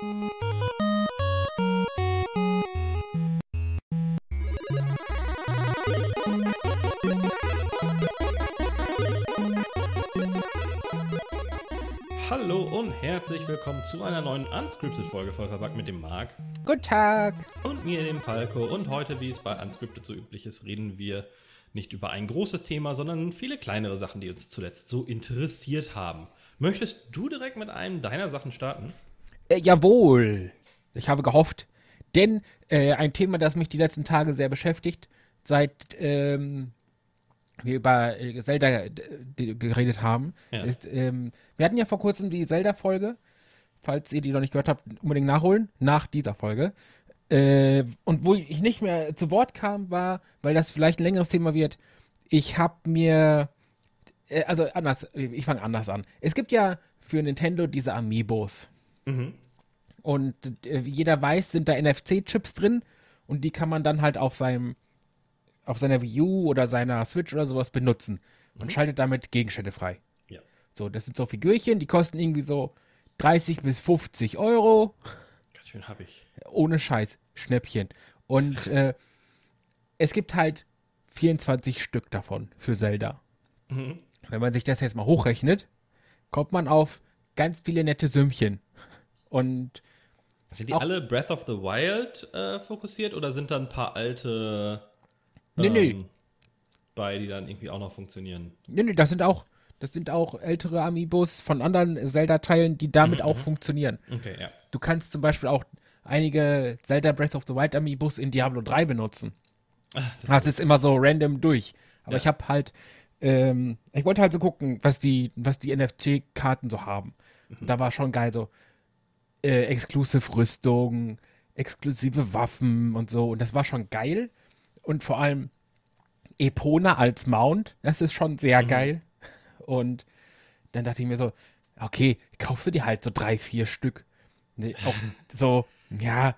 Hallo und herzlich willkommen zu einer neuen Unscripted-Folge voll verpackt mit dem Marc Guten Tag. und mir, dem Falco. Und heute, wie es bei Unscripted so üblich ist, reden wir nicht über ein großes Thema, sondern viele kleinere Sachen, die uns zuletzt so interessiert haben. Möchtest du direkt mit einem deiner Sachen starten? Äh, jawohl. Ich habe gehofft. Denn äh, ein Thema, das mich die letzten Tage sehr beschäftigt, seit ähm, wir über äh, Zelda äh, geredet haben, Ja. ist, ähm, wir hatten ja vor kurzem die Zelda-Folge. Falls ihr die noch nicht gehört habt, unbedingt nachholen. Nach dieser Folge. Äh, und wo ich nicht mehr zu Wort kam, war, weil das vielleicht ein längeres Thema wird, ich habe mir äh, also anders, ich fange anders an. Es gibt ja für Nintendo diese Amiibos. Und äh, wie jeder weiß, sind da NFC-Chips drin und die kann man dann halt auf seinem auf seiner Wii U oder seiner Switch oder sowas benutzen und schaltet damit Gegenstände frei. Ja. So, das sind so Figürchen, die kosten irgendwie so 30 bis 50 Euro. Ganz schön hab ich. Ohne Scheiß. Schnäppchen. Und äh, es gibt halt 24 Stück davon für Zelda. Wenn man sich das jetzt mal hochrechnet, kommt man auf ganz viele nette Sümmchen. Und Sind die alle Breath of the Wild äh, fokussiert oder sind da ein paar alte Nee, nee. ähm, bei, die dann irgendwie auch noch funktionieren? nee, nee, das sind auch, das sind auch ältere Amiibos von anderen Zelda-Teilen, die damit auch funktionieren. Okay, ja. Du kannst zum Beispiel auch einige Zelda Breath of the Wild Amiibos in Diablo 3 benutzen. Das, ist immer so random durch. Aber Ja. ich habe halt, ähm, ich wollte halt so gucken, was die, was die NFC-Karten so haben. Und da war schon geil, so äh, Exclusive Rüstung, exklusive Waffen und so. Und das war schon geil. Und vor allem Epona als Mount, das ist schon sehr geil. Und dann dachte ich mir so, okay, kaufst du dir halt so drei, vier Stück. Nee, auch so, ja,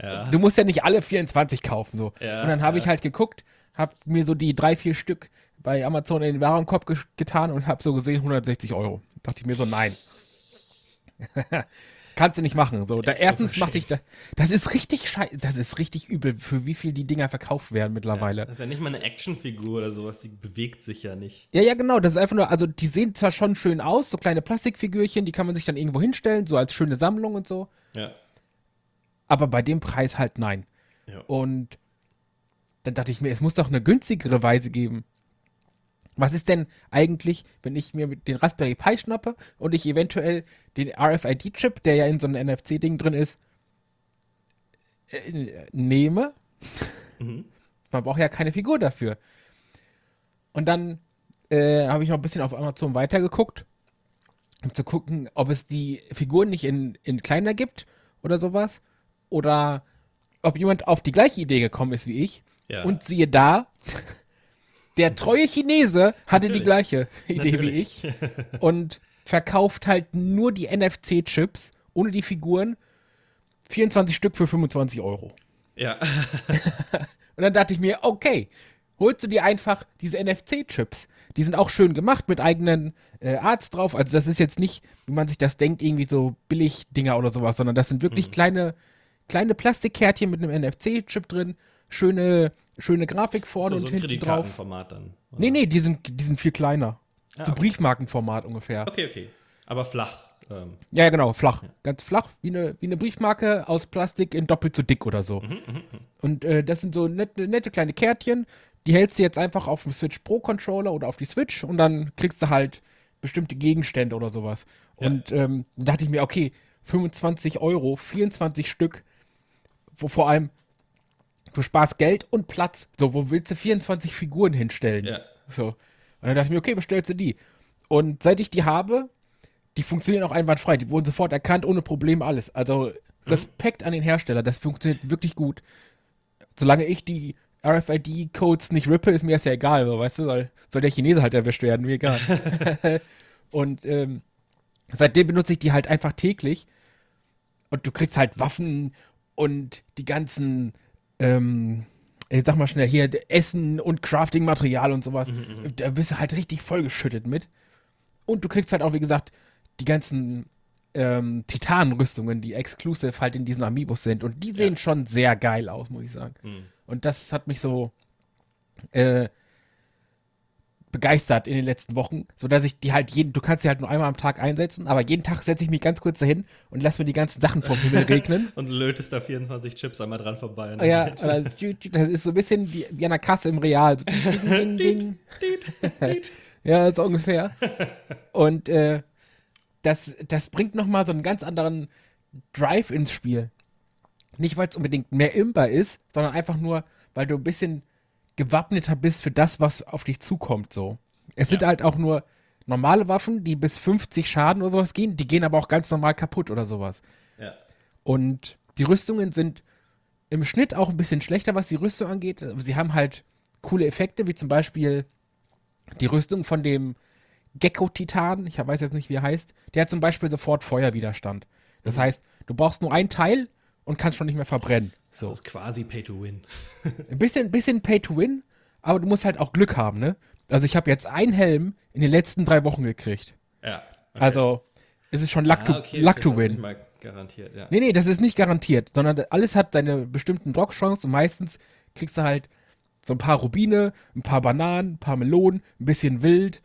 Ja. du musst ja nicht alle 24 kaufen, so. Ja, und dann habe ja. ich halt geguckt, habe mir so die drei, vier Stück bei Amazon in den Warenkorb ge getan und habe so gesehen 160 Euro. Dachte ich mir so, nein. Kannst du nicht machen. So, da, erstens machte ich da, das ist richtig scheiße, das ist richtig übel, für wie viel die Dinger verkauft werden mittlerweile. Das ist ja nicht mal eine Actionfigur oder sowas, die bewegt sich ja nicht. Ja, ja, genau. Das ist einfach nur, also die sehen zwar schon schön aus, so kleine Plastikfigürchen, die kann man sich dann irgendwo hinstellen, so als schöne Sammlung und so. Ja. Aber bei dem Preis halt nein. ja. Und dann dachte ich mir, es muss doch eine günstigere Weise geben. Was ist denn eigentlich, wenn ich mir den Raspberry Pi schnappe und ich eventuell den RFID-Chip, der ja in so einem NFC-Ding drin ist, äh, nehme? Man braucht ja keine Figur dafür. Und dann äh, habe ich noch ein bisschen auf Amazon weitergeguckt, um zu gucken, ob es die Figuren nicht in, in kleiner gibt oder sowas. Oder ob jemand auf die gleiche Idee gekommen ist wie ich. Ja. Und siehe da, der treue Chinese hatte die Natürlich. gleiche Idee Natürlich. wie ich. Und verkauft halt nur die NFC-Chips ohne die Figuren. 24 Stück für 25 Euro. Ja. Und dann dachte ich mir, okay, holst du dir einfach diese NFC-Chips. Die sind auch schön gemacht mit eigenen äh, Arts drauf. Also das ist jetzt nicht, wie man sich das denkt, irgendwie so Billig-Dinger oder sowas, sondern das sind wirklich kleine, kleine Plastikkärtchen mit einem NFC-Chip drin. Schöne, schöne Grafik vorne so, so und ein hinten drauf. Kreditkartenformat dann. oder? Nee, nee, die sind, die sind viel kleiner. Ah, so okay. Briefmarkenformat ungefähr. Okay, okay. Aber flach. Ähm, Ja, genau, flach. Ganz flach, wie eine, wie eine Briefmarke aus Plastik in doppelt so dick oder so. Und äh, das sind so nette, nette kleine Kärtchen. Die hältst du jetzt einfach auf dem Switch Pro Controller oder auf die Switch und dann kriegst du halt bestimmte Gegenstände oder sowas. Ja. Und ähm, da dachte ich mir, okay, 25 Euro, 24 Stück, wo vor allem du sparst Geld und Platz. So, wo willst du 24 Figuren hinstellen? Ja. So. Und dann dachte ich mir, okay, bestellst du die. Und seit ich die habe, die funktionieren auch einwandfrei. Die wurden sofort erkannt, ohne Probleme, alles. Also Respekt an den Hersteller, das funktioniert wirklich gut. Solange ich die RFID-Codes nicht rippe, ist mir das ja egal, so, weißt du, soll, soll der Chinese halt erwischt werden, mir egal. und ähm, seitdem benutze ich die halt einfach täglich. Und du kriegst halt Waffen und die ganzen, ähm, ich sag mal schnell hier, Essen und Crafting-Material und sowas. Da bist du halt richtig vollgeschüttet mit. Und du kriegst halt auch, wie gesagt, die ganzen ähm, Titanenrüstungen, die exclusive halt in diesen Amiibos sind. Und die sehen Ja. schon sehr geil aus, muss ich sagen. Hm. Und das hat mich so äh, begeistert in den letzten Wochen, sodass ich die halt jeden, du kannst sie halt nur einmal am Tag einsetzen, aber jeden Tag setze ich mich ganz kurz dahin und lass mir die ganzen Sachen vom Himmel regnen. Und lötest da 24 Chips einmal dran vorbei. Ja, das, das ist so ein bisschen wie, wie an der Kasse im Real. So ding, ding, ding. ja, so ungefähr. Und äh, das, das bringt nochmal so einen ganz anderen Drive ins Spiel. Nicht, weil es unbedingt mehr imbar ist, sondern einfach nur, weil du ein bisschen gewappneter bist für das, was auf dich zukommt. So. Es sind Ja. halt auch nur normale Waffen, die bis 50 Schaden oder sowas gehen, die gehen aber auch ganz normal kaputt oder sowas. ja. Und die Rüstungen sind im Schnitt auch ein bisschen schlechter, was die Rüstung angeht. Sie haben halt coole Effekte, wie zum Beispiel die Rüstung von dem Gecko-Titan. Ich weiß jetzt nicht, wie er heißt. Der hat zum Beispiel sofort Feuerwiderstand. Das heißt, du brauchst nur ein Teil und kannst schon nicht mehr verbrennen. So. Das ist quasi Pay to Win. Ein bisschen, bisschen Pay to Win, aber du musst halt auch Glück haben, ne? Also ich habe jetzt einen Helm in den letzten drei Wochen gekriegt. Ja. okay. Also es ist schon Luck, Ah, to, okay, luck to das ist win. Mal garantiert, ja. Nee, nee, das ist nicht garantiert, sondern alles hat seine bestimmten Drops-Chancen und meistens kriegst du halt so ein paar Rubine, ein paar Bananen, ein paar Melonen, ein bisschen Wild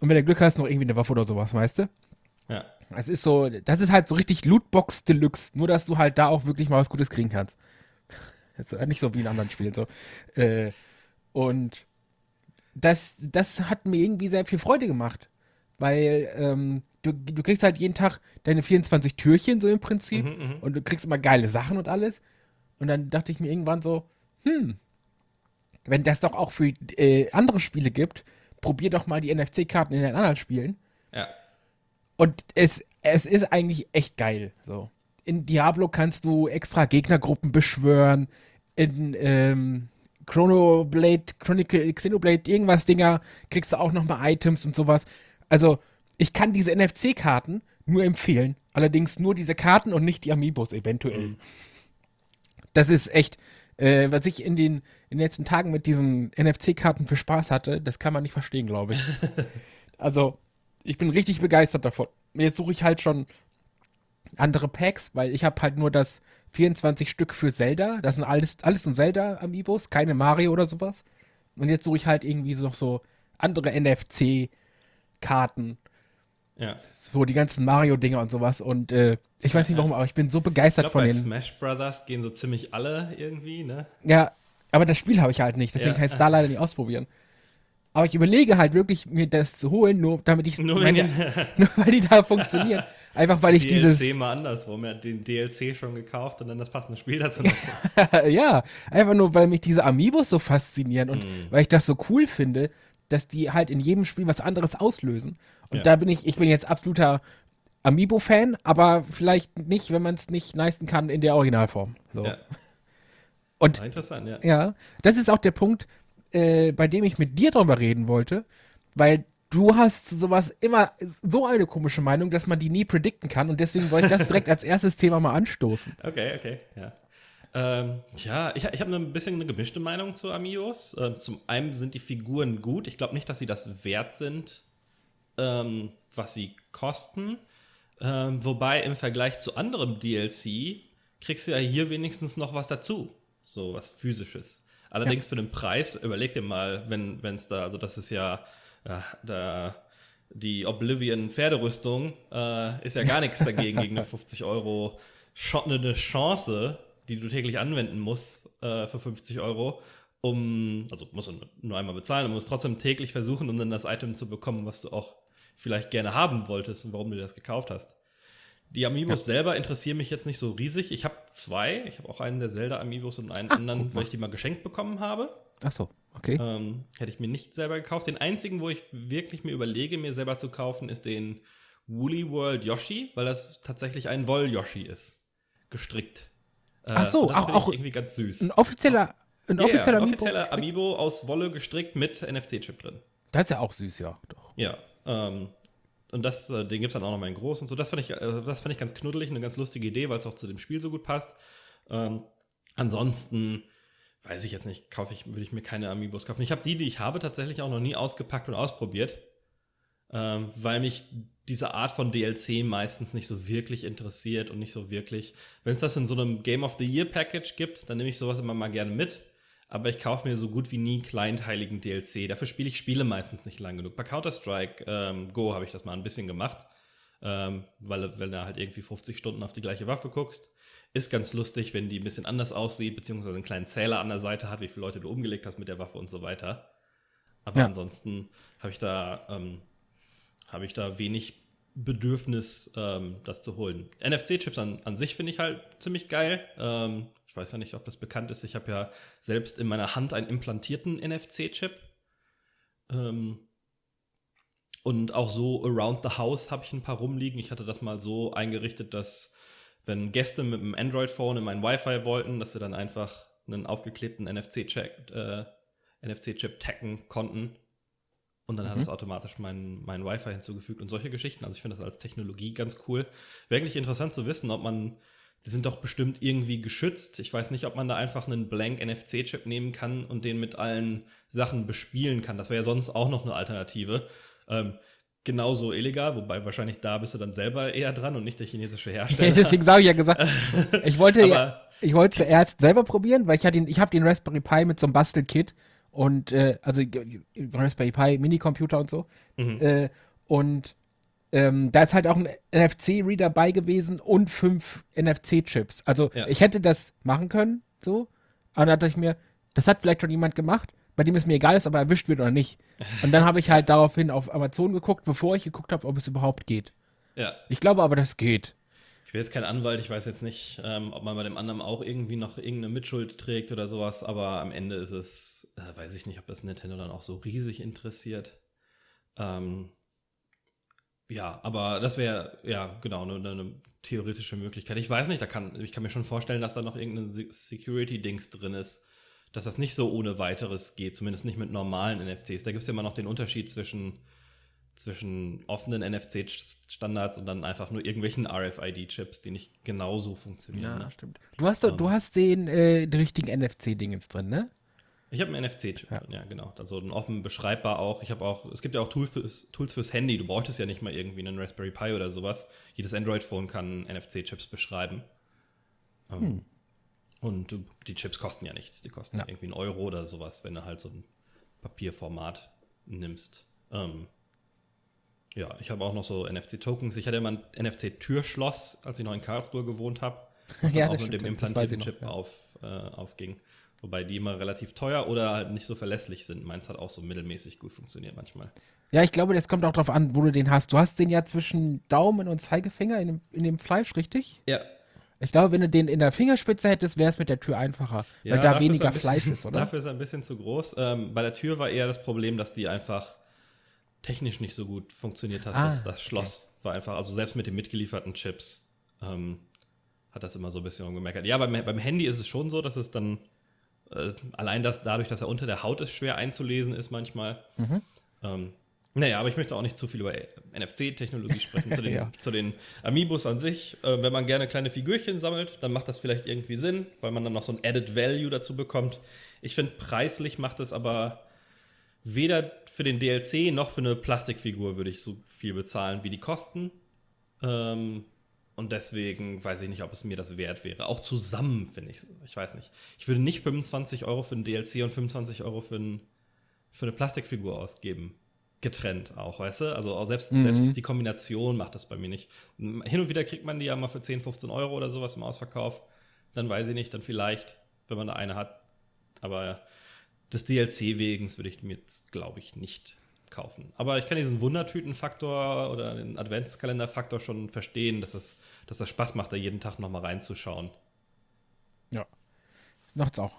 und wenn du Glück hast, noch irgendwie eine Waffe oder sowas, weißt du? Ja. Es ist so, das ist halt so richtig Lootbox Deluxe, nur dass du halt da auch wirklich mal was Gutes kriegen kannst. Jetzt äh, nicht so wie in anderen Spielen so. Äh, und das, das hat mir irgendwie sehr viel Freude gemacht, weil ähm, du, du kriegst halt jeden Tag deine 24 Türchen so im Prinzip Mhm, mhm. und du kriegst immer geile Sachen und alles. Und dann dachte ich mir irgendwann so, hm, wenn das doch auch für äh, andere Spiele gibt, probier doch mal die NFC-Karten in den anderen Spielen. Ja. Und Und es, es ist eigentlich echt geil. So. In Diablo kannst du extra Gegnergruppen beschwören. In ähm, Chronoblade, Chronicle, Xenoblade, irgendwas Dinger, kriegst du auch nochmal Items und sowas. Also, ich kann diese NFC-Karten nur empfehlen. Allerdings nur diese Karten und nicht die Amiibos eventuell. Mhm. Das ist echt, äh, was ich in den, in den letzten Tagen mit diesen NFC-Karten für Spaß hatte, das kann man nicht verstehen, glaube ich. also, ich bin richtig begeistert davon. Jetzt suche ich halt schon andere Packs, weil ich habe halt nur das 24 Stück für Zelda. Das sind alles, alles nur Zelda-Amiibos, keine Mario oder sowas. Und jetzt suche ich halt irgendwie noch so andere NFC-Karten, ja. so die ganzen Mario-Dinger und sowas. Und äh, ich weiß nicht warum, aber ich bin so Ich begeistert glaube, von bei den. Smash Brothers gehen so ziemlich alle irgendwie, ne? Ja, aber das Spiel habe ich halt nicht, deswegen Ja. kann ich es da leider nicht ausprobieren. Aber ich überlege halt wirklich, mir das zu holen, nur damit ich Nur meine, nur weil die da funktionieren. Einfach weil ich DLC dieses. mal andersrum. Er hat den DLC schon gekauft und dann das passende Spiel dazu noch. ja, einfach nur, weil mich diese Amiibos so faszinieren und Mhm. weil ich das so cool finde, dass die halt in jedem Spiel was anderes auslösen. Und Ja. da bin ich, ich bin jetzt absoluter Amiibo-Fan, aber vielleicht nicht, wenn man es nicht leisten kann in der Originalform. So. ja. Und interessant, ja. ja, das ist auch der Punkt, äh, bei dem ich mit dir drüber reden wollte, weil du hast sowas immer so eine komische Meinung, dass man die nie predikten kann und deswegen wollte ich das direkt als erstes Thema mal anstoßen. Okay, okay, ja. Ähm, ja, ich, ich habe ein bisschen eine gemischte Meinung zu Amiibos. Ähm, zum einen sind die Figuren gut. Ich glaube nicht, dass sie das wert sind, ähm, was sie kosten. Ähm, wobei im Vergleich zu anderem DLC kriegst du ja hier wenigstens noch was dazu. So was physisches. Allerdings für den Preis, überleg dir mal, wenn es da, also das ist ja, ja da, die Oblivion Pferderüstung äh, ist ja gar nichts dagegen gegen eine 50 Euro eine Chance, die du täglich anwenden musst äh, für 50 Euro, um, also musst du nur einmal bezahlen, und musst trotzdem täglich versuchen, um dann das Item zu bekommen, was du auch vielleicht gerne haben wolltest und warum du das gekauft hast. Die Amiibos selber interessieren mich jetzt nicht so riesig. Ich habe zwei. Ich habe auch einen der Zelda Amiibos und einen anderen, weil ich die mal geschenkt bekommen habe. Ach so, okay. Ähm, hätte ich mir nicht selber gekauft. Den einzigen, wo ich wirklich mir überlege, mir selber zu kaufen, ist den Woolly World Yoshi, weil das tatsächlich ein Woll-Yoshi ist. Gestrickt. Äh, Ach so, das auch- auch irgendwie ganz süß. Ein offizieller, ein Ja, ja, offizieller, ein Amiibo? offizieller Amiibo aus Wolle gestrickt mit NFC-Chip drin. Das ist ja auch süß, ja. Doch. Ja, ähm, und das, äh, den gibt es dann auch noch mal in groß und so. Das fand ich, äh, das fand ich ganz knuddelig, eine ganz lustige Idee, weil es auch zu dem Spiel so gut passt. Ähm, ansonsten weiß ich jetzt nicht, kaufe ich, würde ich mir keine Amiibos kaufen. Ich habe die, die ich habe, tatsächlich auch noch nie ausgepackt und ausprobiert, ähm, weil mich diese Art von DLC meistens nicht so wirklich interessiert und nicht so wirklich. Wenn es das in so einem Game of the Year Package gibt, dann nehme ich sowas immer mal gerne mit. Aber ich kaufe mir so gut wie nie kleinteiligen DLC. Dafür spiele ich Spiele meistens nicht lang genug. Bei Counter-Strike ähm, Go habe ich das mal ein bisschen gemacht. Ähm, weil, wenn du halt irgendwie 50 Stunden auf die gleiche Waffe guckst, ist ganz lustig, wenn die ein bisschen anders aussieht, beziehungsweise einen kleinen Zähler an der Seite hat, wie viele Leute du umgelegt hast mit der Waffe und so weiter. Aber ja. ansonsten habe ich da ähm, habe ich da wenig Bedürfnis, ähm, das zu holen. NFC-Chips an, an sich finde ich halt ziemlich geil. Ähm, ich weiß ja nicht, ob das bekannt ist. Ich habe ja selbst in meiner Hand einen implantierten NFC-Chip. Ähm, und auch so around the house habe ich ein paar rumliegen. Ich hatte das mal so eingerichtet, dass wenn Gäste mit einem Android-Phone in mein Wi-Fi wollten, dass sie dann einfach einen aufgeklebten NFC-Chip äh, NFC taggen konnten und dann mhm. hat es automatisch mein, mein Wi-Fi hinzugefügt und solche Geschichten. Also ich finde das als Technologie ganz cool. Wäre eigentlich interessant zu wissen, ob man, die sind doch bestimmt irgendwie geschützt. Ich weiß nicht, ob man da einfach einen Blank NFC-Chip nehmen kann und den mit allen Sachen bespielen kann. Das wäre ja sonst auch noch eine Alternative. Ähm, genauso illegal, wobei wahrscheinlich da bist du dann selber eher dran und nicht der chinesische Hersteller. Deswegen habe ich ja gesagt, ich wollte ja, ich wollte zuerst selber probieren, weil ich, ich habe den Raspberry Pi mit so einem Bastelkit und äh, also Raspberry Pi, Minicomputer und so. Mhm. Äh, und ähm, da ist halt auch ein NFC-Reader bei gewesen und fünf NFC-Chips. Also ja. ich hätte das machen können, so. Aber dann dachte ich mir, das hat vielleicht schon jemand gemacht, bei dem es mir egal ist, ob er erwischt wird oder nicht. Und dann habe ich halt daraufhin auf Amazon geguckt, bevor ich geguckt habe, ob es überhaupt geht. Ja. Ich glaube aber, das geht. Ich bin jetzt kein Anwalt, ich weiß jetzt nicht, ähm, ob man bei dem anderen auch irgendwie noch irgendeine Mitschuld trägt oder sowas, aber am Ende ist es, äh, weiß ich nicht, ob das Nintendo dann auch so riesig interessiert. Ähm, ja, aber das wäre, ja, genau, eine, eine, theoretische Möglichkeit. Ich weiß nicht, da kann, ich kann mir schon vorstellen, dass da noch irgendein Security-Dings drin ist, dass das nicht so ohne weiteres geht, zumindest nicht mit normalen NFCs. Da gibt es ja immer noch den Unterschied zwischen zwischen offenen NFC-Standards und dann einfach nur irgendwelchen RFID-Chips, die nicht genauso funktionieren. Ja, ne? stimmt. Du hast, um, ähm. du hast den, äh, den richtigen NFC-Dingens drin, ne? Ich habe einen NFC-Chip, ja. ja. genau. Also ein offen beschreibbar auch. Ich habe auch, es gibt ja auch Tool fürs, Tools fürs Handy. Du bräuchtest ja nicht mal irgendwie einen Raspberry Pi oder sowas. Jedes Android-Phone kann NFC-Chips beschreiben. Ähm, hm. Und die Chips kosten ja nichts. Die kosten ja. irgendwie einen Euro oder sowas, wenn du halt so ein Papierformat nimmst. Um, ja, ich habe auch noch so NFC-Tokens. Ich hatte immer ein NFC-Türschloss, als ich noch in Karlsruhe gewohnt habe. Was ja, auch mit dem implantierten Chip ja. auf, äh, aufging. Wobei die immer relativ teuer oder halt nicht so verlässlich sind. Meins hat auch so mittelmäßig gut funktioniert manchmal. Ja, ich glaube, das kommt auch darauf an, wo du den hast. Du hast den ja zwischen Daumen und Zeigefinger in dem, in dem Fleisch, richtig? Ja. Ich glaube, wenn du den in der Fingerspitze hättest, wäre es mit der Tür einfacher, ja, weil da weniger bisschen, Fleisch ist, oder? Dafür ist er ein bisschen zu groß. Ähm, bei der Tür war eher das Problem, dass die einfach technisch nicht so gut funktioniert hast. Ah, das, das Schloss okay. war einfach, also selbst mit den mitgelieferten Chips ähm, hat das immer so ein bisschen umgemeckert. Ja, beim, beim Handy ist es schon so, dass es dann äh, allein das, dadurch, dass er unter der Haut ist, schwer einzulesen ist manchmal. Mhm. Ähm, naja, aber ich möchte auch nicht zu viel über NFC-Technologie sprechen. zu, den, ja. zu den Amiibos an sich. Äh, wenn man gerne kleine Figürchen sammelt, dann macht das vielleicht irgendwie Sinn, weil man dann noch so ein Added Value dazu bekommt. Ich finde, preislich macht es aber weder für den DLC noch für eine Plastikfigur würde ich so viel bezahlen, wie die kosten. Ähm, und deswegen weiß ich nicht, ob es mir das wert wäre. Auch zusammen finde ich es. Ich weiß nicht. Ich würde nicht 25 Euro für einen DLC und 25 Euro für, ein, für eine Plastikfigur ausgeben. Getrennt auch, weißt du? Also selbst, mhm. selbst die Kombination macht das bei mir nicht. Hin und wieder kriegt man die ja mal für 10, 15 Euro oder sowas im Ausverkauf. Dann weiß ich nicht, dann vielleicht, wenn man da eine hat. Aber des DLC wegen würde ich mir jetzt, glaube ich, nicht kaufen. Aber ich kann diesen Wundertüten-Faktor oder den Adventskalender-Faktor schon verstehen, dass das, dass das Spaß macht, da jeden Tag nochmal reinzuschauen. Ja, macht's auch.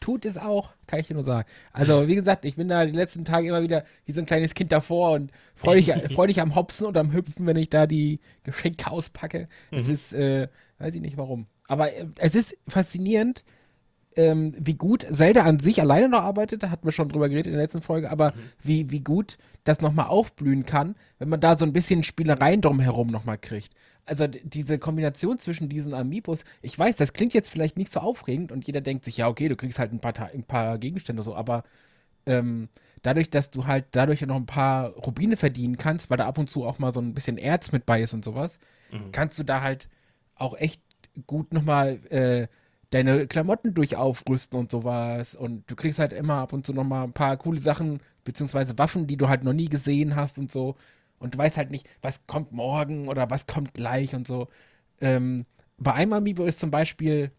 Tut es auch, kann ich dir nur sagen. Also, wie gesagt, ich bin da die letzten Tage immer wieder wie so ein kleines Kind davor und freue dich, freu dich am Hopsen und am Hüpfen, wenn ich da die Geschenke auspacke. Es mhm. ist, äh, weiß ich nicht warum. Aber äh, es ist faszinierend, ähm, wie gut Zelda an sich alleine noch arbeitet, da hatten wir schon drüber geredet in der letzten Folge, aber mhm. wie, wie gut das nochmal aufblühen kann, wenn man da so ein bisschen Spielereien drumherum nochmal kriegt. Also diese Kombination zwischen diesen Amiibos, ich weiß, das klingt jetzt vielleicht nicht so aufregend und jeder denkt sich, ja, okay, du kriegst halt ein paar, ein paar Gegenstände so, aber ähm, dadurch, dass du halt dadurch noch ein paar Rubine verdienen kannst, weil da ab und zu auch mal so ein bisschen Erz mit bei ist und sowas, Mhm. kannst du da halt auch echt gut nochmal äh, deine Klamotten durch aufrüsten und sowas. Und du kriegst halt immer ab und zu nochmal ein paar coole Sachen, beziehungsweise Waffen, die du halt noch nie gesehen hast und so. Und du weißt halt nicht, was kommt morgen oder was kommt gleich und so. Ähm, bei einem Amiibo ist zum Beispiel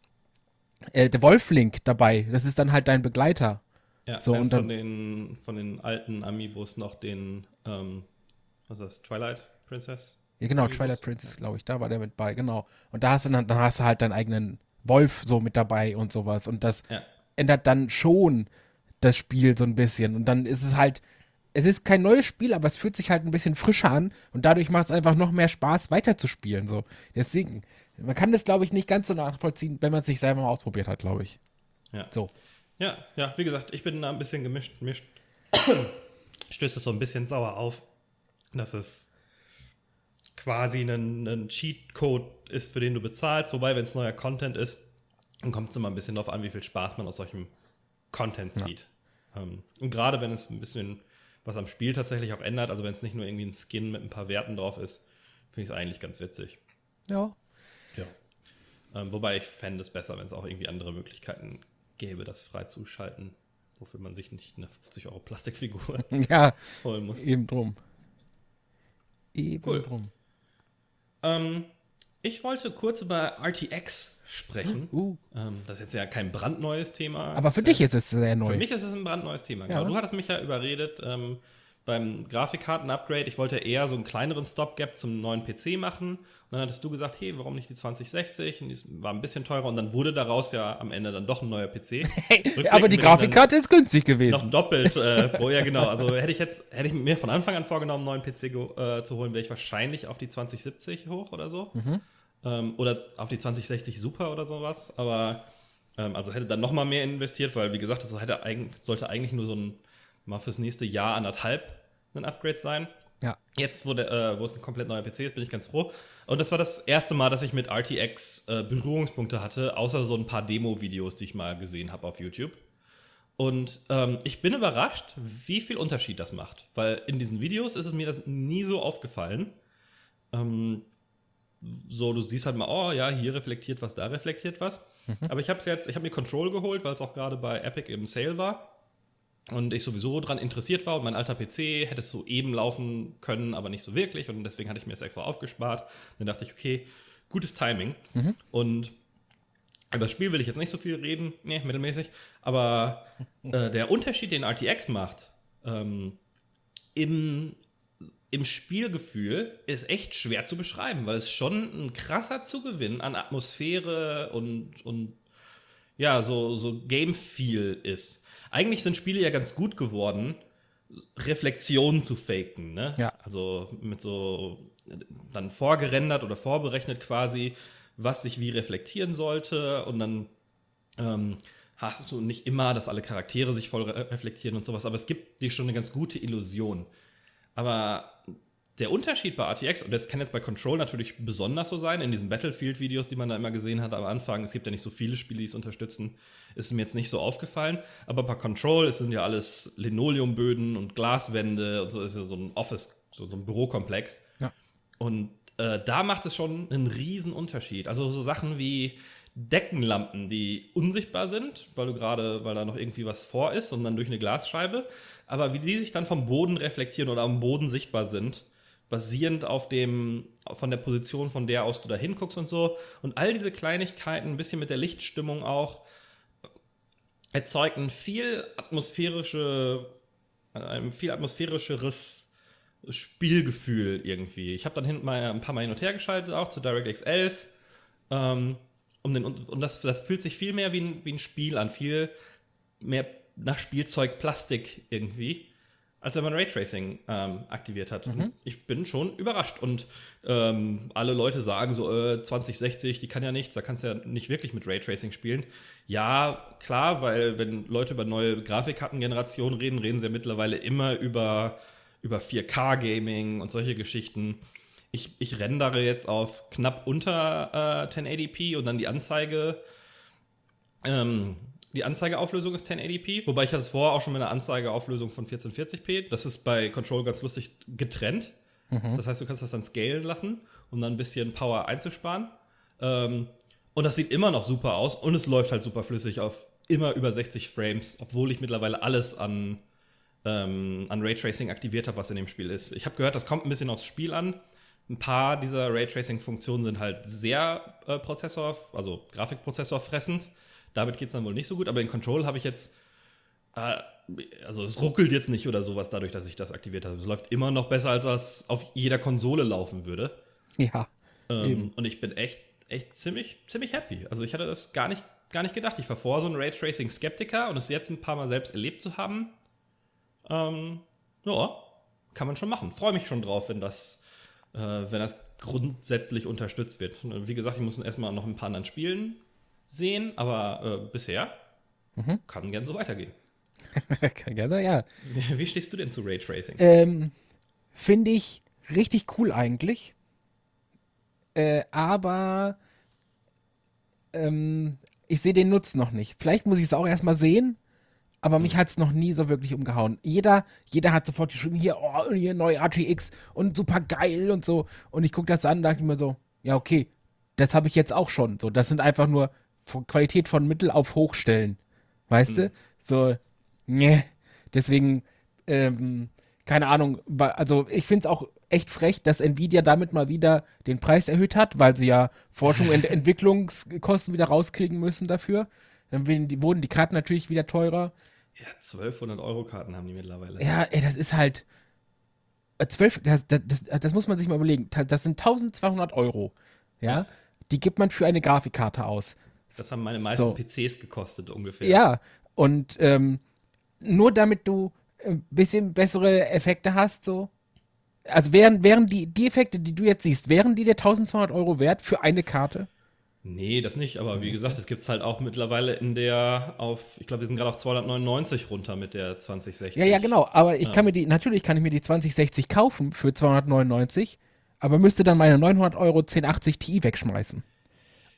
äh, der Wolflink dabei. Das ist dann halt dein Begleiter. Ja, So, und dann- von, den, von den alten Amiibos noch den, ähm, was ist das, Twilight Princess? Ja, genau, Amiibos? Twilight Princess, glaube ich, da war der mit bei, genau. Und da hast du dann, dann hast du halt deinen eigenen Wolf so mit dabei und sowas. Und das Ja. ändert dann schon das Spiel so ein bisschen. Und dann ist es halt, es ist kein neues Spiel, aber es fühlt sich halt ein bisschen frischer an und dadurch macht es einfach noch mehr Spaß, weiterzuspielen. So. Deswegen, man kann das, glaube ich, nicht ganz so nachvollziehen, wenn man es sich selber mal ausprobiert hat, glaube ich. Ja. So. Ja, ja, wie gesagt, ich bin da ein bisschen gemischt. Mischt. Stößt es so ein bisschen sauer auf, dass es quasi ein, ein Cheatcode ist, für den du bezahlst. Wobei, wenn es neuer Content ist, dann kommt es immer ein bisschen darauf an, wie viel Spaß man aus solchem Content zieht. Ähm, und gerade wenn es ein bisschen was am Spiel tatsächlich auch ändert, also wenn es nicht nur irgendwie ein Skin mit ein paar Werten drauf ist, finde ich es eigentlich ganz witzig. Ja. Ja. Ähm, wobei ich fände es besser, wenn es auch irgendwie andere Möglichkeiten gäbe, das freizuschalten, wofür man sich nicht eine 50 Euro Plastikfigur Ja, holen muss. eben drum. Eben Cool. drum. Ähm, ich wollte kurz über RTX sprechen. Uh, Ähm, das ist jetzt ja kein brandneues Thema. aber für Das dich ja, ist es sehr neu. Für mich ist es ein brandneues Thema. Ja. Genau. Du hattest mich ja überredet ähm, beim Grafikkarten-Upgrade. Ich wollte eher so einen kleineren Stopgap zum neuen PC machen. Und dann hattest du gesagt, hey, warum nicht die 2060? Und die war ein bisschen teurer. Und dann wurde daraus ja am Ende dann doch ein neuer PC. Aber die Grafikkarte ist günstig Noch gewesen. doppelt äh, froh, ja genau. Also hätte ich jetzt, hätte ich mir von Anfang an vorgenommen, einen neuen PC äh, zu holen, wäre ich wahrscheinlich auf die 2070 hoch oder so. Ähm, oder auf die 2060 Super oder sowas. Aber ähm, also hätte dann noch mal mehr investiert, weil wie gesagt, das hätte eigentlich, sollte eigentlich nur so ein mal fürs nächste Jahr anderthalb ein Upgrade sein. Ja. Jetzt, wo, der, äh, wo es ein komplett neuer PC ist, bin ich ganz froh. Und das war das erste Mal, dass ich mit RTX äh, Berührungspunkte hatte, außer so ein paar Demo-Videos, die ich mal gesehen habe auf YouTube. Und ähm, ich bin überrascht, wie viel Unterschied das macht. Weil in diesen Videos ist es mir das nie so aufgefallen. Ähm, so, du siehst halt mal, oh ja, hier reflektiert was, da reflektiert was. Aber ich habe jetzt, ich habe mir Control geholt, weil es auch gerade bei Epic im Sale war. Und ich sowieso dran interessiert war und mein alter PC hätte es so eben laufen können, aber nicht so wirklich. Und deswegen hatte ich mir das extra aufgespart. Dann dachte ich, okay, gutes Timing. Und über das Spiel will ich jetzt nicht so viel reden, nee, mittelmäßig. Aber äh, der Unterschied, den RTX macht, ähm, im, im Spielgefühl ist echt schwer zu beschreiben, weil es schon ein krasser Zugewinn an Atmosphäre und, und ja, so, so Game-Feel ist. Eigentlich sind Spiele ja ganz gut geworden, Reflexionen zu faken, ne? Ja. Also mit so dann vorgerendert oder vorberechnet quasi, was sich wie reflektieren sollte und dann ähm, hast du nicht immer, dass alle Charaktere sich voll re reflektieren und sowas, aber es gibt dir schon eine ganz gute Illusion. Aber der Unterschied bei RTX, und das kann jetzt bei Control natürlich besonders so sein, in diesen Battlefield-Videos, die man da immer gesehen hat am Anfang, es gibt ja nicht so viele Spiele, die es unterstützen, ist mir jetzt nicht so aufgefallen. Aber bei Control, es sind ja alles Linoleumböden und Glaswände und so, ist ja so ein Office, so, so ein Bürokomplex. Ja. Und äh, da macht es schon einen riesen Unterschied. Also so Sachen wie Deckenlampen, die unsichtbar sind, weil du gerade, weil da noch irgendwie was vor ist und dann durch eine Glasscheibe, aber wie die sich dann vom Boden reflektieren oder am Boden sichtbar sind, basierend auf dem, von der Position, von der aus du da hinguckst und so. Und all diese Kleinigkeiten, ein bisschen mit der Lichtstimmung auch, erzeugt ein viel atmosphärische, ein viel atmosphärischeres Spielgefühl irgendwie. Ich habe dann hinten mal ein paar Mal hin und her geschaltet, auch zu DirectX 11. Ähm, um den, und und das, das fühlt sich viel mehr wie ein, wie ein Spiel an, viel mehr nach Spielzeug Plastik irgendwie, als wenn man Raytracing ähm, aktiviert hat. Und ich bin schon überrascht. Und ähm, alle Leute sagen so, äh, 2060, die kann ja nichts, da kannst du ja nicht wirklich mit Raytracing spielen. Ja, klar, weil wenn Leute über neue Grafikkartengenerationen reden, reden sie ja mittlerweile immer über, über 4K-Gaming und solche Geschichten. Ich, ich rendere jetzt auf knapp unter äh, 1080p und dann die Anzeige ähm, Die Anzeigeauflösung ist 1080p, wobei ich es vorher auch schon mit einer Anzeigeauflösung von 1440p. Das ist bei Control ganz lustig getrennt. Das heißt, du kannst das dann scalen lassen, um dann ein bisschen Power einzusparen. Ähm, und das sieht immer noch super aus und es läuft halt super flüssig auf immer über 60 Frames, obwohl ich mittlerweile alles an, ähm, an Raytracing aktiviert habe, was in dem Spiel ist. Ich habe gehört, das kommt ein bisschen aufs Spiel an. Ein paar dieser Raytracing-Funktionen sind halt sehr äh, Prozessor, also Grafikprozessor fressend. Damit geht es dann wohl nicht so gut, aber in Control habe ich jetzt äh, also es ruckelt jetzt nicht oder sowas dadurch, dass ich das aktiviert habe. Es läuft immer noch besser, als es auf jeder Konsole laufen würde. Ja. Ähm, und ich bin echt, echt ziemlich, ziemlich happy. Also ich hatte das gar nicht, gar nicht gedacht. Ich war vorher so ein Raytracing-Skeptiker und es jetzt ein paar Mal selbst erlebt zu haben, ähm, ja, kann man schon machen. Freue mich schon drauf, wenn das, äh, wenn das grundsätzlich unterstützt wird. Wie gesagt, ich muss erstmal noch ein paar anderen Spielen sehen, aber äh, bisher kann gern so weitergehen. also, ja. Wie, stehst du denn zu Raytracing? Ähm, Finde ich richtig cool eigentlich. Äh, aber ähm, ich sehe den Nutzen noch nicht. Vielleicht muss ich es auch erstmal sehen, aber mich hat es noch nie so wirklich umgehauen. Jeder, jeder hat sofort geschrieben, hier, oh, hier neu RTX und super geil und so. Und ich gucke das an und dachte mir so, ja, okay, das habe ich jetzt auch schon. So, das sind einfach nur von Qualität von Mittel auf Hochstellen. Weißt du? So, ne. Deswegen, ähm, keine Ahnung, also ich finde es auch echt frech, dass Nvidia damit mal wieder den Preis erhöht hat, weil sie ja Forschung und Entwicklungskosten wieder rauskriegen müssen dafür. Dann wurden die Karten natürlich wieder teurer. Ja, 1200 Euro Karten haben die mittlerweile. Ja, ey, das ist halt. äh, 12, das, das, das, das muss man sich mal überlegen. Das sind 1200 Euro. Ja? Ja. Die gibt man für eine Grafikkarte aus. Das haben meine meisten So. PCs gekostet ungefähr. Ja, und ähm, nur damit du ein bisschen bessere Effekte hast, so. Also wären, wären die, die Effekte, die du jetzt siehst, wären die dir 1200 Euro wert für eine Karte? Nee, das nicht, aber wie gesagt, es gibt es halt auch mittlerweile in der auf, ich glaube, wir sind gerade auf 299 runter mit der 2060. Ja, ja, genau. Aber ich Ja. kann mir die, natürlich kann ich mir die 2060 kaufen für 299, aber müsste dann meine 900 Euro 1080 Ti wegschmeißen.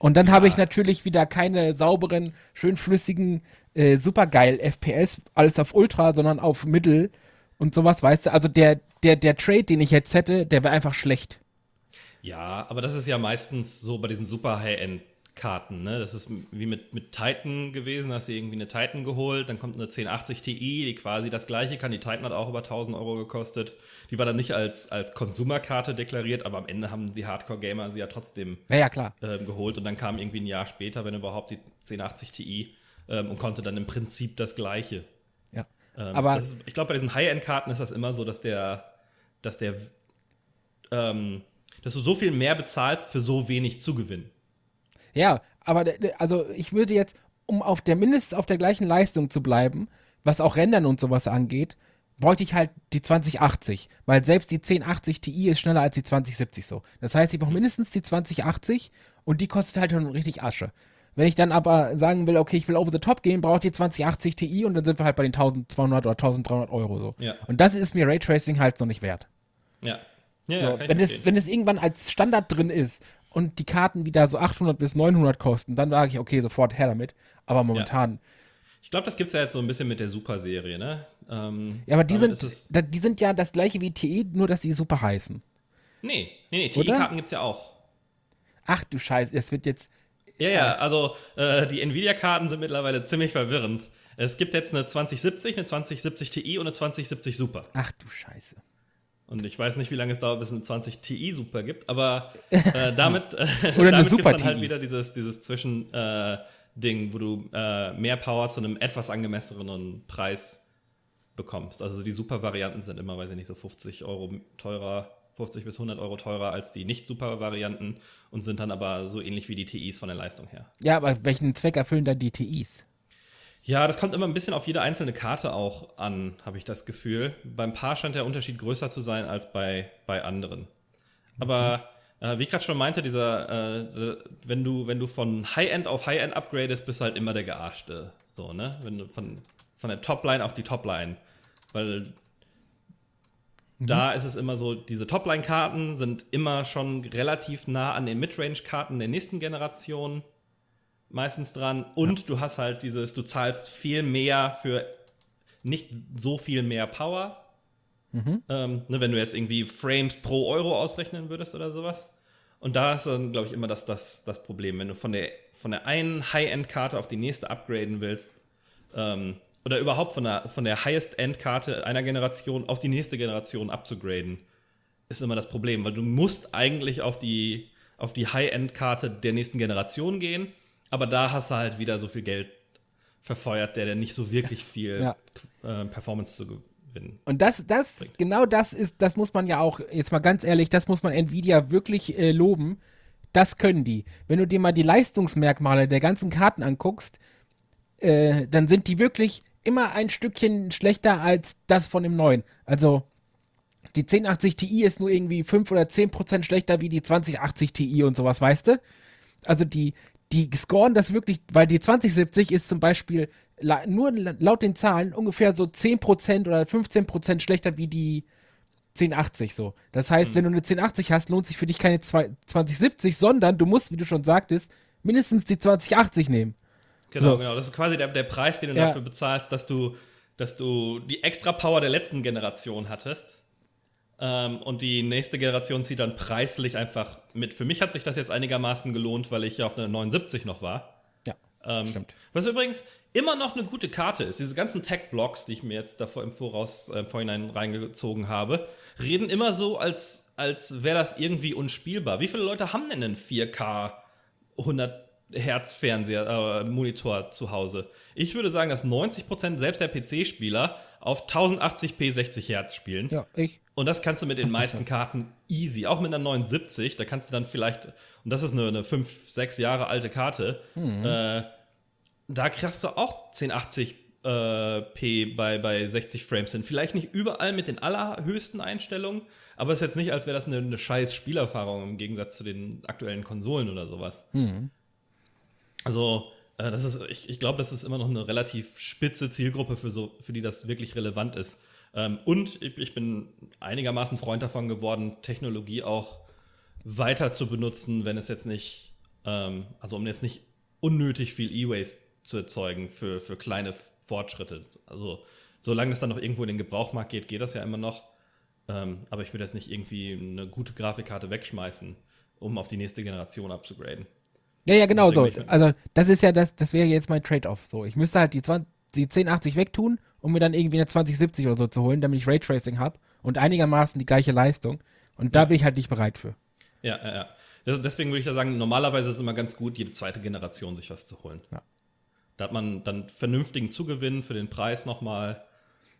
Und dann habe ich natürlich wieder keine sauberen, schön flüssigen, äh, supergeil FPS, alles auf Ultra, sondern auf Mittel und sowas, weißt du? Also der, der, der Trade, den ich jetzt hätte, der wäre einfach schlecht. Ja, aber das ist ja meistens so bei diesen super High-End-Karten, ne? Das ist wie mit, mit Titan gewesen, hast du irgendwie eine Titan geholt, dann kommt eine 1080 Ti, die quasi das gleiche kann. Die Titan hat auch über 1000 Euro gekostet. Die war dann nicht als, als Konsumerkarte deklariert, aber am Ende haben die Hardcore-Gamer sie ja trotzdem Naja, klar. ähm, geholt und dann kam irgendwie ein Jahr später, wenn überhaupt, die 1080 Ti ähm, und konnte dann im Prinzip das Gleiche. Ja. Ähm, Aber- ist, ich glaube, bei diesen High-End-Karten ist das immer so, dass der, dass der, ähm, dass du so viel mehr bezahlst für so wenig Zugewinn. Ja, aber also ich würde jetzt, um auf der mindestens auf der gleichen Leistung zu bleiben, was auch Rendern und sowas angeht, bräuchte ich halt die 2080, weil selbst die 1080 Ti ist schneller als die 2070 so. Das heißt, ich brauche mindestens die 2080 und die kostet halt schon richtig Asche. Wenn ich dann aber sagen will, okay, ich will over the top gehen, brauche ich die 2080 Ti und dann sind wir halt bei den 1200 oder 1300 Euro so. Ja. Und das ist mir Raytracing halt noch nicht wert. Ja. Ja, So, ja, wenn, es, wenn es irgendwann als Standard drin ist und die Karten wieder so 800 bis 900 kosten, dann sage ich, okay, sofort her damit. Aber momentan. Ich glaube, das gibt es ja jetzt so ein bisschen mit der Super-Serie, ne? Ähm, Ja, aber die sind, die sind ja das gleiche wie TE, nur dass die super heißen. nee, nee, nee, Oder? TI-Karten gibt es ja auch. Ach du Scheiße, es wird jetzt. Ja, ja, also äh, die Nvidia-Karten sind mittlerweile ziemlich verwirrend. Es gibt jetzt eine 2070, eine 2070 Ti und eine 2070 Super. Ach du Scheiße. Und ich weiß nicht, wie lange es dauert, bis es eine 20 Ti Super gibt, aber äh, damit, äh, damit Super gibt's dann halt wieder dieses, dieses Zwischen-Ding, wo du äh, mehr Power zu einem etwas angemessenen Preis bekommst. Also die Super-Varianten sind immer, weiß ich nicht, so 50 Euro teurer, 50 bis 100 Euro teurer als die Nicht-Super-Varianten und sind dann aber so ähnlich wie die TIs von der Leistung her. Ja, aber welchen Zweck erfüllen dann die TIs? Ja, das kommt immer ein bisschen auf jede einzelne Karte auch an, habe ich das Gefühl. Beim Paar scheint der Unterschied größer zu sein als bei, bei anderen. Aber äh, wie ich gerade schon meinte, dieser, äh, wenn du, wenn du von High-End auf High-End upgradest, bist du halt immer der Gearschte. So, ne? Wenn du von, von der Topline auf die Topline. Weil da ist es immer so, diese Topline-Karten sind immer schon relativ nah an den Midrange-Karten der nächsten Generation meistens dran. Und ja. du hast halt dieses, du zahlst viel mehr für nicht so viel mehr Power. Mhm. Ähm, ne, wenn du jetzt irgendwie Frames pro Euro ausrechnen würdest oder sowas. Und da ist dann, glaube ich, immer das, das, das Problem. Wenn du von der, von der einen High-End-Karte auf die nächste upgraden willst, ähm, oder überhaupt von der, von der Highest-End-Karte einer Generation auf die nächste Generation abzugraden, ist immer das Problem, weil du musst eigentlich auf die, auf die High-End-Karte der nächsten Generation gehen, aber da hast du halt wieder so viel Geld verfeuert, der dir nicht so wirklich viel ja. äh, Performance zu gewinnen. Und das, das, bringt. genau das ist, das muss man ja auch, jetzt mal ganz ehrlich, das muss man Nvidia wirklich äh, loben. Das können die. Wenn du dir mal die Leistungsmerkmale der ganzen Karten anguckst, äh, dann sind die wirklich immer ein Stückchen schlechter als das von dem neuen. Also die 1080 Ti ist nur irgendwie 5 oder 10 Prozent schlechter wie die 2080 Ti und sowas, weißt du? Also die, die scoren das wirklich, weil die 2070 ist zum Beispiel nur laut den Zahlen ungefähr so 10% oder 15% schlechter wie die 1080 so. Das heißt, mhm. wenn du eine 1080 hast, lohnt sich für dich keine 2070, sondern du musst, wie du schon sagtest, mindestens die 2080 nehmen. Genau, so. genau. Das ist quasi der, der Preis, den du ja. dafür bezahlst, dass du, dass du die extra Power der letzten Generation hattest. Ähm, und die nächste Generation zieht dann preislich einfach mit. Für mich hat sich das jetzt einigermaßen gelohnt, weil ich ja auf einer 79 noch war. Ja, ähm, stimmt. Was übrigens immer noch eine gute Karte ist. Diese ganzen Tech-Blocks, die ich mir jetzt davor im Voraus äh, vorhinein reingezogen habe, reden immer so, als, als wäre das irgendwie unspielbar. Wie viele Leute haben denn einen 4K 100 Hertz-Fernseher, äh, Monitor zu Hause? Ich würde sagen, dass 90% selbst der PC-Spieler auf 1080p 60 Hertz spielen. Ja, ich. Und das kannst du mit den meisten Karten easy. Auch mit einer 79, da kannst du dann vielleicht, und das ist eine, eine 5, 6 Jahre alte Karte, mhm. äh, da kriegst du auch 1080 äh, P bei, bei 60 Frames hin. Vielleicht nicht überall mit den allerhöchsten Einstellungen, aber es ist jetzt nicht, als wäre das eine, eine scheiß Spielerfahrung im Gegensatz zu den aktuellen Konsolen oder sowas. Mhm. Also, äh, das ist, ich, ich glaube, das ist immer noch eine relativ spitze Zielgruppe, für, so, für die das wirklich relevant ist. Ähm, und ich, bin einigermaßen Freund davon geworden, Technologie auch weiter zu benutzen, wenn es jetzt nicht, ähm, also um jetzt nicht unnötig viel E-Waste zu erzeugen für, für kleine Fortschritte. Also solange es dann noch irgendwo in den Gebrauchmarkt geht, geht das ja immer noch. Ähm, aber ich würde jetzt nicht irgendwie eine gute Grafikkarte wegschmeißen, um auf die nächste Generation abzugraden. Ja, ja, genau so. Also das ist ja das, das wäre jetzt mein Trade-off. So, ich müsste halt die, 20, die 1080 wegtun, um mir dann irgendwie eine 2070 oder so zu holen, damit ich Raytracing habe und einigermaßen die gleiche Leistung. Und da ja. bin ich halt nicht bereit für. Ja, ja, ja. Deswegen würde ich da sagen, normalerweise ist es immer ganz gut, jede zweite Generation sich was zu holen. Ja. Da hat man dann vernünftigen Zugewinn für den Preis nochmal,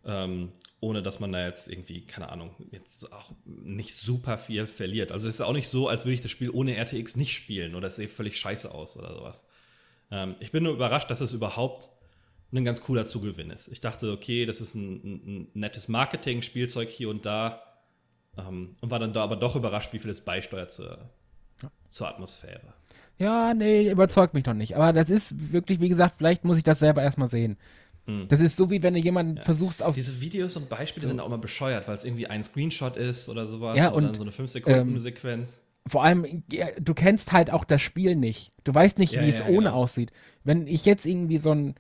ähm, ohne dass man da jetzt irgendwie, keine Ahnung, jetzt auch nicht super viel verliert. Also es ist auch nicht so, als würde ich das Spiel ohne RTX nicht spielen oder es sehe völlig scheiße aus oder sowas. Ähm, ich bin nur überrascht, dass es überhaupt ein ganz cooler Zugewinn ist. Ich dachte, okay, das ist ein, ein nettes Marketing-Spielzeug hier und da ähm, und war dann da aber doch überrascht, wie viel es beisteuert zur, ja. zur Atmosphäre. Ja, nee, überzeugt mich noch nicht. Aber das ist wirklich, wie gesagt, vielleicht muss ich das selber erstmal sehen. Hm. Das ist so, wie wenn du jemanden ja. versuchst auf. Diese Videos und Beispiele so. sind auch immer bescheuert, weil es irgendwie ein Screenshot ist oder sowas. Ja, und, oder so eine 5-Sekunden-Sequenz. Ähm, vor allem, du kennst halt auch das Spiel nicht. Du weißt nicht, ja, wie es ohne genau. aussieht. Wenn ich jetzt irgendwie so ein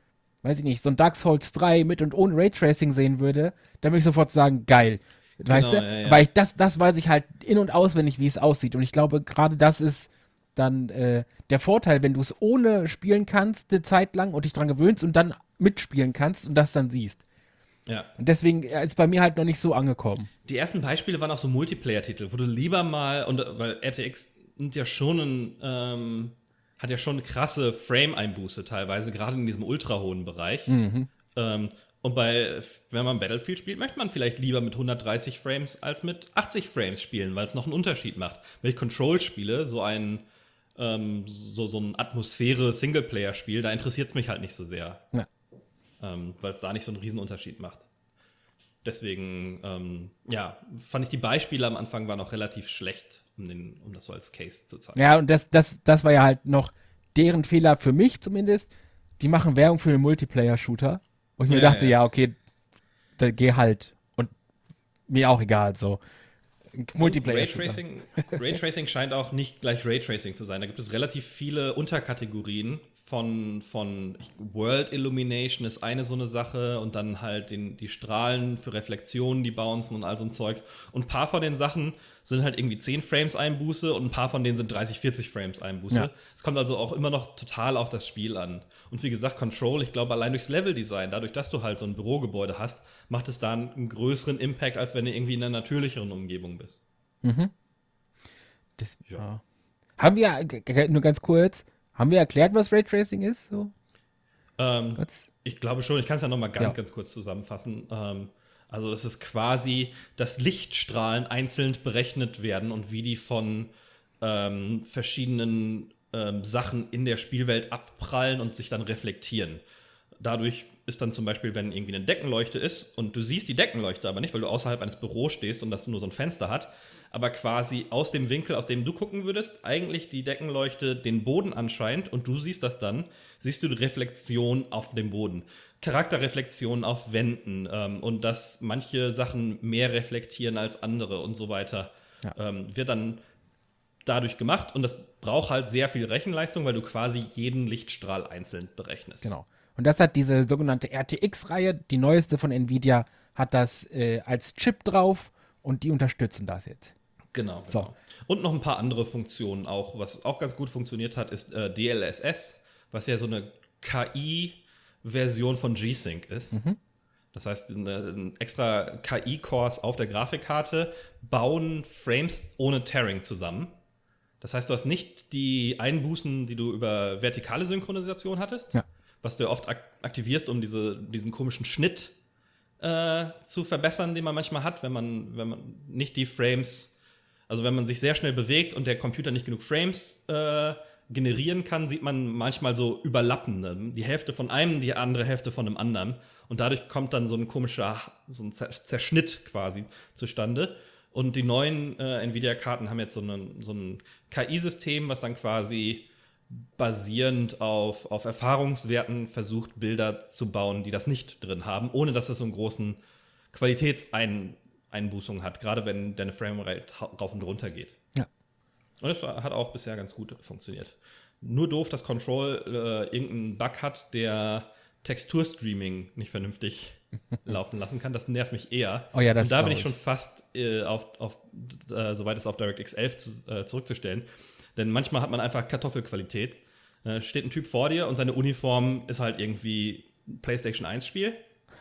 weiß ich nicht, so ein Dark Souls 3 mit und ohne Raytracing sehen würde, dann würde ich sofort sagen, geil. Weißt genau, du? Ja, ja. Weil ich das, das weiß ich halt in- und auswendig, wie es aussieht. Und ich glaube, gerade das ist dann äh, der Vorteil, wenn du es ohne spielen kannst, eine Zeit lang und dich dran gewöhnst und dann mitspielen kannst und das dann siehst. Ja. Und deswegen ist es bei mir halt noch nicht so angekommen. Die ersten Beispiele waren auch so Multiplayer-Titel, wo du lieber mal, und weil RTX nimmt ja schon ein, ähm, hat ja schon krasse Frame-Einbuße teilweise, gerade in diesem ultra hohen Bereich. Mhm. Ähm, und bei, wenn man Battlefield spielt, möchte man vielleicht lieber mit 130 Frames als mit 80 Frames spielen, weil es noch einen Unterschied macht. Wenn ich Control spiele, so ein, ähm, so, so ein Atmosphäre-Singleplayer-Spiel, da interessiert es mich halt nicht so sehr. Ja. Ähm, weil es da nicht so einen riesen Unterschied macht. Deswegen, ähm, ja, fand ich die Beispiele am Anfang waren auch relativ schlecht um, den, um das so als Case zu zeigen. Ja, und das, das, das war ja halt noch deren Fehler für mich zumindest. Die machen Werbung für einen Multiplayer-Shooter. Und ich mir ja, dachte, ja. ja, okay, da geh halt. Und mir auch egal, so. Multiplayer. Raytracing, Raytracing scheint auch nicht gleich Raytracing zu sein. Da gibt es relativ viele Unterkategorien von, von World Illumination ist eine so eine Sache und dann halt den, die Strahlen für Reflexionen, die bouncen und all so ein Zeugs. Und ein paar von den Sachen sind halt irgendwie 10 Frames Einbuße und ein paar von denen sind 30, 40 Frames Einbuße. Ja. Es kommt also auch immer noch total auf das Spiel an. Und wie gesagt, Control, ich glaube, allein durchs Leveldesign, dadurch, dass du halt so ein Bürogebäude hast, macht es da einen größeren Impact, als wenn du irgendwie in einer natürlicheren Umgebung bist. Das, Ja. ja. Haben wir, g- nur ganz kurz, haben wir erklärt, was Raytracing ist? So? Ähm, ich glaube schon, ich kann es ja noch mal ganz, Ja. ganz kurz zusammenfassen. Ähm, also es ist quasi, dass Lichtstrahlen einzeln berechnet werden und wie die von ähm, verschiedenen ähm, Sachen in der Spielwelt abprallen und sich dann reflektieren. Dadurch ist dann zum Beispiel, wenn irgendwie eine Deckenleuchte ist und du siehst die Deckenleuchte aber nicht, weil du außerhalb eines Büros stehst und das nur so ein Fenster hat, aber quasi aus dem Winkel, aus dem du gucken würdest, eigentlich die Deckenleuchte den Boden anscheint und du siehst das dann, siehst du die Reflexion auf dem Boden. Charakterreflexion auf Wänden ähm, und dass manche Sachen mehr reflektieren als andere und so weiter, Ja. ähm, wird dann dadurch gemacht und das braucht halt sehr viel Rechenleistung, weil du quasi jeden Lichtstrahl einzeln berechnest. Genau. Und das hat diese sogenannte RTX-Reihe, die neueste von Nvidia, hat das äh, als Chip drauf und die unterstützen das jetzt. Genau, So. genau. Und noch ein paar andere Funktionen auch. Was auch ganz gut funktioniert hat, ist äh, DLSS, was ja so eine KI-Version von G-Sync ist. Das heißt, ein extra KI-Cores auf der Grafikkarte bauen Frames ohne Tearing zusammen. Das heißt, du hast nicht die Einbußen, die du über vertikale Synchronisation hattest, Ja. Was du oft ak aktivierst, um diese, diesen komischen Schnitt äh, zu verbessern, den man manchmal hat, wenn man, wenn man nicht die Frames, also wenn man sich sehr schnell bewegt und der Computer nicht genug Frames äh, generieren kann, sieht man manchmal so überlappende. Die Hälfte von einem, die andere Hälfte von einem anderen. Und dadurch kommt dann so ein komischer, so ein Zer Zerschnitt quasi zustande. Und die neuen äh, Nvidia-Karten haben jetzt so, einen, so ein KI-System, was dann quasi basierend auf, auf Erfahrungswerten versucht, Bilder zu bauen, die das nicht drin haben, ohne dass es so einen großen Qualitätseinbußung hat, gerade wenn deine Framerate rauf und runter geht. Ja. Und das hat auch bisher ganz gut funktioniert. Nur doof, dass Control äh, irgendeinen Bug hat, der Texturstreaming nicht vernünftig laufen lassen kann. Das nervt mich eher. Oh ja, das Und da bin ich. schon fast äh, auf, auf äh, soweit es auf DirectX 11 zu, äh, zurückzustellen. Denn manchmal hat man einfach Kartoffelqualität. Äh, steht ein Typ vor dir und seine Uniform ist halt irgendwie PlayStation 1 Spiel.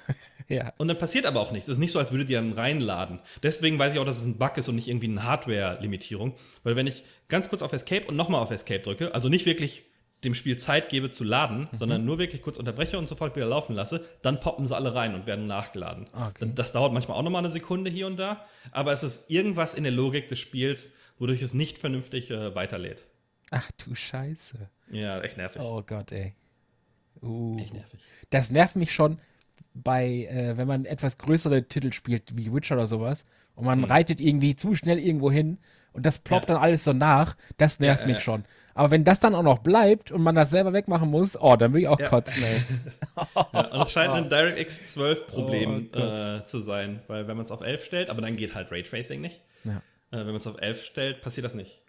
Ja. Und dann passiert aber auch nichts. Es ist nicht so, als würde die dann reinladen. Deswegen weiß ich auch, dass es ein Bug ist und nicht irgendwie eine Hardware-Limitierung. Weil wenn ich ganz kurz auf Escape und nochmal auf Escape drücke, also nicht wirklich dem Spiel Zeit gebe zu laden, sondern nur wirklich kurz unterbreche und sofort wieder laufen lasse, dann poppen sie alle rein und werden nachgeladen. Okay. Dann- Das dauert manchmal auch nochmal eine Sekunde hier und da, aber es ist irgendwas in der Logik des Spiels, wodurch es nicht vernünftig äh, weiterlädt. Ach du Scheiße. Ja, echt nervig. Oh Gott, ey. Uh. Echt nervig. Das nervt mich schon bei, äh, wenn man etwas größere Titel spielt, wie Witcher oder sowas, und man reitet irgendwie zu schnell irgendwo hin und das ploppt Ja. dann alles so nach, das nervt Ja, mich ja. schon. Aber wenn das dann auch noch bleibt und man das selber wegmachen muss, oh, dann will ich auch kotzen, ey. Und es scheint ein DirectX 12 Problem Oh äh, zu sein, weil wenn man es auf 11 stellt, aber dann geht halt Raytracing nicht. Ja. Äh, wenn man es auf 11 stellt, passiert das nicht.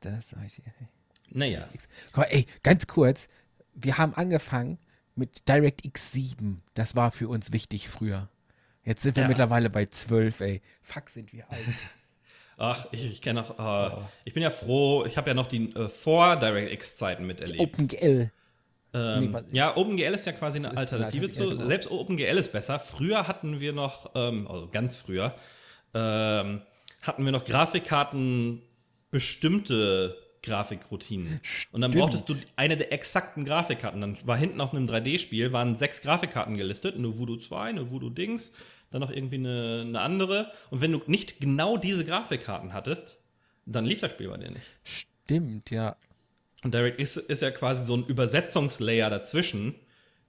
Das sag ich dir, ey. Naja. Mal, ey, ganz kurz. Wir haben angefangen mit DirectX 7. Das war für uns wichtig früher. Jetzt sind wir Ja. mittlerweile bei 12, ey. Fuck, sind wir alt. Ach, ich, ich kenne auch, äh, Oh. ich bin ja froh, ich habe ja noch die äh, vor DirectX-Zeiten miterlebt. OpenGL. Ähm, Nee, ja, OpenGL ist ja quasi eine Alternative Alternative, zu. genau. Selbst OpenGL ist besser. Früher hatten wir noch, ähm, also ganz früher, ähm, hatten wir noch Grafikkarten bestimmte Grafikroutinen. Und dann Stimmt. brauchtest du eine der exakten Grafikkarten. Dann war hinten auf einem 3D-Spiel waren sechs Grafikkarten gelistet, eine Voodoo 2, eine Voodoo Dings, dann noch irgendwie eine, eine andere. Und wenn du nicht genau diese Grafikkarten hattest, dann lief das Spiel bei dir nicht. Stimmt, ja. Und DirectX ist, ist ja quasi so ein Übersetzungslayer dazwischen,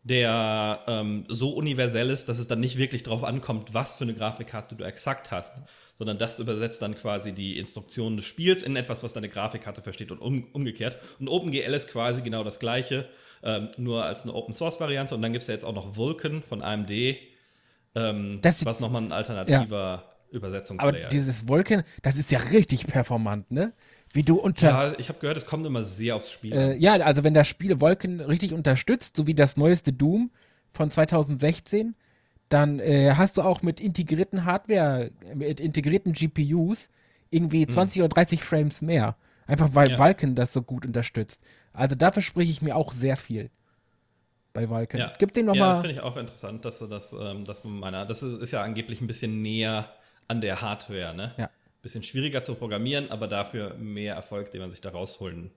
der ähm, so universell ist, dass es dann nicht wirklich drauf ankommt, was für eine Grafikkarte du exakt hast, sondern das übersetzt dann quasi die Instruktionen des Spiels in etwas, was deine Grafikkarte versteht und um, umgekehrt. Und OpenGL ist quasi genau das gleiche, ähm, nur als eine Open-Source-Variante. Und dann gibt es ja jetzt auch noch Vulkan von AMD, ähm, Das- was nochmal ein alternativer Übersetzungslayer Aber dieses Wolken, das ist ja richtig performant, ne? Wie du unter. Ja, ich habe gehört, es kommt immer sehr aufs Spiel. Äh, ja, also wenn das Spiel Wolken richtig unterstützt, so wie das neueste Doom von 2016, dann äh, hast du auch mit integrierten Hardware, mit integrierten GPUs irgendwie 20 oder 30 Frames mehr. Einfach weil Ja. Vulkan das so gut unterstützt. Also dafür spreche ich mir auch sehr viel bei Vulkan. Ja, Gib dem ja das finde ich auch interessant, dass du das, ähm, dass man meiner, das ist, ist ja angeblich ein bisschen näher an der Hardware, ne? Ja. Bisschen schwieriger zu programmieren, aber dafür mehr Erfolg, den man sich da rausholen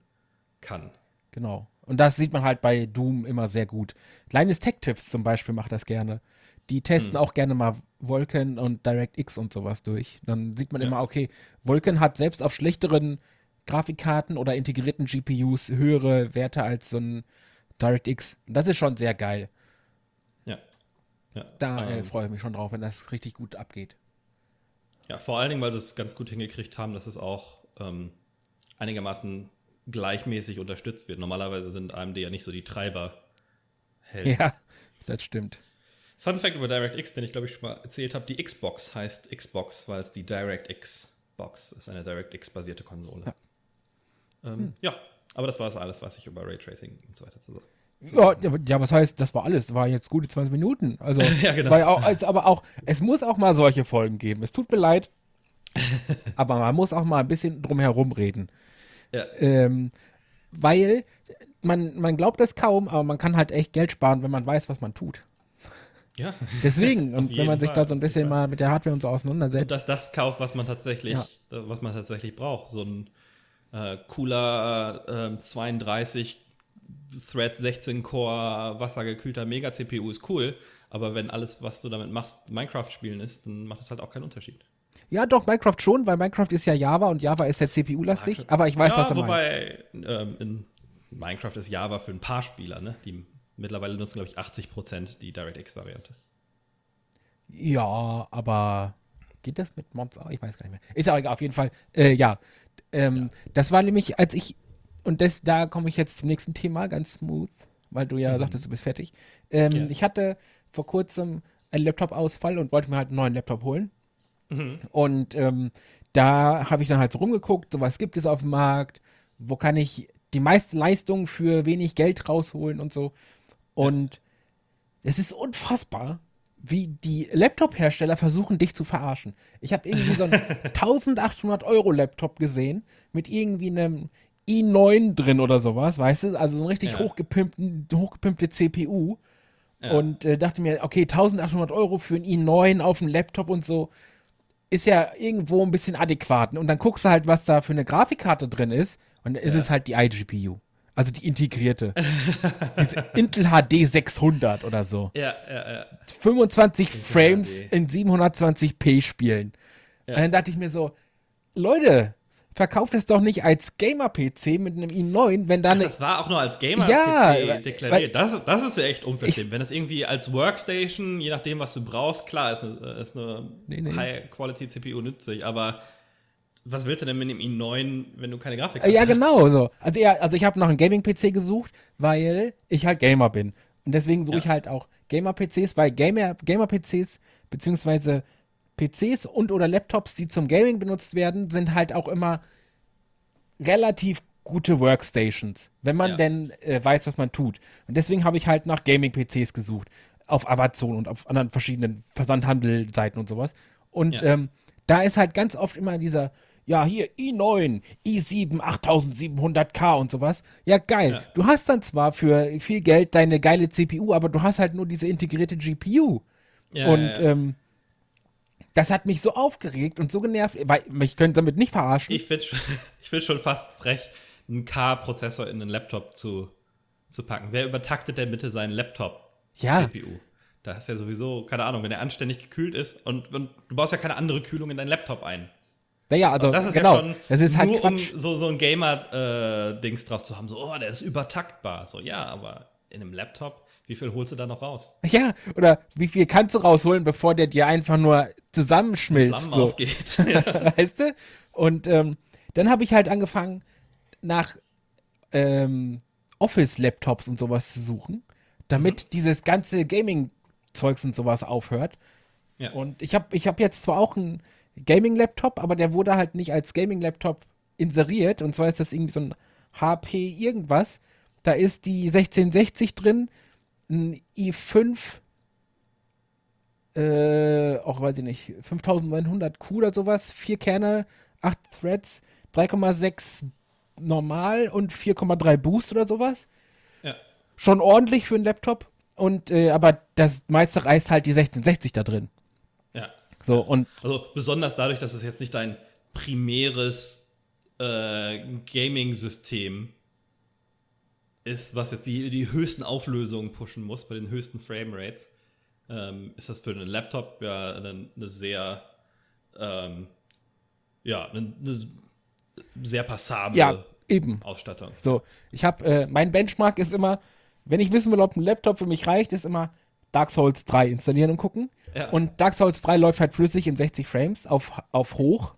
kann. Genau. Und das sieht man halt bei Doom immer sehr gut. Kleines Tech-Tips zum Beispiel macht das gerne. Die testen Hm. auch gerne mal Vulkan und DirectX und sowas durch. Dann sieht man Ja. immer, okay, Vulkan hat selbst auf schlechteren Grafikkarten oder integrierten GPUs höhere Werte als so ein DirectX. Und das ist schon sehr geil. Ja. ja. Da äh, ähm, freue ich mich schon drauf, wenn das richtig gut abgeht. Ja, vor allen Dingen, weil sie es ganz gut hingekriegt haben, dass es auch ähm, einigermaßen gleichmäßig unterstützt wird. Normalerweise sind AMD ja nicht so die Treiber. Ja, das stimmt. Fun Fact über DirectX, den ich glaube ich schon mal erzählt habe: Die Xbox heißt Xbox, weil es die DirectX Box ist, eine DirectX-basierte Konsole. Ja. Ähm, ja, aber das war es alles, was ich über Raytracing und so weiter zu sagen. Ja, ja, was heißt, das war alles. Das war jetzt gute 20 Minuten. Also, Ja, genau. auch, als, aber auch, es muss auch mal solche Folgen geben. Es tut mir leid. aber man muss auch mal ein bisschen drum herum reden. Ja, Ähm, weil man, man glaubt es kaum, aber man kann halt echt Geld sparen, wenn man weiß, was man tut. Ja. Deswegen, und wenn man sich Fall, da so ein bisschen mal mit der Hardware und so Und auseinandersetzt. dass das kauft, was man tatsächlich, Ja. äh, was man tatsächlich braucht. So ein äh, cooler ähm, 32 Thread 16 Core wassergekühlter Mega CPU ist cool, aber wenn alles, was du damit machst, Minecraft spielen ist, dann macht es halt auch keinen Unterschied. Ja, doch, Minecraft schon, weil Minecraft ist ja Java und Java ist ja CPU-lastig, aber ich weiß, ja, was du meinst. wobei ähm, in Minecraft ist Java für ein paar Spieler, ne? Die mittlerweile nutzen, glaube ich, 80% die DirectX-Variante. Ja, aber geht das mit Mods auch? Ich weiß gar nicht mehr. Ist ja auch egal, auf jeden Fall. Äh, ja. Ähm, Das war nämlich, als ich, und das, da komme ich jetzt zum nächsten Thema, ganz smooth, weil du ja sagtest, du bist fertig. Ähm, Ja. Ich hatte vor kurzem einen Laptop-Ausfall und wollte mir halt einen neuen Laptop holen. Und ähm, da habe ich dann halt so rumgeguckt, so was gibt es auf dem Markt, wo kann ich die meiste Leistung für wenig Geld rausholen und so. Und es ist unfassbar, wie die Laptop-Hersteller versuchen, dich zu verarschen. Ich habe irgendwie so einen 1800 Euro Laptop gesehen mit irgendwie einem i9 drin oder sowas, weißt du? Also so ein richtig Ja. hochgepimpten, hochgepimpte CPU. Ja. Und äh, dachte mir, okay, 1800 Euro für ein i9 auf dem Laptop und so ist ja irgendwo ein bisschen adäquat. Und dann guckst du halt, was da für eine Grafikkarte drin ist. Und dann ist Ja. es halt die iGPU. Also die integrierte. Diese Intel HD 600 oder so. Ja, ja, ja. 25 Frames HD. in 720p spielen. Ja. Und dann dachte ich mir so, Leute, verkauft es doch nicht als Gamer-PC mit einem i9, wenn da eine Das war auch nur als Gamer-PC Ja, deklariert. Das, ist- das ist ja echt unverschämt. Wenn das irgendwie als Workstation, je nachdem, was du brauchst, klar, ist eine, ist eine Nee, nee. High-Quality-CPU nützlich, aber was willst du denn mit dem i9, wenn du keine Grafik Äh, Ja, hast? genau so. Also, ja, also ich habe noch einen Gaming-PC gesucht, weil ich halt Gamer bin. Und deswegen suche Ja. ich halt auch Gamer-PCs, weil Gamer- Gamer-PCs beziehungsweise PCs und oder Laptops, die zum Gaming benutzt werden, sind halt auch immer relativ gute Workstations, wenn man Ja. denn äh, weiß, was man tut. Und deswegen habe ich halt nach Gaming-PCs gesucht. Auf Amazon und auf anderen verschiedenen Versandhandelseiten und sowas. Und Ja. ähm, da ist halt ganz oft immer dieser, ja, hier i9, i7, 8700K und sowas. Ja, geil. Ja. Du hast dann zwar für viel Geld deine geile CPU, aber du hast halt nur diese integrierte GPU. Ja, und ja, ja. Ähm, das hat mich so aufgeregt und so genervt, weil ich könnte damit nicht verarschen. Ich finde schon, ich find schon fast frech, einen K-Prozessor in einen Laptop zu, zu packen. Wer übertaktet denn bitte seinen Ja. Laptop-CPU? Da ist ja sowieso, keine Ahnung, wenn er anständig gekühlt ist und, und du baust ja keine andere Kühlung in deinen Laptop ein. Naja, also Das ist genau. ja schon das ist halt nur, Quatsch. um so, so ein Gamer-Dings drauf zu haben. So, oh, der ist übertaktbar. So, ja, aber in einem Laptop, wie viel holst du da noch raus? Ja, oder wie viel kannst du rausholen, bevor der dir einfach nur zusammenschmilzt? Flammen So. aufgeht. weißt du? Und ähm, dann habe ich halt angefangen, nach ähm, Office-Laptops und sowas zu suchen, damit Mhm. dieses ganze Gaming-Zeugs und sowas aufhört. Ja. Und ich habe ich hab jetzt zwar auch einen Gaming-Laptop, aber der wurde halt nicht als Gaming-Laptop inseriert. Und zwar ist das irgendwie so ein HP irgendwas. Da ist die 1660 drin, ein i5, äh, auch weiß ich nicht, 5900Q oder sowas, vier Kerne, 8 Threads, 3,6 normal und 4,3 Boost oder sowas. Ja. Schon ordentlich für einen Laptop. Und, äh, aber das meiste reißt halt die 1660 da drin. Ja. So, und Also besonders dadurch, dass es jetzt nicht dein primäres äh, Gaming-System ist, was jetzt die, die höchsten Auflösungen pushen muss, bei den höchsten Framerates, ähm, ist das für einen Laptop ja eine, eine sehr, ähm, ja, eine, eine sehr passable ja, eben. Ausstattung. So, ich habe, äh, mein Benchmark ist immer, wenn ich wissen will, ob ein Laptop für mich reicht, ist immer Dark Souls 3 installieren und gucken. Ja. Und Dark Souls 3 läuft halt flüssig in 60 Frames auf, auf hoch.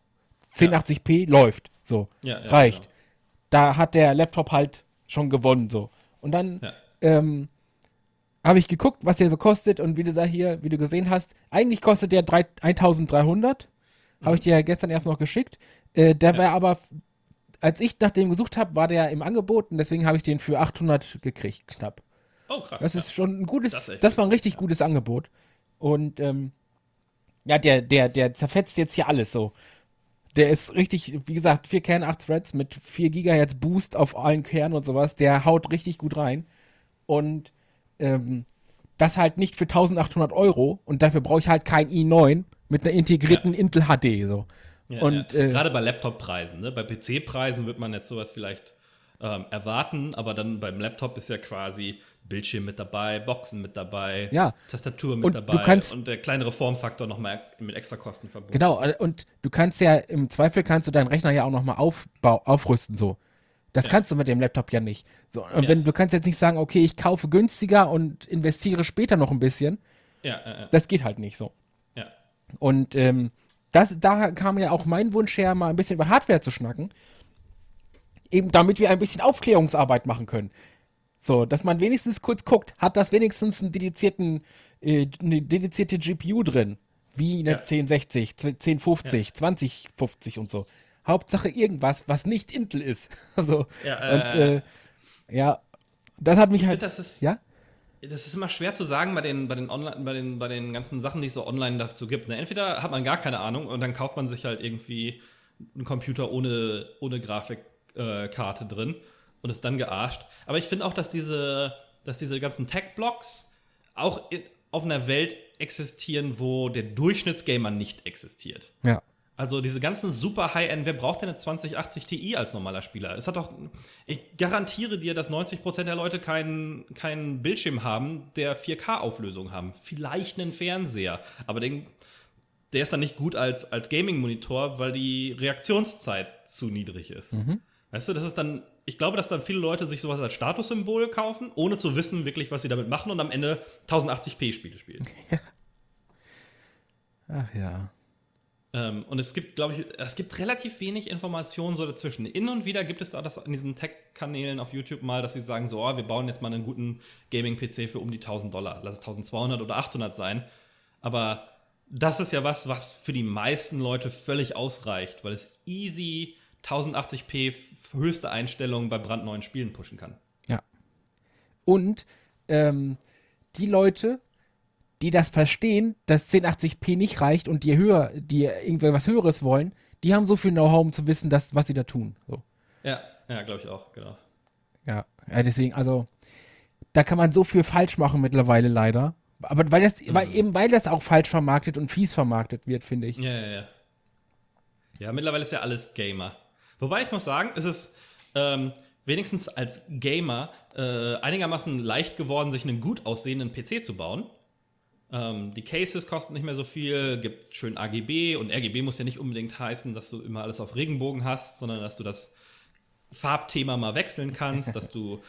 1080p läuft. So. Ja, ja, reicht. genau. Da hat der Laptop halt schon gewonnen. So. Und dann Ja. ähm, habe ich geguckt, was der so kostet. Und wie du da hier, wie du gesehen hast, eigentlich kostet der drei- 1300. Habe ich dir ja gestern erst noch geschickt. Äh, der war aber, als ich nach dem gesucht habe, war der im Angebot. Und deswegen habe ich den für 800 gekriegt, knapp. Oh, krass. Das ist schon ein gutes, Das das, war ein richtig ja. gutes Angebot. Und ähm, ja, der, der, der zerfetzt jetzt hier alles so. Der ist richtig, wie gesagt, 4 Kerne, 8 Threads mit 4 Gigahertz Boost auf allen Kernen und sowas. Der haut richtig gut rein. Und ähm, das halt nicht für 1800 Euro. Und dafür brauche ich halt kein i9 mit einer integrierten Intel HD. So. Ja, und ja. äh, Gerade bei Laptop-Preisen, ne? bei PC-Preisen wird man jetzt sowas vielleicht ähm, erwarten, aber dann beim Laptop ist ja quasi Bildschirm mit dabei, Boxen mit dabei, Ja. Tastatur mit Und dabei kannst- und der kleinere Formfaktor nochmal mit extra Kosten verbunden. Genau, äh, und du kannst ja, im Zweifel kannst du deinen Rechner ja auch nochmal aufrüsten, so. Das Ja. kannst du mit dem Laptop ja nicht. So, und Ja. wenn du kannst jetzt nicht sagen, okay, ich kaufe günstiger und investiere später noch ein bisschen, Ja, ja, ja. das geht halt nicht so. ja. Und ähm, das, da kam ja auch mein Wunsch her, mal ein bisschen über Hardware zu schnacken. Eben damit wir ein bisschen Aufklärungsarbeit machen können. So, dass man wenigstens kurz guckt, hat das wenigstens einen dedizierten, äh, eine dedizierte GPU drin? Wie eine Ja. 1060, 1050, 2050 und so. Hauptsache irgendwas, was nicht Intel ist. Also, Ja, und äh, äh, ja, das hat mich Ich halt. finde, das ist, ja? das ist immer schwer zu sagen bei den, bei den Online, bei den, bei den ganzen Sachen, die es so online dazu gibt. Ne? Entweder hat man gar keine Ahnung und dann kauft man sich halt irgendwie einen Computer ohne, ohne Grafikkarte äh, Karte drin und ist dann gearscht. Aber ich finde auch, dass diese, dass diese ganzen Tech-Blocks auch in, auf einer Welt existieren, wo der Durchschnittsgamer nicht existiert. Ja. Also diese ganzen super High-End, wer braucht denn eine 2080 Ti als normaler Spieler? Es hat doch, ich garantiere dir, dass 90% der Leute keinen, keinen Bildschirm haben, der 4K-Auflösung haben. Vielleicht einen Fernseher, aber den, der ist dann nicht gut als, als Gaming-Monitor, weil die Reaktionszeit zu niedrig ist. Weißt du, das ist dann, ich glaube, dass dann viele Leute sich sowas als Statussymbol kaufen, ohne zu wissen wirklich, was sie damit machen und am Ende 1080p-Spiele spielen. Ach ja. Ähm, und es gibt, glaube ich, es gibt relativ wenig Informationen so dazwischen. In und wieder gibt es da das in diesen Tech-Kanälen auf YouTube mal, dass sie sagen so, oh, wir bauen jetzt mal einen guten Gaming-PC für um die 1000 Dollar. Lass es 1200 oder 800 sein. Aber das ist ja was, was für die meisten Leute völlig ausreicht, weil es easy 1080p f- höchste Einstellungen bei brandneuen Spielen pushen kann. Ja. Und ähm, die Leute, die das verstehen, dass 1080p nicht reicht und die höher, die irgendwas Höheres wollen, die haben so viel Know-how, um zu wissen, dass, was sie da tun. So. Ja, ja, glaube ich auch, genau. Ja. ja, deswegen, also, da kann man so viel falsch machen mittlerweile leider. Aber weil das, weil, eben weil das auch falsch vermarktet und fies vermarktet wird, finde ich. Ja, ja, ja. Ja, mittlerweile ist ja alles Gamer. Wobei ich muss sagen, es ist ähm, wenigstens als Gamer äh, einigermaßen leicht geworden, sich einen gut aussehenden PC zu bauen. Ähm, die Cases kosten nicht mehr so viel, gibt schön AGB und RGB muss ja nicht unbedingt heißen, dass du immer alles auf Regenbogen hast, sondern dass du das Farbthema mal wechseln kannst, dass du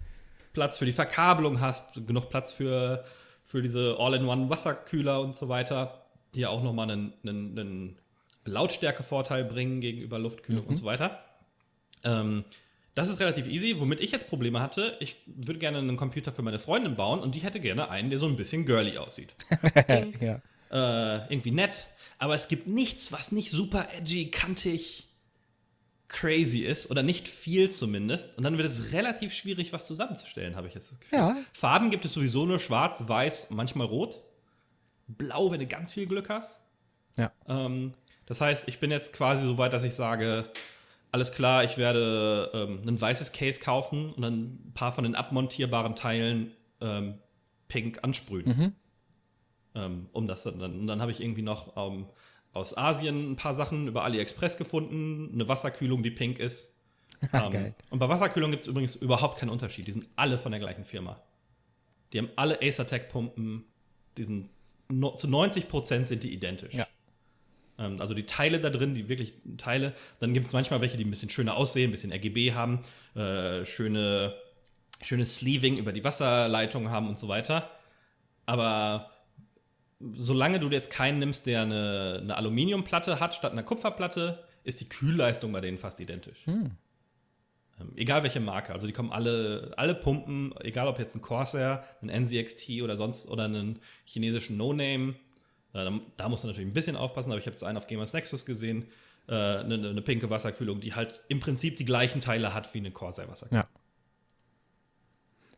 Platz für die Verkabelung hast, genug Platz für, für diese All-in-One-Wasserkühler und so weiter, die ja auch nochmal einen, einen, einen Lautstärkevorteil bringen gegenüber Luftkühlung und so weiter. Ähm, das ist relativ easy. Womit ich jetzt Probleme hatte, ich würde gerne einen Computer für meine Freundin bauen und die hätte gerne einen, der so ein bisschen girly aussieht. ja. äh, irgendwie nett, aber es gibt nichts, was nicht super edgy, kantig, crazy ist oder nicht viel zumindest. Und dann wird es relativ schwierig, was zusammenzustellen, habe ich jetzt das Gefühl. Ja. Farben gibt es sowieso nur schwarz, weiß, manchmal rot. Blau, wenn du ganz viel Glück hast. Ja. Ähm, das heißt, ich bin jetzt quasi so weit, dass ich sage, alles klar, ich werde ähm, ein weißes Case kaufen und dann ein paar von den abmontierbaren Teilen ähm, pink ansprühen. Ähm, um das dann, und dann habe ich irgendwie noch ähm, aus Asien ein paar Sachen über AliExpress gefunden, eine Wasserkühlung, die pink ist. Ähm, Geil. und bei Wasserkühlung gibt es übrigens überhaupt keinen Unterschied. Die sind alle von der gleichen Firma. Die haben alle Acertec-Pumpen, die sind no, zu 90 Prozent sind die identisch. Ja. Ähm, also die Teile da drin, die wirklich Teile. Dann gibt es manchmal welche, die ein bisschen schöner aussehen, ein bisschen RGB haben, äh, schöne, schönes Sleeving über die Wasserleitung haben und so weiter. Aber solange du jetzt keinen nimmst, der eine, eine Aluminiumplatte hat statt einer Kupferplatte, ist die Kühlleistung bei denen fast identisch. Ähm, egal welche Marke. Also die kommen alle, alle Pumpen, egal ob jetzt ein Corsair, ein NZXT oder sonst oder einen chinesischen No-Name. Äh, da, da musst du natürlich ein bisschen aufpassen, aber ich habe jetzt einen auf Gamers Nexus gesehen, äh, eine, eine pinke Wasserkühlung, die halt im Prinzip die gleichen Teile hat wie eine Corsair Wasserkühlung. Ja.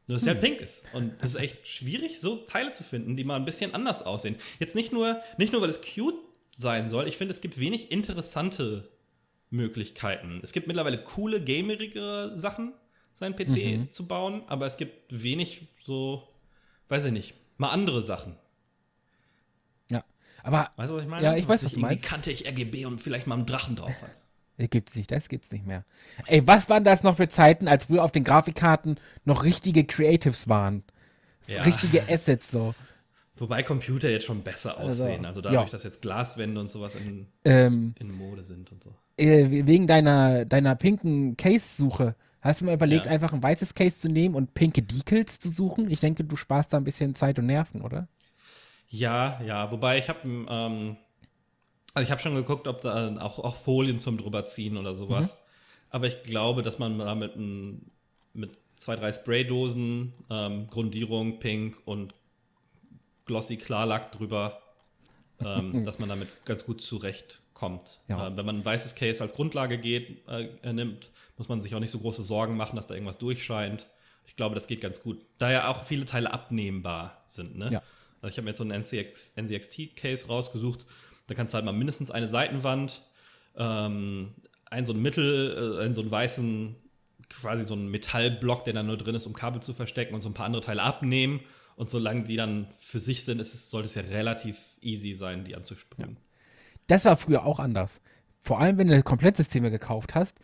Nur dass sie halt pink ist. Und es ist echt schwierig, so Teile zu finden, die mal ein bisschen anders aussehen. Jetzt nicht nur, nicht nur weil es cute sein soll, ich finde, es gibt wenig interessante Möglichkeiten. Es gibt mittlerweile coole, gamerige Sachen, seinen PC zu bauen, aber es gibt wenig so, weiß ich nicht, mal andere Sachen. Aber Weißt du, was ich meine? Ja, ich weiß, was du meinst. kantig RGB und vielleicht mal einen Drachen drauf hat. äh, gibt's nicht, das gibt's nicht mehr. Ey, was waren das noch für Zeiten, als früher auf den Grafikkarten noch richtige Creatives waren? Ja. Richtige Assets so. Wobei Computer jetzt schon besser Also, aussehen. Also dadurch, ja. dass jetzt Glaswände und sowas in, Ähm, in Mode sind und so. äh, wegen deiner, deiner pinken Case-Suche. Hast du mal überlegt, Ja. einfach ein weißes Case zu nehmen und pinke Decals zu suchen? Ich denke, du sparst da ein bisschen Zeit und Nerven, oder? Ja, ja, wobei ich habe ähm, also ich habe schon geguckt, ob da auch, auch Folien zum drüberziehen oder sowas. Aber ich glaube, dass man da mit, ein, mit zwei, drei Spraydosen, ähm, Grundierung, Pink und Glossy Klarlack drüber, ähm, dass man damit ganz gut zurechtkommt. Ja. Äh, wenn man ein weißes Case als Grundlage geht, äh, nimmt, muss man sich auch nicht so große Sorgen machen, dass da irgendwas durchscheint. Ich glaube, das geht ganz gut. Da ja auch viele Teile abnehmbar sind. Ne? Ja. Also ich habe mir jetzt so einen NCX, NCXT-Case rausgesucht. Da kannst du halt mal mindestens eine Seitenwand, ähm, ein so ein Mittel, äh, einen so einen weißen, quasi so einen Metallblock, der da nur drin ist, um Kabel zu verstecken und so ein paar andere Teile abnehmen. Und solange die dann für sich sind, ist es, sollte es ja relativ easy sein, die anzusprühen. Das war früher auch anders. Vor allem, wenn du Komplettsysteme gekauft hast,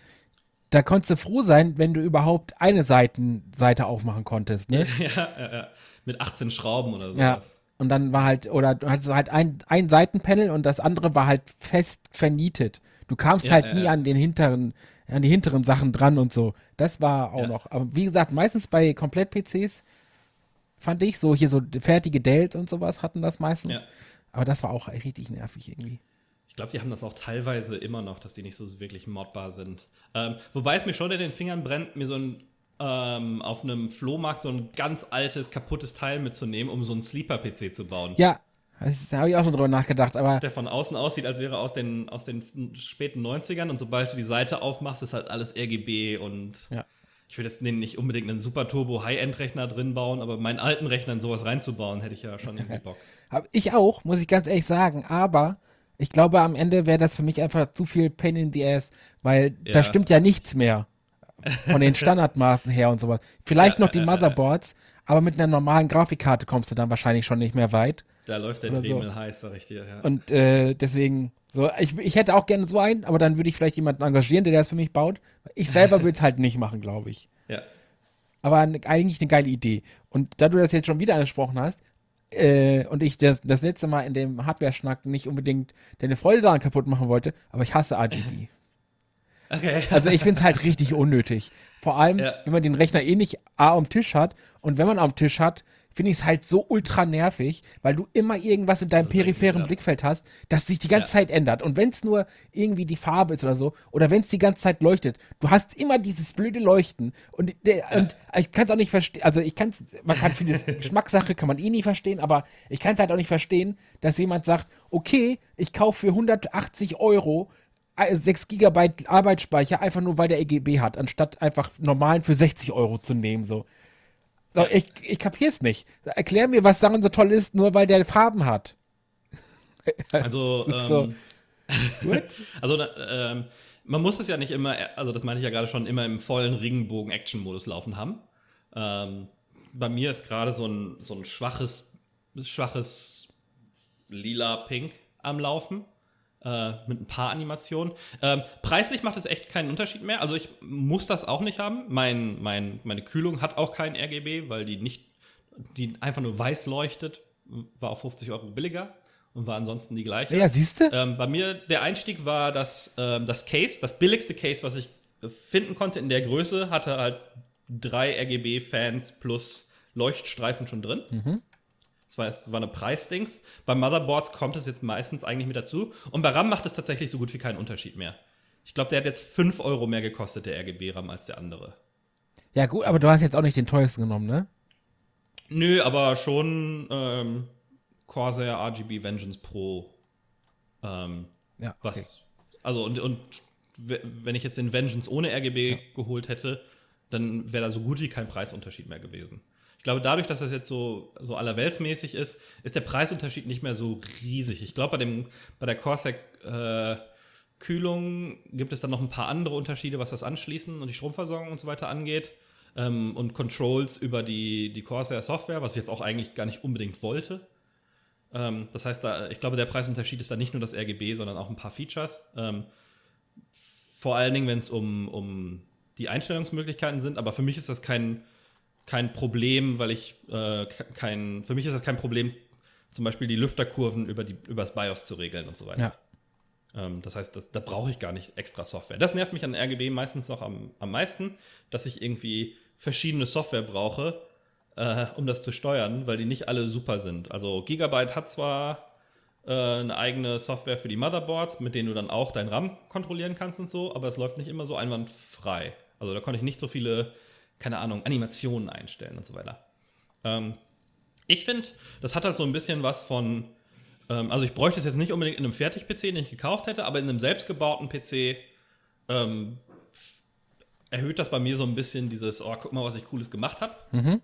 da konntest du froh sein, wenn du überhaupt eine Seiten, Seite aufmachen konntest. Ne? Ja, ja, ja. Mit 18 Schrauben oder Ja. Und dann war halt, oder du hattest halt ein, ein Seitenpanel und das andere war halt fest vernietet. Du kamst Ja, halt ja, nie ja. an den hinteren, an die hinteren Sachen dran und so. Das war auch noch. Aber wie gesagt, meistens bei Komplett-PCs fand ich so hier so fertige Dells und sowas hatten das meistens. Ja. Aber das war auch richtig nervig irgendwie. Ich glaube, die haben das auch teilweise immer noch, dass die nicht so wirklich modbar sind. Ähm, wobei es mir schon in den Fingern brennt, mir so ein ähm, auf einem Flohmarkt so ein ganz altes, kaputtes Teil mitzunehmen, um so einen Sleeper-PC zu bauen. Ja, da habe ich auch schon drüber nachgedacht, aber Der von außen aussieht, als wäre aus den, aus den späten 90ern und sobald du die Seite aufmachst, ist halt alles RGB und Ja. ich will jetzt nicht unbedingt einen Super Turbo High-End-Rechner drin bauen, aber meinen alten Rechner in sowas reinzubauen, hätte ich ja schon irgendwie Bock. Hab ich auch, muss ich ganz ehrlich sagen. Aber ich glaube, am Ende wäre das für mich einfach zu viel Pain in the Ass, weil da Ja. stimmt ja nichts mehr von den Standardmaßen her und sowas. Vielleicht Ja, noch die ja, ja, ja. Motherboards, aber mit einer normalen Grafikkarte kommst du dann wahrscheinlich schon nicht mehr weit. Da läuft der Oder so. Dremel heiß, sag ich dir. Ja. Und äh, deswegen, so, ich, ich hätte auch gerne so einen, aber dann würde ich vielleicht jemanden engagieren, der das für mich baut. Ich selber würde es halt nicht machen, glaube ich. ja. Aber eine, eigentlich eine geile Idee. Und da du das jetzt schon wieder angesprochen hast, äh, und ich das, das letzte Mal in dem Hardware-Schnack nicht unbedingt deine Freude daran kaputt machen wollte, aber ich hasse RGB. Okay. Also ich finde es halt richtig unnötig. Vor allem, Ja. wenn man den Rechner eh nicht A am Tisch hat und wenn man am Tisch hat, finde ich es halt so ultra nervig, weil du immer irgendwas in deinem peripheren Blickfeld hast, das sich die ganze ja. Zeit ändert. Und wenn es nur irgendwie die Farbe ist oder so, oder wenn es die ganze Zeit leuchtet, du hast immer dieses blöde Leuchten. Und, der, ja. und ich kann es auch nicht verstehen, also ich kann es, man kann vieles Geschmackssache, kann man eh nie verstehen, aber ich kann es halt auch nicht verstehen, dass jemand sagt, okay, ich kaufe für 180 Euro 6 äh, Gigabyte Arbeitsspeicher, einfach nur weil der EGB hat, anstatt einfach normalen für 60 Euro zu nehmen. So. So, ich, ich kapier's nicht. Erklär mir, was daran so toll ist, nur weil der Farben hat. Also, ähm, so. also ähm, man muss es ja nicht immer, also das meine ich ja gerade schon, immer im vollen Regenbogen-Action-Modus laufen haben. Ähm, bei mir ist gerade so ein, so ein schwaches, schwaches lila-pink am Laufen äh, mit ein paar Animationen. Ähm, preislich macht es echt keinen Unterschied mehr. Also ich muss das auch nicht haben. Mein, mein, meine Kühlung hat auch kein RGB, weil die nicht, die einfach nur weiß leuchtet. War auch 50 Euro billiger und war ansonsten die gleiche. Ja, siehst du? Ähm, bei mir der Einstieg war das, ähm, das Case, das billigste Case, was ich finden konnte in der Größe, hatte halt drei RGB-Fans plus Leuchtstreifen schon drin. Mhm. Das war, das war eine Preisdings. Bei Motherboards kommt es jetzt meistens eigentlich mit dazu. Und bei RAM macht es tatsächlich so gut wie keinen Unterschied mehr. Ich glaube, der hat jetzt 5 Euro mehr gekostet, der RGB-RAM, als der andere. Ja, gut, aber du hast jetzt auch nicht den teuersten genommen, ne? Nö, aber schon ähm, Corsair RGB Vengeance Pro. Ähm, ja. Okay. Was. Also, und, und wenn ich jetzt den Vengeance ohne RGB ja. geholt hätte, dann wäre da so gut wie kein Preisunterschied mehr gewesen. Ich glaube, dadurch, dass das jetzt so, so allerweltsmäßig ist, ist der Preisunterschied nicht mehr so riesig. Ich glaube, bei, bei der Corsair äh, Kühlung gibt es dann noch ein paar andere Unterschiede, was das Anschließen und die Stromversorgung und so weiter angeht. Ähm, und Controls über die, die Corsair Software, was ich jetzt auch eigentlich gar nicht unbedingt wollte. Ähm, das heißt, da, ich glaube, der Preisunterschied ist da nicht nur das RGB, sondern auch ein paar Features. Ähm, vor allen Dingen, wenn es um, um die Einstellungsmöglichkeiten sind. Aber für mich ist das kein kein Problem, weil ich äh, kein, für mich ist das kein Problem, zum Beispiel die Lüfterkurven über, die, über das BIOS zu regeln und so weiter. Ja. Ähm, das heißt, das, da brauche ich gar nicht extra Software. Das nervt mich an RGB meistens noch am, am meisten, dass ich irgendwie verschiedene Software brauche, äh, um das zu steuern, weil die nicht alle super sind. Also Gigabyte hat zwar äh, eine eigene Software für die Motherboards, mit denen du dann auch dein RAM kontrollieren kannst und so, aber es läuft nicht immer so einwandfrei. Also da konnte ich nicht so viele keine Ahnung, Animationen einstellen und so weiter. Ähm, ich finde, das hat halt so ein bisschen was von, ähm, also ich bräuchte es jetzt nicht unbedingt in einem Fertig-PC, den ich gekauft hätte, aber in einem selbstgebauten PC ähm, erhöht das bei mir so ein bisschen dieses, oh, guck mal, was ich Cooles gemacht habe. Mhm.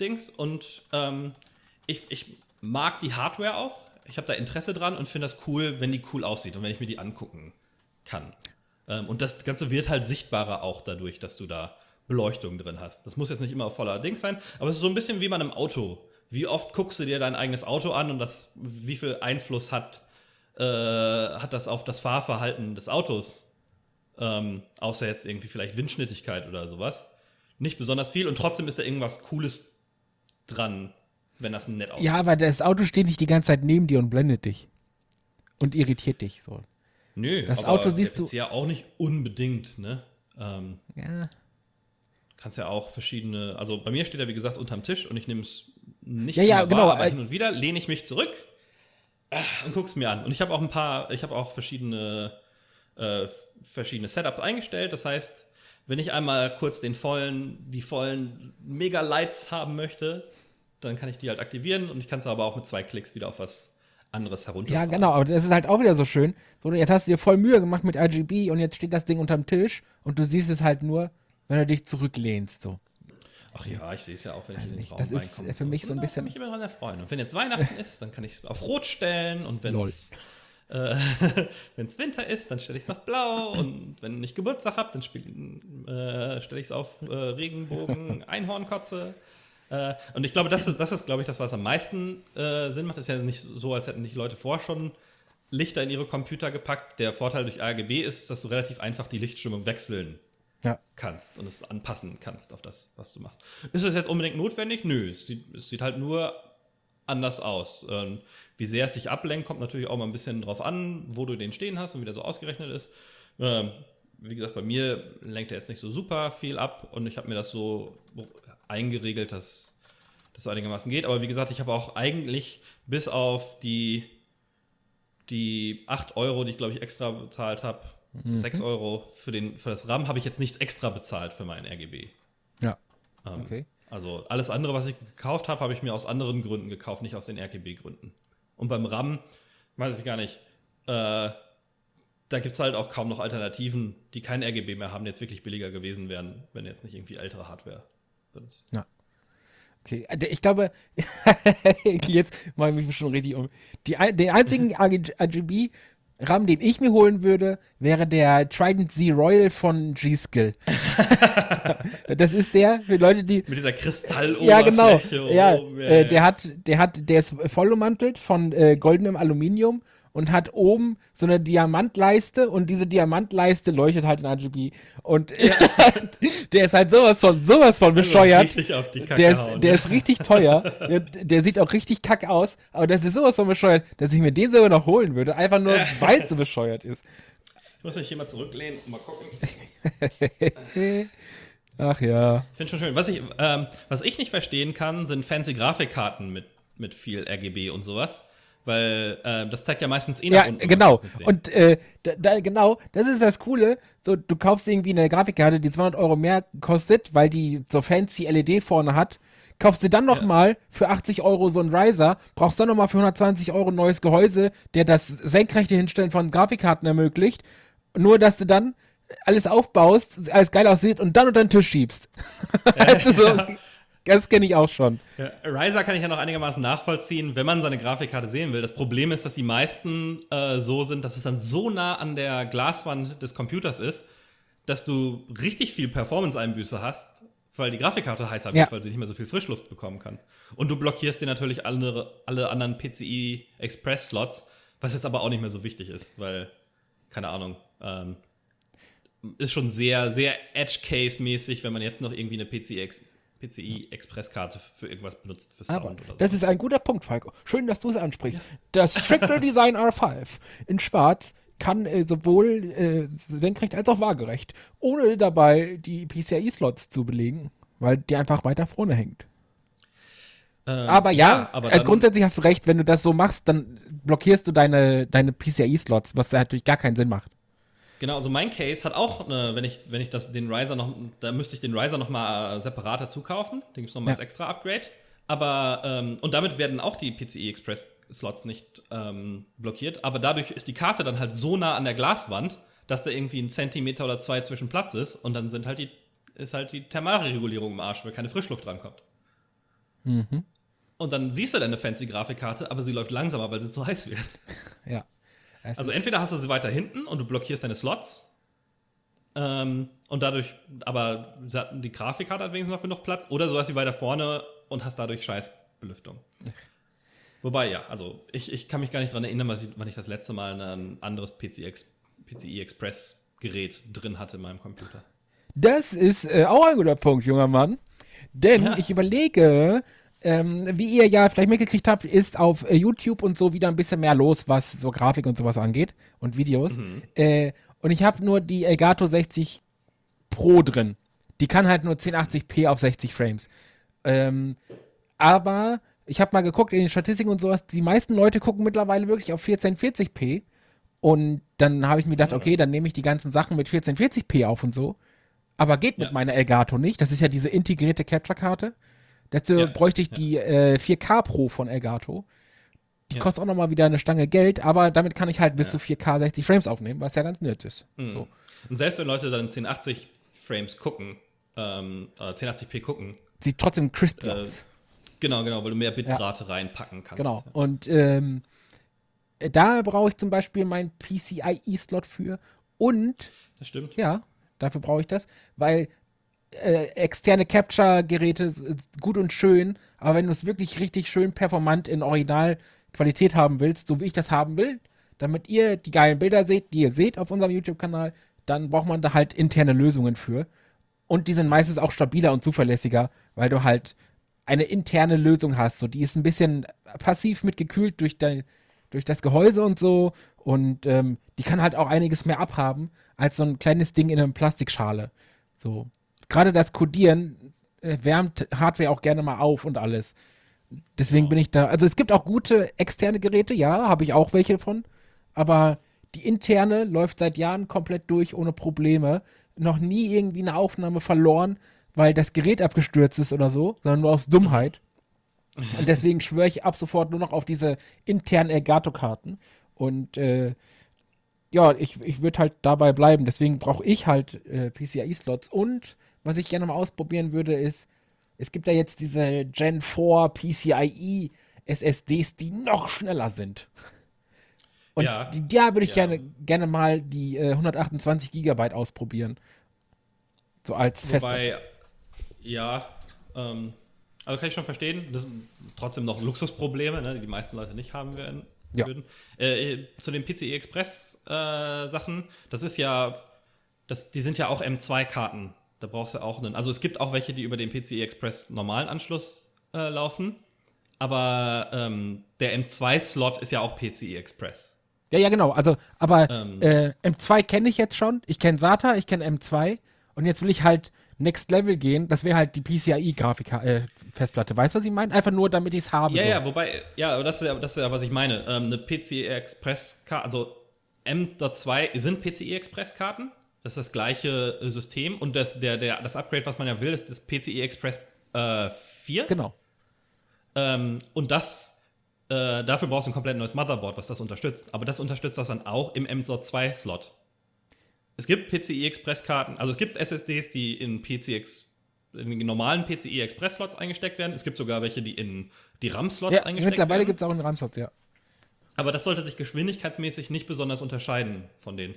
Dings. Und ähm, ich, ich mag die Hardware auch. Ich habe da Interesse dran und finde das cool, wenn die cool aussieht und wenn ich mir die angucken kann. Ähm, und das Ganze wird halt sichtbarer auch dadurch, dass du da Beleuchtung drin hast. Das muss jetzt nicht immer voller Dings sein, aber es ist so ein bisschen wie man im Auto. Wie oft guckst du dir dein eigenes Auto an und das, wie viel Einfluss hat, äh, hat das auf das Fahrverhalten des Autos? Ähm, außer jetzt irgendwie vielleicht Windschnittigkeit oder sowas. Nicht besonders viel und trotzdem ist da irgendwas Cooles dran, wenn das nett aussieht. Ja, aber das Auto steht nicht die ganze Zeit neben dir und blendet dich. Und irritiert dich so. Nö, das Auto siehst du. ja auch nicht unbedingt, ne? Ähm, ja kannst ja auch verschiedene, also bei mir steht er wie gesagt unterm Tisch und ich nehme es nicht ja, ja, genau, wahr, aber hin und wieder lehne ich mich zurück äh, und gucke es mir an. Und ich habe auch ein paar, ich habe auch verschiedene, äh, verschiedene Setups eingestellt. Das heißt, wenn ich einmal kurz den vollen, die vollen Mega-Lights haben möchte, dann kann ich die halt aktivieren und ich kann es aber auch mit zwei Klicks wieder auf was anderes herunterfahren. Ja, genau, aber das ist halt auch wieder so schön. So, jetzt hast du dir voll Mühe gemacht mit RGB und jetzt steht das Ding unterm Tisch und du siehst es halt nur wenn du dich zurücklehnst. So. Ach ja, ich sehe es ja auch, wenn ich in den Raum das reinkomme. Das ist für mich so, so ein bisschen. mich immer daran erfreuen. Und wenn jetzt Weihnachten ist, dann kann ich es auf Rot stellen. Und wenn es äh, Winter ist, dann stelle ich es auf Blau. Und wenn ich Geburtstag habe, dann äh, stelle ich es auf äh, Regenbogen, Einhornkotze. Äh, und ich glaube, das ist, das ist, glaube ich, das, was am meisten äh, Sinn macht. Das ist ja nicht so, als hätten nicht Leute vorher schon Lichter in ihre Computer gepackt. Der Vorteil durch RGB ist, dass du relativ einfach die Lichtstimmung wechseln ja. kannst und es anpassen kannst auf das, was du machst. Ist das jetzt unbedingt notwendig? Nö, es sieht, es sieht halt nur anders aus. Ähm, wie sehr es dich ablenkt, kommt natürlich auch mal ein bisschen drauf an, wo du den stehen hast und wie der so ausgerechnet ist. Ähm, wie gesagt, bei mir lenkt er jetzt nicht so super viel ab und ich habe mir das so eingeregelt, dass, das einigermaßen geht. Aber wie gesagt, ich habe auch eigentlich bis auf die, die 8 Euro, die ich glaube ich extra bezahlt habe, mhm. 6 Euro für, den, für das RAM, habe ich jetzt nichts extra bezahlt für meinen RGB. Ja. Ähm, okay. Also alles andere, was ich gekauft habe, habe ich mir aus anderen Gründen gekauft, nicht aus den RGB-Gründen. Und beim RAM, weiß ich gar nicht, äh, da gibt es halt auch kaum noch Alternativen, die kein RGB mehr haben, die jetzt wirklich billiger gewesen wären, wenn jetzt nicht irgendwie ältere Hardware benutzt. Ja. Okay, äh, ich glaube, jetzt mache ich mich schon richtig um. Die, den einzigen RGB RAM, den ich mir holen würde, wäre der Trident Z Royal von G-Skill. das ist der für Leute, die. Mit dieser Kristalloberfläche. Ja, genau. Ja, äh, der hat, der hat, der ist vollummantelt von äh, goldenem Aluminium und hat oben so eine Diamantleiste und diese Diamantleiste leuchtet halt in RGB. Und ja. der ist halt sowas von, sowas von bescheuert. Richtig auf die Kacke der ist, der ist richtig teuer. der, der, sieht auch richtig kack aus, aber das ist sowas von bescheuert, dass ich mir den sogar noch holen würde. Einfach nur, weil es so bescheuert ist. Ich muss mich hier mal zurücklehnen und mal gucken. Ach ja. Ich finde schon schön. Was ich, ähm, was ich nicht verstehen kann, sind fancy Grafikkarten mit, mit viel RGB und sowas. Weil äh, das zeigt ja meistens eh nach ja, unten. Genau. Und äh, da, da, genau, das ist das Coole. So, du kaufst irgendwie eine Grafikkarte, die 200 Euro mehr kostet, weil die so fancy LED vorne hat. Kaufst du dann nochmal ja. für 80 Euro so einen Riser, brauchst dann nochmal für 120 Euro ein neues Gehäuse, der das senkrechte Hinstellen von Grafikkarten ermöglicht. Nur, dass du dann alles aufbaust, alles geil aussieht und dann unter den Tisch schiebst. also so, ja. Das kenne ich auch schon. Ja, Riser kann ich ja noch einigermaßen nachvollziehen, wenn man seine Grafikkarte sehen will. Das Problem ist, dass die meisten äh, so sind, dass es dann so nah an der Glaswand des Computers ist, dass du richtig viel Performance-Einbüße hast, weil die Grafikkarte heißer wird, ja. weil sie nicht mehr so viel Frischluft bekommen kann. Und du blockierst dir natürlich alle, alle anderen PCI Express Slots, was jetzt aber auch nicht mehr so wichtig ist, weil, keine Ahnung, ähm, ist schon sehr, sehr Edge-Case-mäßig, wenn man jetzt noch irgendwie eine PCI PCI-Expresskarte für irgendwas benutzt, für Sound Aber oder so. Das ist ein guter Punkt, Falco. Schön, dass du es ansprichst. Ja. Das Strictly Design R5 in Schwarz kann äh, sowohl äh, senkrecht als auch waagerecht, ohne dabei die PCI-Slots zu belegen, weil die einfach weiter vorne hängt. Ähm, aber ja, ja aber also grundsätzlich hast du recht, wenn du das so machst, dann blockierst du deine, deine PCI-Slots, was natürlich gar keinen Sinn macht. Genau, also mein Case hat auch, eine, wenn ich, wenn ich das, den Riser noch, da müsste ich den Riser noch mal äh, separat dazu kaufen. Den gibt es nochmal ja. als extra Upgrade. Aber, ähm, und damit werden auch die PCI Express Slots nicht ähm, blockiert. Aber dadurch ist die Karte dann halt so nah an der Glaswand, dass da irgendwie ein Zentimeter oder zwei zwischen Platz ist. Und dann sind halt die, ist halt die Thermalregulierung im Arsch, weil keine Frischluft rankommt. Mhm. Und dann siehst du deine fancy Grafikkarte, aber sie läuft langsamer, weil sie zu heiß wird. Ja. Es also entweder hast du sie weiter hinten und du blockierst deine Slots. Ähm, und dadurch, aber die Grafikkarte hat wenigstens noch genug Platz. Oder so hast sie weiter vorne und hast dadurch scheiß Belüftung. Wobei, ja, also ich, ich kann mich gar nicht daran erinnern, wann ich das letzte Mal ein anderes PCI, PCI Express Gerät drin hatte in meinem Computer. Das ist äh, auch ein guter Punkt, junger Mann. Denn ja. ich überlege, ähm, wie ihr ja vielleicht mitgekriegt habt, ist auf äh, YouTube und so wieder ein bisschen mehr los, was so Grafik und sowas angeht und Videos. Mhm. Äh, und ich habe nur die Elgato 60 Pro drin. Die kann halt nur 1080p auf 60 Frames. Ähm, aber ich habe mal geguckt in den Statistiken und sowas, die meisten Leute gucken mittlerweile wirklich auf 1440p. Und dann habe ich mir gedacht, okay, dann nehme ich die ganzen Sachen mit 1440p auf und so. Aber geht mit ja. meiner Elgato nicht. Das ist ja diese integrierte Capture-Karte. Dazu ja, bräuchte ich ja. die äh, 4K Pro von Elgato. Die ja. kostet auch nochmal wieder eine Stange Geld, aber damit kann ich halt bis zu 4K 60 Frames aufnehmen, was ja ganz nett ist. Mhm. So. Und selbst wenn Leute dann 1080 Frames gucken, ähm, äh, 1080p gucken, sieht trotzdem crispy äh, aus. Genau, genau, weil du mehr Bitrate reinpacken kannst. Genau. Und ähm, da brauche ich zum Beispiel meinen PCIe-Slot für und. Das stimmt. Ja, dafür brauche ich das, weil äh, externe Capture-Geräte gut und schön, aber wenn du es wirklich richtig schön performant in Originalqualität haben willst, so wie ich das haben will, damit ihr die geilen Bilder seht, die ihr seht auf unserem YouTube-Kanal, dann braucht man da halt interne Lösungen für. Und die sind meistens auch stabiler und zuverlässiger, weil du halt eine interne Lösung hast. So, die ist ein bisschen passiv mitgekühlt durch dein, durch das Gehäuse und so. Und ähm, die kann halt auch einiges mehr abhaben als so ein kleines Ding in einer Plastikschale. So gerade das Codieren äh, wärmt Hardware auch gerne mal auf und alles. Deswegen bin ich da. Also es gibt auch gute externe Geräte, ja, habe ich auch welche von. Aber die interne läuft seit Jahren komplett durch ohne Probleme. Noch nie irgendwie eine Aufnahme verloren, weil das Gerät abgestürzt ist oder so, sondern nur aus Dummheit. Und deswegen schwöre ich ab sofort nur noch auf diese internen Elgato-Karten. Und äh, ja, ich, ich würde halt dabei bleiben. Deswegen brauche ich halt äh, PCIe-Slots. Und was ich gerne mal ausprobieren würde, ist, es gibt ja jetzt diese Gen 4 PCIe SSDs, die noch schneller sind. Und Ja. die, da würde ich Ja. gerne, gerne mal die äh, 128 Gigabyte ausprobieren. So als. Wobei, ja, ähm, also kann ich schon verstehen. Das sind trotzdem noch Luxusprobleme, ne, die die meisten Leute nicht haben werden. Ja. Würden. Äh, zu den PCI Express äh, Sachen, das ist ja, das, die sind ja auch M2-Karten. Da brauchst du auch einen. Also es gibt auch welche, die über den PCI Express normalen Anschluss äh, laufen. Aber ähm, der M2-Slot ist ja auch PCI Express. Ja, ja, genau. Also, aber Ähm. äh, M2 kenne ich jetzt schon. Ich kenne SATA, ich kenne M2. Und jetzt will ich halt Next Level gehen. Das wäre halt die PCIe-Grafik-Festplatte. weißt du, was ich meine? Einfach nur, damit ich es habe. Ja, so. ja, wobei, ja, aber das ist ja, das ist ja was ich meine. Ähm, eine PCI Express Karte, also M.2 sind PCI Express Karten. Das ist das gleiche äh, System. Und das, der, der, das Upgrade, was man ja will, ist das PCI Express äh, 4. Genau. Ähm, und das, äh, dafür brauchst du ein komplett neues Motherboard, was das unterstützt. Aber das unterstützt das dann auch im M.2-Slot. Es gibt PCI Express-Karten, also es gibt SSDs, die in PCX, in den normalen PCI Express-Slots eingesteckt werden. Es gibt sogar welche, die in die RAM-Slots Ja, eingesteckt mittlerweile werden. gibt es auch einen RAM-Slot, ja. Aber das sollte sich geschwindigkeitsmäßig nicht besonders unterscheiden von denen.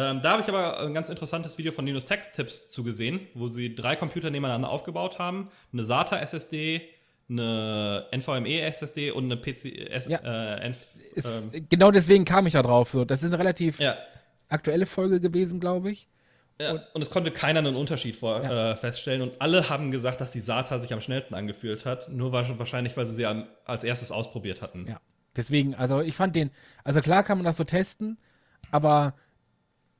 Ähm, da habe ich aber ein ganz interessantes Video von Linus Tech Tips zugesehen, wo sie drei Computer nebeneinander aufgebaut haben: eine SATA SSD, eine NVMe SSD und eine PC. S, Ja. äh, Ist, ähm, genau deswegen kam ich da drauf. So. Das ist eine relativ ja. aktuelle Folge gewesen, glaube ich. Ja, und es konnte keiner einen Unterschied vor, Ja. äh, feststellen. Und alle haben gesagt, dass die SATA sich am schnellsten angefühlt hat. Nur wa- wahrscheinlich, weil sie sie am, als erstes ausprobiert hatten. Ja. Deswegen, also ich fand den, also klar kann man das so testen, aber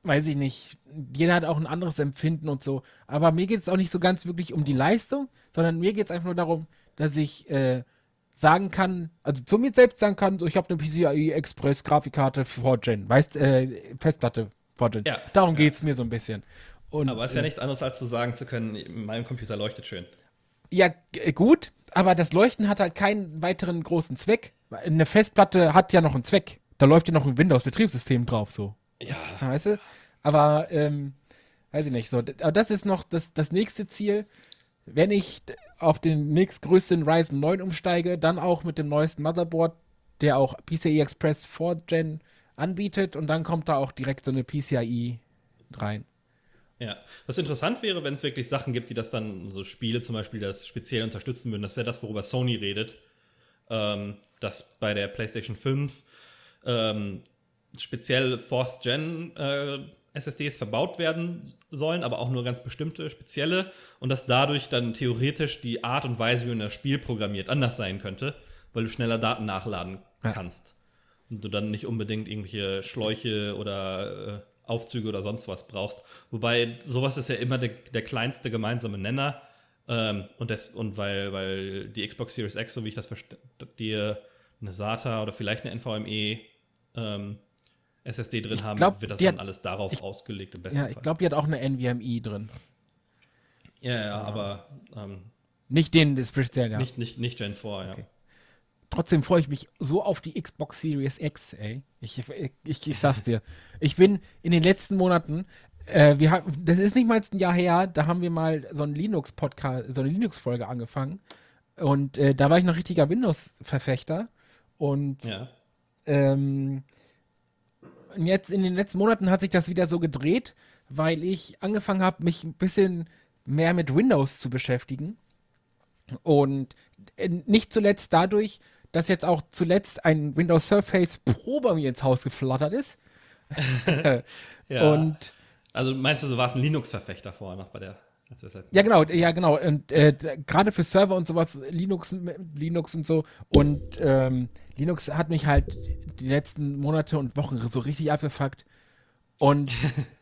weiß ich nicht, jeder hat auch ein anderes Empfinden und so. Aber mir geht es auch nicht so ganz wirklich um die Leistung, sondern mir geht es einfach nur darum, dass ich äh, sagen kann, also zu mir selbst sagen kann, so ich habe eine PCI Express Grafikkarte 4Gen, weißt, äh, Festplatte 4Gen. Ja. Darum geht es mir so ein bisschen. Und, Aber es ist ja äh, nichts anderes, als zu sagen zu können, mein Computer leuchtet schön. Ja, g- gut, aber das Leuchten hat halt keinen weiteren großen Zweck. Eine Festplatte hat ja noch einen Zweck. Da läuft ja noch ein Windows-Betriebssystem drauf, so. Ja. Weißt du? Aber, ähm, weiß ich nicht, so. Aber das ist noch das, das nächste Ziel. Wenn ich auf den nächstgrößten Ryzen 9 umsteige, dann auch mit dem neuesten Motherboard, der auch PCI Express 4 Gen anbietet und dann kommt da auch direkt so eine PCIe rein. Ja, was interessant wäre, wenn es wirklich Sachen gibt, die das dann, so Spiele zum Beispiel, das speziell unterstützen würden. Das ist ja das, worüber Sony redet. Ähm, dass bei der PlayStation 5 ähm, speziell Fourth Gen äh, SSDs verbaut werden sollen, aber auch nur ganz bestimmte spezielle und dass dadurch dann theoretisch die Art und Weise, wie man das Spiel programmiert, anders sein könnte, weil du schneller Daten nachladen Ja. kannst. Und du dann nicht unbedingt irgendwelche Schläuche oder äh, Aufzüge oder sonst was brauchst. Wobei sowas ist ja immer der, der kleinste gemeinsame Nenner. Ähm, und, das, und weil, weil die Xbox Series X, so wie ich das verstehe, eine SATA oder vielleicht eine NVMe ähm, SSD drin haben, glaub, wird das dann hat- alles darauf ich- ausgelegt im besten Ja, ich Fall. glaube, die hat auch eine NVMe drin. ja, ja, aber ähm, Nicht den, das speziell, ja. nicht, nicht, nicht Gen 4, ja. Okay. Trotzdem freue ich mich so auf die Xbox Series X, ey. Ich, ich, ich sag's dir. Ich bin in den letzten Monaten, äh, wir haben, das ist nicht mal ein Jahr her, da haben wir mal so einen Linux-Podcast, so eine Linux-Folge angefangen. Und äh, da war ich noch richtiger Windows-Verfechter. Und Ja. ähm, und jetzt in den letzten Monaten hat sich das wieder so gedreht, weil ich angefangen habe, mich ein bisschen mehr mit Windows zu beschäftigen. Und äh, nicht zuletzt dadurch, dass jetzt auch zuletzt ein Windows Surface Pro bei mir ins Haus geflattert ist. Ja. Und Also meinst du, du warst ein Linux-Verfechter vorher noch bei der, Ja, genau, ja, genau. Und äh, gerade für Server und sowas, Linux, Linux und so. Und ähm, Linux hat mich halt die letzten Monate und Wochen so richtig abgefuckt. Und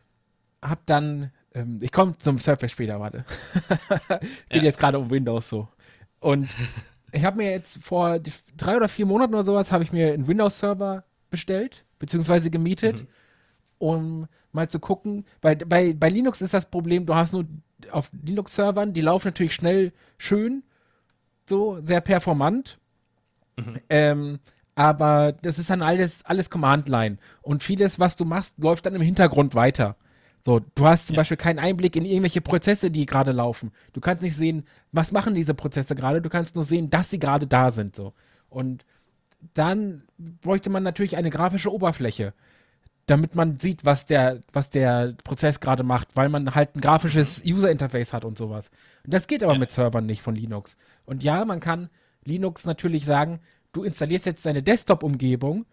hab dann Ähm, ich komme zum Surface später, warte. Geht Ja. jetzt gerade um Windows so. Und ich habe mir jetzt vor drei oder vier Monaten oder sowas, habe ich mir einen Windows-Server bestellt, beziehungsweise gemietet, um mal zu gucken. Weil bei, bei Linux ist das Problem, du hast nur auf Linux-Servern, die laufen natürlich schnell, schön, so, sehr performant. Ähm, aber das ist dann alles, alles Command-Line. Und vieles, was du machst, läuft dann im Hintergrund weiter. So, du hast zum Ja. Beispiel keinen Einblick in irgendwelche Prozesse, die gerade laufen. Du kannst nicht sehen, was machen diese Prozesse gerade. Du kannst nur sehen, dass sie gerade da sind. So. Und dann bräuchte man natürlich eine grafische Oberfläche, damit man sieht, was der, was der Prozess gerade macht, weil man halt ein grafisches User-Interface hat und sowas. Und das geht aber Ja. mit Servern nicht von Linux. Und ja, man kann Linux natürlich sagen, du installierst jetzt deine Desktop-Umgebung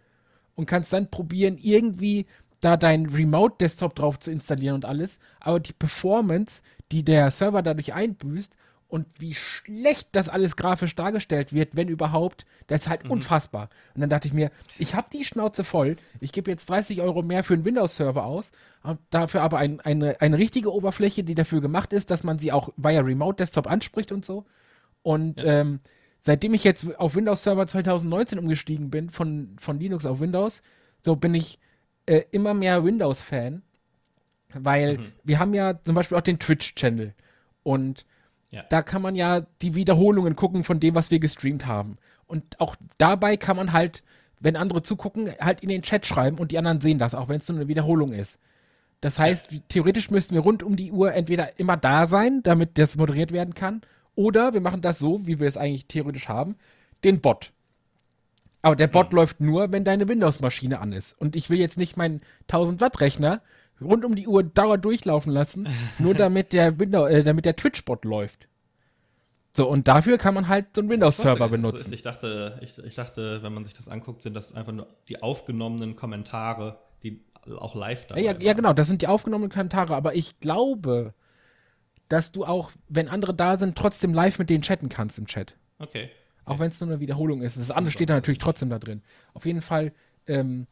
und kannst dann probieren, irgendwie da dein Remote-Desktop drauf zu installieren und alles. Aber die Performance, die der Server dadurch einbüßt und wie schlecht das alles grafisch dargestellt wird, wenn überhaupt, das ist halt unfassbar. Und dann dachte ich mir, ich habe die Schnauze voll, ich gebe jetzt 30 Euro mehr für einen Windows-Server aus, dafür aber ein, eine, eine richtige Oberfläche, die dafür gemacht ist, dass man sie auch via Remote-Desktop anspricht und so. Und ähm, seitdem ich jetzt auf Windows Server 2019 umgestiegen bin, von, von Linux auf Windows, so bin ich äh, immer mehr Windows-Fan, weil wir haben ja zum Beispiel auch den Twitch-Channel und Ja. da kann man ja die Wiederholungen gucken von dem, was wir gestreamt haben. Und auch dabei kann man halt, wenn andere zugucken, halt in den Chat schreiben und die anderen sehen das, auch wenn es nur eine Wiederholung ist. Das heißt, wie- theoretisch müssten wir rund um die Uhr entweder immer da sein, damit das moderiert werden kann, oder wir machen das so, wie wir es eigentlich theoretisch haben, den Bot. Aber der Bot läuft nur, wenn deine Windows-Maschine an ist. Und ich will jetzt nicht meinen 1000-Watt-Rechner rund um die Uhr dauer durchlaufen lassen, nur damit der, Windows, äh, damit der Twitch-Bot läuft. So, und dafür kann man halt so einen Windows-Server denn? benutzen. So ich, dachte, ich, ich dachte, wenn man sich das anguckt, sind das einfach nur die aufgenommenen Kommentare, die auch live dabei Ja, ja, ja, genau, das sind die aufgenommenen Kommentare, aber ich glaube, dass du auch, wenn andere da sind, trotzdem live mit denen chatten kannst im Chat. Okay. Auch wenn es nur eine Wiederholung ist. Das andere steht da natürlich trotzdem da drin. Auf jeden Fall ähm,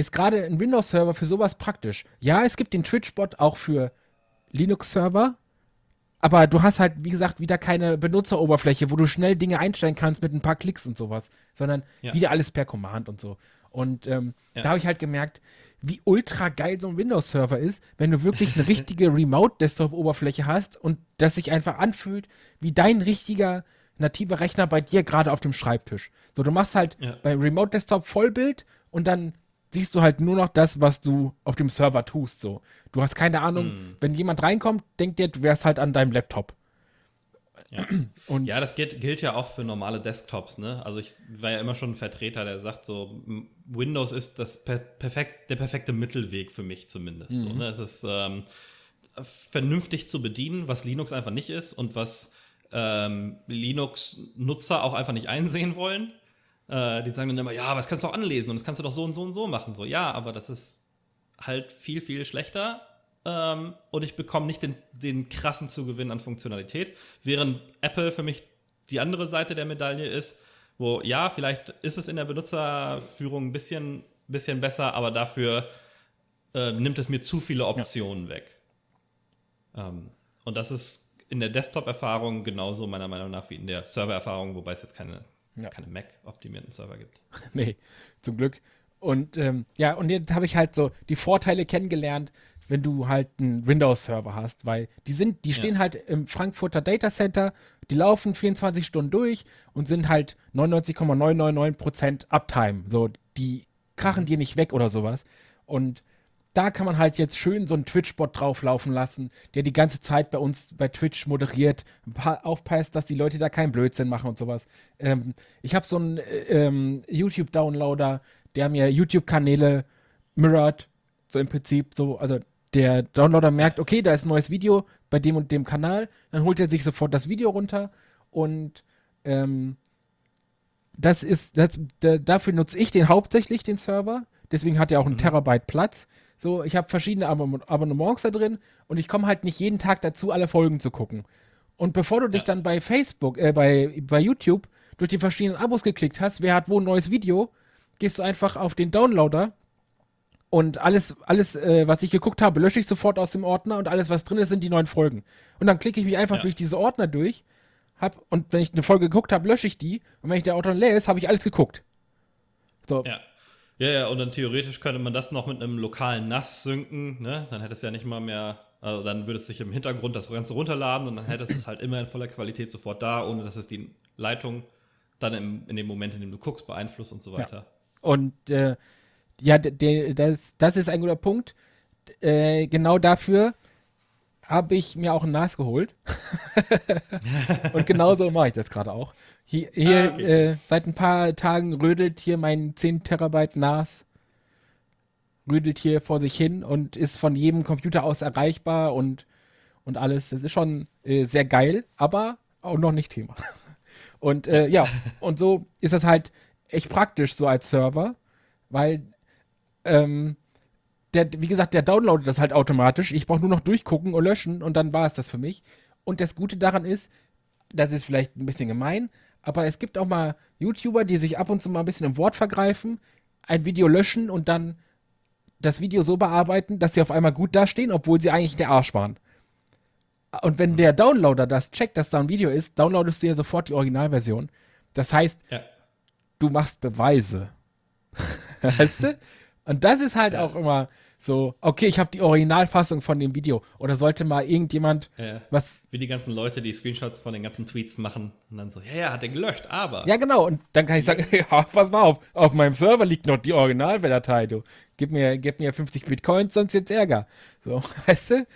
ist gerade ein Windows-Server für sowas praktisch. Ja, es gibt den Twitch-Bot auch für Linux-Server, aber du hast halt, wie gesagt, wieder keine Benutzeroberfläche, wo du schnell Dinge einstellen kannst mit ein paar Klicks und sowas, sondern Ja. wieder alles per Command und so. Und ähm, Ja. da habe ich halt gemerkt, wie ultra geil so ein Windows-Server ist, wenn du wirklich eine richtige Remote-Desktop-Oberfläche hast und das sich einfach anfühlt wie dein richtiger nativer Rechner bei dir gerade auf dem Schreibtisch. So, du machst halt Ja. bei Remote-Desktop Vollbild und dann siehst du halt nur noch das, was du auf dem Server tust. So, du hast keine Ahnung, Hm. wenn jemand reinkommt, denkt der, du wärst halt an deinem Laptop. Ja. Und Ja, das gilt, gilt ja auch für normale Desktops, ne? Also ich war ja immer schon ein Vertreter, der sagt so, Windows ist das per perfekt, der perfekte Mittelweg für mich zumindest. So, ne? Es ist ähm, vernünftig zu bedienen, was Linux einfach nicht ist und was ähm, Linux-Nutzer auch einfach nicht einsehen wollen. Äh, die sagen dann immer, ja, aber das kannst du auch anlesen und das kannst du doch so und so und so machen. So, ja, aber das ist halt viel, viel schlechter. Ähm, und ich bekomme nicht den, den krassen Zugewinn an Funktionalität, während Apple für mich die andere Seite der Medaille ist, wo ja, vielleicht ist es in der Benutzerführung ein bisschen, bisschen besser, aber dafür äh, nimmt es mir zu viele Optionen weg. Ähm, und das ist in der Desktop-Erfahrung genauso meiner Meinung nach wie in der Server-Erfahrung, wobei es jetzt keine, Ja. keine Mac-optimierten Server gibt. nee, zum Glück. Und ähm, ja, und jetzt habe ich halt so die Vorteile kennengelernt, wenn du halt einen Windows-Server hast, weil die sind, die stehen halt im Frankfurter Data Center, die laufen 24 Stunden durch und sind halt 99,999% Uptime. So, die krachen dir nicht weg oder sowas. Und da kann man halt jetzt schön so einen Twitch-Bot drauflaufen lassen, der die ganze Zeit bei uns bei Twitch moderiert, pa- aufpasst, dass die Leute da keinen Blödsinn machen und sowas. Ähm, ich habe so einen äh, ähm, YouTube-Downloader, der mir YouTube-Kanäle mirrored, so im Prinzip so, also der Downloader merkt, okay, da ist ein neues Video bei dem und dem Kanal, dann holt er sich sofort das Video runter und ähm, das ist, das, da, dafür nutze ich den hauptsächlich, den Server. Deswegen hat er auch einen Terabyte Platz. So, ich habe verschiedene Abon Abonnements da drin und ich komme halt nicht jeden Tag dazu, alle Folgen zu gucken. Und bevor du dich Ja. dann bei Facebook, äh, bei, bei YouTube durch die verschiedenen Abos geklickt hast, wer hat wo ein neues Video, gehst du einfach auf den Downloader Und alles, alles, äh, was ich geguckt habe, lösche ich sofort aus dem Ordner und alles, was drin ist, sind die neuen Folgen. Und dann klicke ich mich einfach Ja. durch diese Ordner durch. Hab, und wenn ich eine Folge geguckt habe, lösche ich die. Und wenn ich der Ordner leer ist, habe ich alles geguckt. So. Ja. Ja, ja, und dann theoretisch könnte man das noch mit einem lokalen NAS synken, ne? Dann hättest du ja nicht mal mehr, also dann würde es sich im Hintergrund das Ganze runterladen und dann hättest du es halt immer in voller Qualität sofort da, ohne dass es die Leitung dann im, in dem Moment, in dem du guckst, beeinflusst und so weiter. Und äh, ja, das, das ist ein guter Punkt. Äh, genau dafür habe ich mir auch ein NAS geholt. Und genauso mache ich das gerade auch. Hier, hier Ah, okay. äh, seit ein paar Tagen rödelt hier mein 10 Terabyte NAS. Rödelt hier vor sich hin und ist von jedem Computer aus erreichbar und, und alles. Das ist schon äh, sehr geil, aber auch noch nicht Thema. Und äh, ja, und so ist das halt echt praktisch so als Server, weil ähm, der, wie gesagt, der downloadet das halt automatisch. Ich brauche nur noch durchgucken und löschen und dann war es das für mich. Und das Gute daran ist, das ist vielleicht ein bisschen gemein, aber es gibt auch mal YouTuber, die sich ab und zu mal ein bisschen im Wort vergreifen, ein Video löschen und dann das Video so bearbeiten, dass sie auf einmal gut dastehen, obwohl sie eigentlich der Arsch waren. Und wenn der Downloader das checkt, dass da ein Video ist, downloadest du ja sofort die Originalversion. Das heißt, Ja. du machst Beweise. weißt du? Und das ist halt Ja. auch immer so, okay, ich habe die Originalfassung von dem Video. Oder sollte mal irgendjemand Ja. was. Wie die ganzen Leute, die Screenshots von den ganzen Tweets machen und dann so, ja, ja, hat er gelöscht, aber. Ja, genau. Und dann kann ich sagen, ja, pass mal auf, auf meinem Server liegt noch die Originaldatei, du. Gib mir, gib mir 50 Bitcoins, sonst gibt's Ärger. So, weißt du?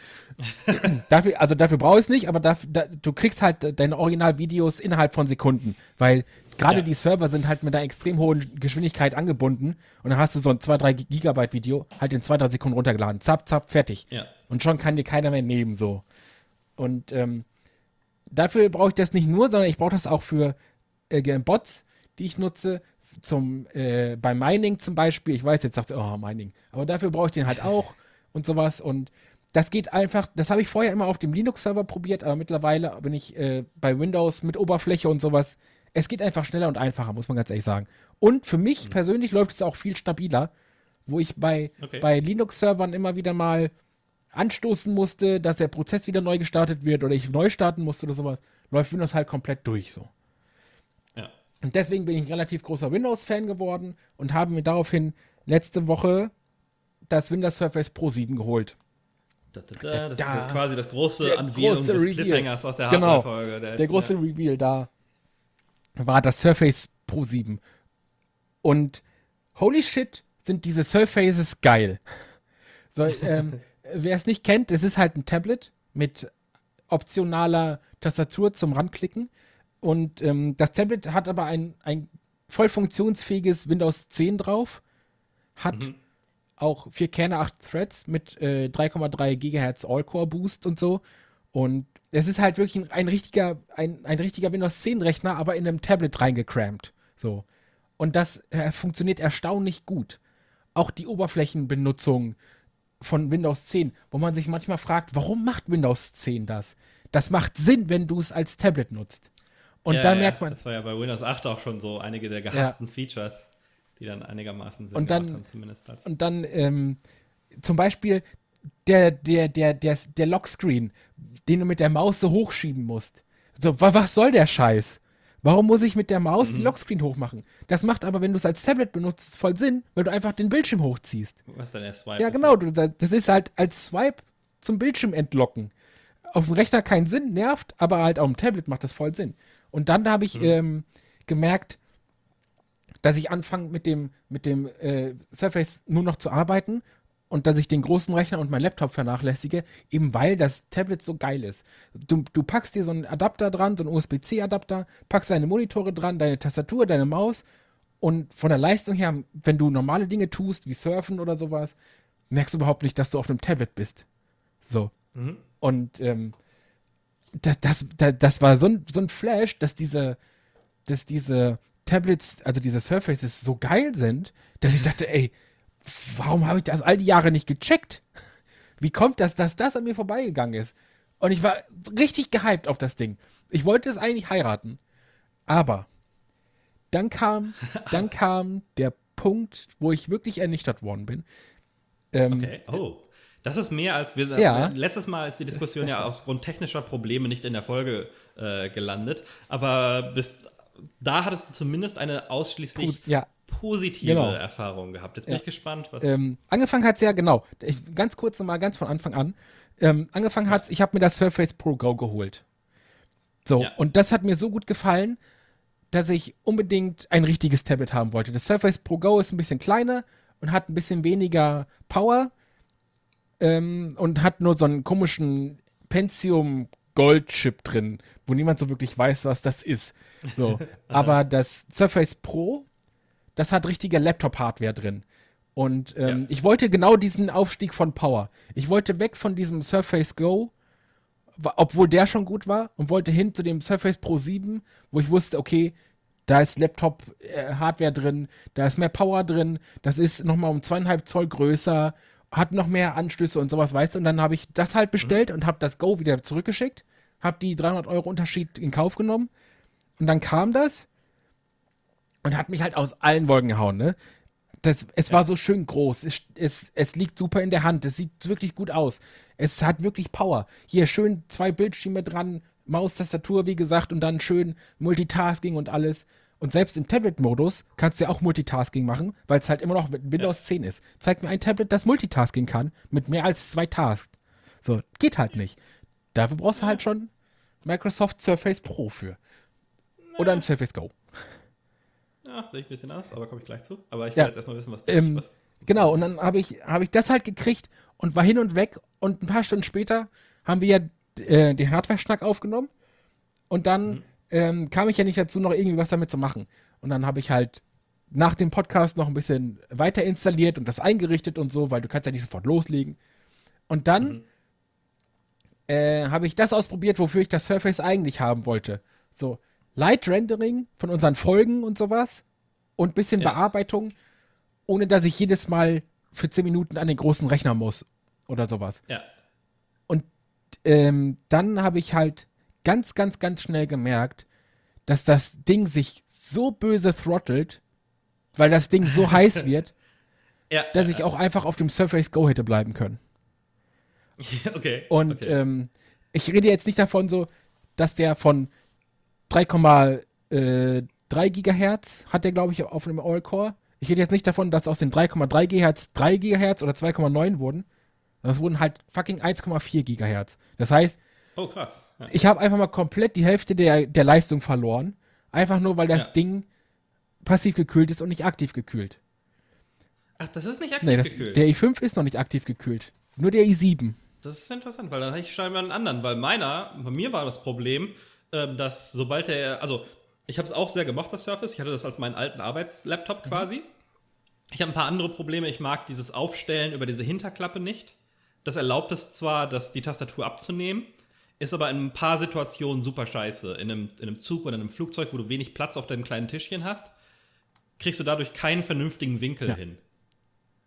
dafür, also dafür brauche ich es nicht, aber dafür, da, du kriegst halt deine Originalvideos innerhalb von Sekunden, weil gerade Ja. die Server sind halt mit einer extrem hohen Geschwindigkeit angebunden und dann hast du so ein 2-3 Gigabyte Video halt in 2-3 Sekunden runtergeladen. Zap, zap, fertig. Ja. Und schon kann dir keiner mehr nehmen, so. Und ähm, dafür brauche ich das nicht nur, sondern ich brauche das auch für äh, Bots, die ich nutze, zum, äh, beim Mining zum Beispiel. Ich weiß, jetzt sagt oh, Mining. Aber dafür brauche ich den halt auch und sowas. Und das geht einfach, das habe ich vorher immer auf dem Linux-Server probiert, aber mittlerweile bin ich äh, bei Windows mit Oberfläche und sowas. Es geht einfach schneller und einfacher, muss man ganz ehrlich sagen. Und für mich persönlich läuft es auch viel stabiler, wo ich bei, Okay. bei Linux-Servern immer wieder mal anstoßen musste, dass der Prozess wieder neu gestartet wird oder ich neu starten musste oder sowas, läuft Windows halt komplett durch so. Ja. Und deswegen bin ich ein relativ großer Windows-Fan geworden und habe mir daraufhin letzte Woche das Windows Surface Pro 7 geholt. Da, da, da, das Da. ist jetzt quasi das große Der Anwählung des Reveal. Cliffhangers aus der Genau. Hardware-Folge. Der große Reveal da war das Surface Pro 7. Und holy shit, sind diese Surfaces geil. So, ähm, wer es nicht kennt, es ist halt ein Tablet mit optionaler Tastatur zum Ranklicken. Und ähm, das Tablet hat aber ein, ein voll funktionsfähiges Windows 10 drauf. Hat Mhm. auch vier Kerne, acht Threads mit äh, 3,3 GHz All-Core Boost und so. Und es ist halt wirklich ein, ein richtiger, ein, ein richtiger Windows 10 Rechner, aber in einem Tablet reingecrampt. So. Und das äh, funktioniert erstaunlich gut. Auch die Oberflächenbenutzung von Windows 10, wo man sich manchmal fragt, warum macht Windows 10 das? Das macht Sinn, wenn du es als Tablet nutzt. Und ja, da ja, merkt man, Das war ja bei Windows 8 auch schon so einige der gehassten Features, die dann einigermaßen Sinn Und dann- haben, zumindest als. Und dann ähm, zum Beispiel der, der, der, der, der Lockscreen, den du mit der Maus so hochschieben musst. So, wa, was soll der Scheiß? Warum muss ich mit der Maus Mhm. die Lockscreen hochmachen? Das macht aber, wenn du es als Tablet benutzt, voll Sinn, weil du einfach den Bildschirm hochziehst. was denn der Swipe Ja, genau. Du, das ist halt als Swipe zum Bildschirm entlocken. Auf dem Rechner keinen Sinn, nervt, aber halt auf dem Tablet macht das voll Sinn. Und dann habe ich ähm, gemerkt, dass ich anfange mit dem, mit dem äh, Surface nur noch zu arbeiten und dass ich den großen Rechner und meinen Laptop vernachlässige, eben weil das Tablet so geil ist. Du, du packst dir so einen Adapter dran, so einen USB-C-Adapter, packst deine Monitore dran, deine Tastatur, deine Maus und von der Leistung her, wenn du normale Dinge tust, wie Surfen oder sowas, merkst du überhaupt nicht, dass du auf einem Tablet bist. So. Mhm. Und ähm, das, das, das, war so ein, so ein Flash, dass diese, dass diese Tablets, also diese Surfaces so geil sind, dass ich dachte, ey, warum habe ich das all die Jahre nicht gecheckt? Wie kommt das, dass das an mir vorbeigegangen ist? Und ich war richtig gehypt auf das Ding. Ich wollte es eigentlich heiraten. Aber dann kam, dann kam der Punkt, wo ich wirklich ernüchtert worden bin. Ähm, Okay, oh. Das ist mehr als wir. Ja. Letztes Mal ist die Diskussion ja aufgrund technischer Probleme nicht in der Folge äh, gelandet. Aber bis da hattest du zumindest eine ausschließlich Pu- ja. Positive Genau. Erfahrung gehabt. Jetzt bin Ja. ich gespannt, was. Ähm, angefangen hat es ja, genau, ich, ganz kurz nochmal, ganz von Anfang an. Ähm, angefangen hat ich habe mir das Surface Pro Go geholt. So, Ja. und das hat mir so gut gefallen, dass ich unbedingt ein richtiges Tablet haben wollte. Das Surface Pro Go ist ein bisschen kleiner und hat ein bisschen weniger Power ähm, und hat nur so einen komischen Pentium Gold Chip drin, wo niemand so wirklich weiß, was das ist. So, aber das Surface Pro, das hat richtige Laptop-Hardware drin. Und ähm, Ja. ich wollte genau diesen Aufstieg von Power. Ich wollte weg von diesem Surface Go, obwohl der schon gut war, und wollte hin zu dem Surface Pro 7, wo ich wusste, okay, da ist Laptop-Hardware drin, da ist mehr Power drin, das ist nochmal um zweieinhalb Zoll größer, hat noch mehr Anschlüsse und sowas, weißt du. Und dann habe ich das halt bestellt und habe das Go wieder zurückgeschickt, habe die 300 Euro Unterschied in Kauf genommen und dann kam das und hat mich halt aus allen Wolken gehauen, ne? Das, es war so schön groß, es, es, es liegt super in der Hand, es sieht wirklich gut aus. Es hat wirklich Power. Hier schön zwei Bildschirme dran, Maus, Tastatur, wie gesagt, und dann schön Multitasking und alles. Und selbst im Tablet-Modus kannst du ja auch Multitasking machen, weil es halt immer noch mit Windows 10 ist. Zeig mir ein Tablet, das Multitasking kann, mit mehr als zwei Tasks. So, geht halt nicht. Dafür brauchst du halt schon Microsoft Surface Pro für. Oder ein Surface Go. Ja, sehe ich ein bisschen anders, aber komme ich gleich zu. Aber ich will Ja. jetzt erstmal wissen, was dich. Ähm, was, Genau, und dann habe ich, hab ich das halt gekriegt und war hin und weg. Und ein paar Stunden später haben wir ja äh, den Hardware-Schnack aufgenommen. Und dann ähm, kam ich ja nicht dazu, noch irgendwie was damit zu machen. Und dann habe ich halt nach dem Podcast noch ein bisschen weiter installiert und das eingerichtet und so, weil du kannst ja nicht sofort loslegen. Und dann äh, habe ich das ausprobiert, wofür ich das Surface eigentlich haben wollte. So Light Rendering von unseren Folgen und sowas und bisschen Ja. Bearbeitung, ohne dass ich jedes Mal für 10 Minuten an den großen Rechner muss oder sowas. ja. Und ähm, dann habe ich halt ganz, ganz, ganz schnell gemerkt, dass das Ding sich so böse throttelt, weil das Ding so heiß wird, Ja, dass ich auch einfach auf dem Surface Go hätte bleiben können. okay. Und okay. ähm, ich rede jetzt nicht davon so, dass der von 3,3 Gigahertz hat der, glaube ich, auf einem All-Core. Ich rede jetzt nicht davon, dass aus den 3,3 Gigahertz 3 Gigahertz oder 2,9 wurden. Das wurden halt fucking 1,4 Gigahertz. Das heißt, oh, krass. Ja. ich habe einfach mal komplett die Hälfte der, der Leistung verloren. Einfach nur, weil das Ja. Ding passiv gekühlt ist und nicht aktiv gekühlt. Ach, das ist nicht aktiv Nee, das, gekühlt. der i5 ist noch nicht aktiv gekühlt. Nur der i7. Das ist interessant, weil dann hatte ich scheinbar einen anderen, weil meiner, bei mir war das Problem, ähm, dass sobald der, also ich habe es auch sehr gemocht, das Surface, ich hatte das als meinen alten Arbeitslaptop quasi. Ich habe ein paar andere Probleme, ich mag dieses Aufstellen über diese Hinterklappe nicht. Das erlaubt es zwar, das, die Tastatur abzunehmen, ist aber in ein paar Situationen super scheiße. In einem, in einem Zug oder in einem Flugzeug, wo du wenig Platz auf deinem kleinen Tischchen hast, kriegst du dadurch keinen vernünftigen Winkel Ja. hin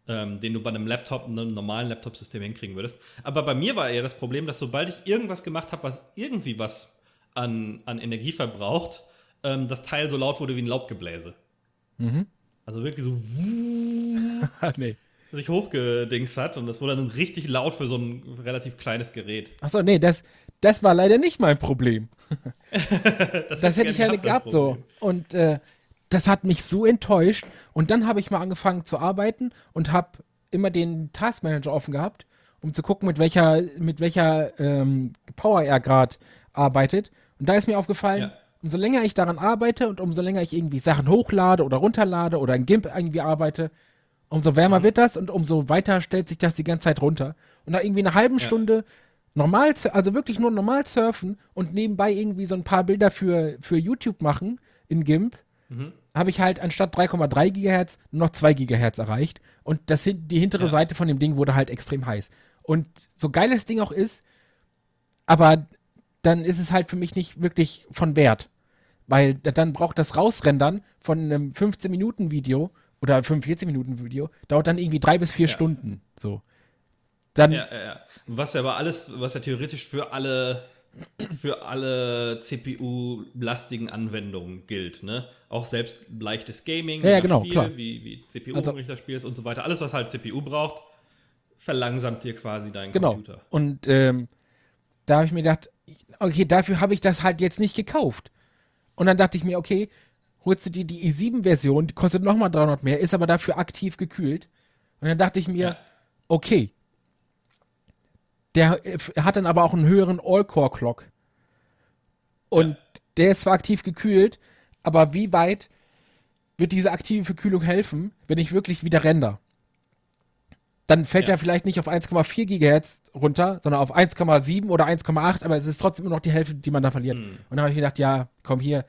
ähm, den du bei einem Laptop, einem normalen Laptop-System hinkriegen würdest. Aber bei mir war eher das Problem, dass sobald ich irgendwas gemacht habe, was irgendwie was an, an Energie verbraucht, ähm, das Teil so laut wurde wie ein Laubgebläse. Mhm. Also wirklich so nee. sich hochgedingst hat und das wurde dann richtig laut für so ein relativ kleines Gerät. Achso, nee, das, das war leider nicht mein Problem. Das, Das hätte ich ja gehabt so. Und äh, das hat mich so enttäuscht. Und dann habe ich mal angefangen zu arbeiten und habe immer den Taskmanager offen gehabt, um zu gucken, mit welcher, mit welcher ähm, Power er gerade arbeitet. Und da ist mir aufgefallen, Ja. umso länger ich daran arbeite und umso länger ich irgendwie Sachen hochlade oder runterlade oder in GIMP irgendwie arbeite, umso wärmer wird das und umso weiter stellt sich das die ganze Zeit runter. Und nach irgendwie einer halben Ja. Stunde normal, also wirklich nur normal surfen und nebenbei irgendwie so ein paar Bilder für, für YouTube machen in GIMP, Mhm. habe ich halt anstatt 3,3 Gigahertz nur noch 2 Gigahertz erreicht. Und das, die hintere Ja. Seite von dem Ding wurde halt extrem heiß. Und so geil das Ding auch ist, aber dann ist es halt für mich nicht wirklich von Wert. Weil da- dann braucht das Rausrendern von einem 15-Minuten-Video oder 45-Minuten-Video, dauert dann irgendwie drei bis vier Ja. Stunden. So. Dann, Ja, ja, ja. Was ja aber alles, was ja theoretisch für alle, für alle CPU-lastigen Anwendungen gilt, ne? Auch selbst leichtes Gaming, Ja, ja, genau, Spiel, klar. wie, wie Also- CPU-Richterspiel ist und so weiter. Alles, was halt CPU braucht, verlangsamt dir quasi deinen genau. Computer. Und ähm, da habe ich mir gedacht, okay, dafür habe ich das halt jetzt nicht gekauft. Und dann dachte ich mir, okay, holst du dir die i7-Version, die kostet nochmal 300 mehr, ist aber dafür aktiv gekühlt. Und dann dachte ich mir, Ja. okay, der äh, hat dann aber auch einen höheren All-Core-Clock. Und Ja. der ist zwar aktiv gekühlt, aber wie weit wird diese aktive Kühlung helfen, wenn ich wirklich wieder render? Dann fällt Ja. er vielleicht nicht auf 1,4 Gigahertz runter, sondern auf 1,7 oder 1,8, aber es ist trotzdem immer noch die Hälfte, die man da verliert. Mhm. Und dann habe ich mir gedacht, ja, komm hier,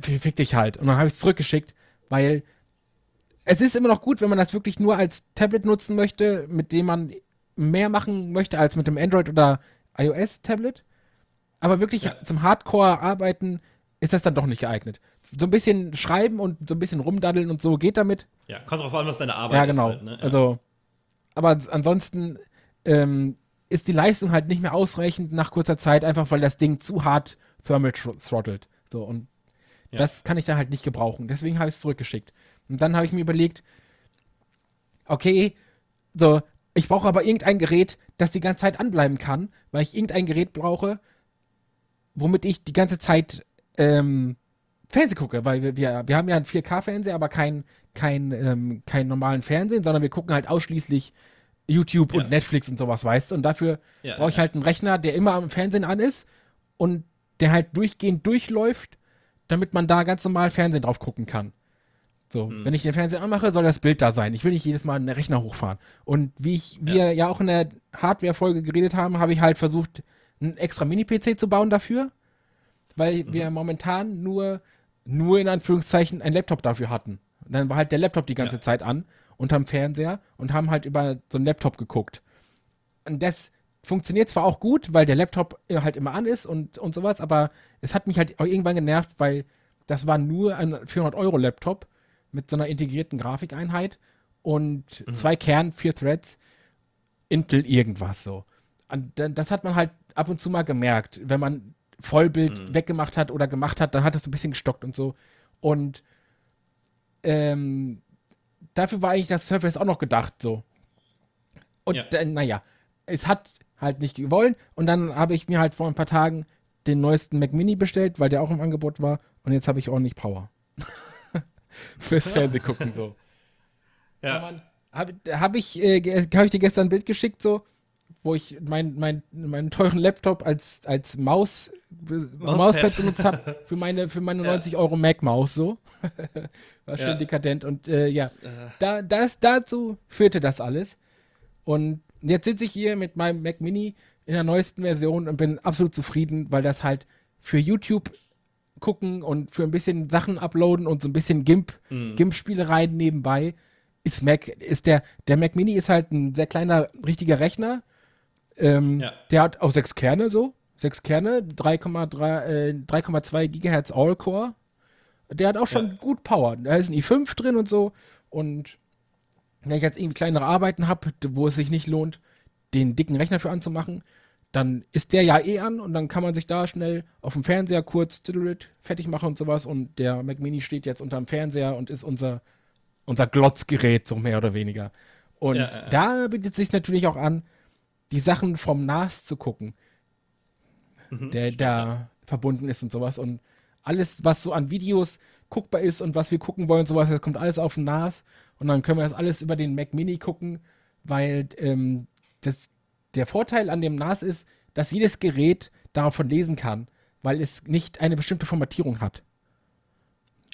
fick dich halt. Und dann habe ich es zurückgeschickt, weil es ist immer noch gut, wenn man das wirklich nur als Tablet nutzen möchte, mit dem man mehr machen möchte als mit dem Android- oder iOS-Tablet. Aber wirklich Ja. zum Hardcore-Arbeiten ist das dann doch nicht geeignet. So ein bisschen schreiben und so ein bisschen rumdaddeln und so geht damit. Ja, kommt drauf an, was deine Arbeit Ja, genau. ist. Halt, ne? ja. Also, aber ans- ansonsten ähm, ist die Leistung halt nicht mehr ausreichend nach kurzer Zeit, einfach weil das Ding zu hart thermal thr- throttelt. So, und Ja. das kann ich dann halt nicht gebrauchen. Deswegen habe ich es zurückgeschickt. Und dann habe ich mir überlegt, okay, so, ich brauche aber irgendein Gerät, das die ganze Zeit anbleiben kann, weil ich irgendein Gerät brauche, womit ich die ganze Zeit ähm, Fernsehen gucke, weil wir, wir, wir haben ja einen 4K-Fernseher, aber keinen kein, ähm, keinen normalen Fernsehen, sondern wir gucken halt ausschließlich YouTube Ja. und Netflix und sowas, weißt du? Und dafür Ja, brauche ich ja. halt einen Rechner, der immer am Fernsehen an ist und der halt durchgehend durchläuft, damit man da ganz normal Fernsehen drauf gucken kann. So, Hm. wenn ich den Fernseher anmache, soll das Bild da sein. Ich will nicht jedes Mal einen Rechner hochfahren. Und wie ich, wir ja, auch in der Hardware-Folge geredet haben, habe ich halt versucht, einen extra Mini-PC zu bauen dafür, weil Mhm. wir momentan nur, nur in Anführungszeichen einen Laptop dafür hatten. Und dann war halt der Laptop die ganze Ja. Zeit an, unterm Fernseher und haben halt über so einen Laptop geguckt. Und das funktioniert zwar auch gut, weil der Laptop äh, halt immer an ist und, und sowas, aber es hat mich halt auch irgendwann genervt, weil das war nur ein 400-Euro-Laptop mit so einer integrierten Grafikeinheit und zwei Kern, vier Threads, Intel irgendwas so. Und das hat man halt ab und zu mal gemerkt, wenn man Vollbild weggemacht hat oder gemacht hat, dann hat es so ein bisschen gestockt und so. Und ähm, dafür war eigentlich das Surface auch noch gedacht so. Und Ja. dann, naja, es hat halt nicht gewollt. Und dann habe ich mir halt vor ein paar Tagen den neuesten Mac Mini bestellt, weil der auch im Angebot war. Und jetzt habe ich ordentlich Power. Fürs Fernsehen gucken so. ja. Habe hab ich, äh, hab ich dir gestern ein Bild geschickt, so, wo ich mein, mein, meinen teuren Laptop als, als Maus, Mauspad, Mauspad. benutzt habe für meine, für meine Ja. 90 Euro Mac-Maus, so. War schön Ja. dekadent. Und äh, ja, Äh, da, das, dazu führte das alles. Und jetzt sitze ich hier mit meinem Mac Mini in der neuesten Version und bin absolut zufrieden, weil das halt für YouTube gucken und für ein bisschen Sachen uploaden und so ein bisschen GIMP, Mhm. GIMP-Spielereien nebenbei ist Mac, ist der, der Mac Mini ist halt ein sehr kleiner, richtiger Rechner. Ähm, Ja. Der hat auch sechs Kerne so. Sechs Kerne, 3,3, äh, 3,2 Gigahertz All-Core. Der hat auch schon Ja. gut Power. Da ist ein i5 drin und so. Und wenn ich jetzt irgendwie kleinere Arbeiten habe, wo es sich nicht lohnt, den dicken Rechner für anzumachen, dann ist der ja eh an und dann kann man sich da schnell auf dem Fernseher kurz fertig machen und sowas. Und der Mac Mini steht jetzt unterm Fernseher und ist unser, unser Glotzgerät, so mehr oder weniger. Und Ja, ja, ja. da bietet es sich natürlich auch an, die Sachen vom NAS zu gucken, Mhm. der da verbunden ist und sowas. Und alles, was so an Videos guckbar ist und was wir gucken wollen und sowas, das kommt alles auf den NAS. Und dann können wir das alles über den Mac Mini gucken, weil ähm, das, der Vorteil an dem NAS ist, dass jedes Gerät davon lesen kann, weil es nicht eine bestimmte Formatierung hat.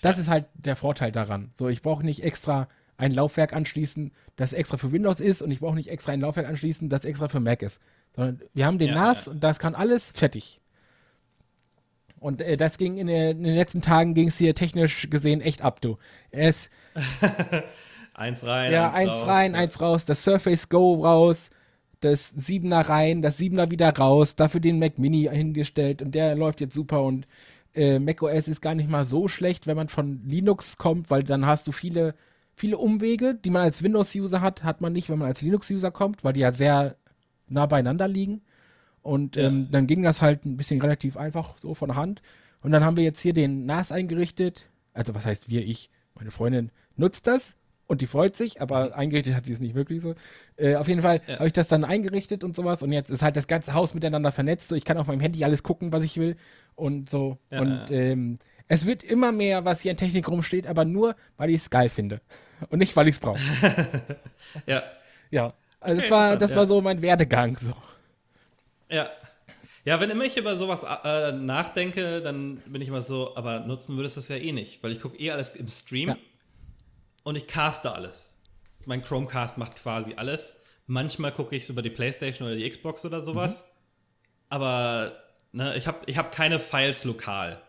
Das ist halt der Vorteil daran. So, ich brauche nicht extra ein Laufwerk anschließen, das extra für Windows ist und ich brauche nicht extra ein Laufwerk anschließen, das extra für Mac ist. Sondern wir haben den Ja, NAS ja. und das kann alles fertig. Und äh, das ging in, der, in den letzten Tagen ging es hier technisch gesehen echt ab, du. Es, Eins rein, ja, eins raus. rein, Ja. eins raus, das Surface Go raus, das 7er rein, das 7er wieder raus, dafür den Mac Mini hingestellt und der läuft jetzt super und äh, macOS ist gar nicht mal so schlecht, wenn man von Linux kommt, weil dann hast du viele, viele Umwege, die man als Windows-User hat, hat man nicht, wenn man als Linux-User kommt, weil die ja sehr nah beieinander liegen. Und Ja. ähm, dann ging das halt ein bisschen relativ einfach so von Hand. Und dann haben wir jetzt hier den NAS eingerichtet. Also was heißt wir, ich, meine Freundin nutzt das und die freut sich, aber eingerichtet hat sie es nicht wirklich so. Äh, auf jeden Fall ja. habe ich das dann eingerichtet und sowas und jetzt ist halt das ganze Haus miteinander vernetzt. So, ich kann auf meinem Handy alles gucken, was ich will und so. Ja, und ähm, es wird immer mehr, was hier in Technik rumsteht, aber nur, weil ich es geil finde und nicht, weil ich es brauche. ja. Ja. Also das war, das war so mein Werdegang. So. Ja. Ja, wenn immer ich über sowas äh, nachdenke, dann bin ich immer so, aber nutzen würdest du das ja eh nicht, weil ich gucke eh alles im Stream ja. und ich caste alles. Mein Chromecast macht quasi alles. Manchmal gucke ich es über die Playstation oder die Xbox oder sowas. Mhm. Aber ne, ich habe ich hab keine Files lokal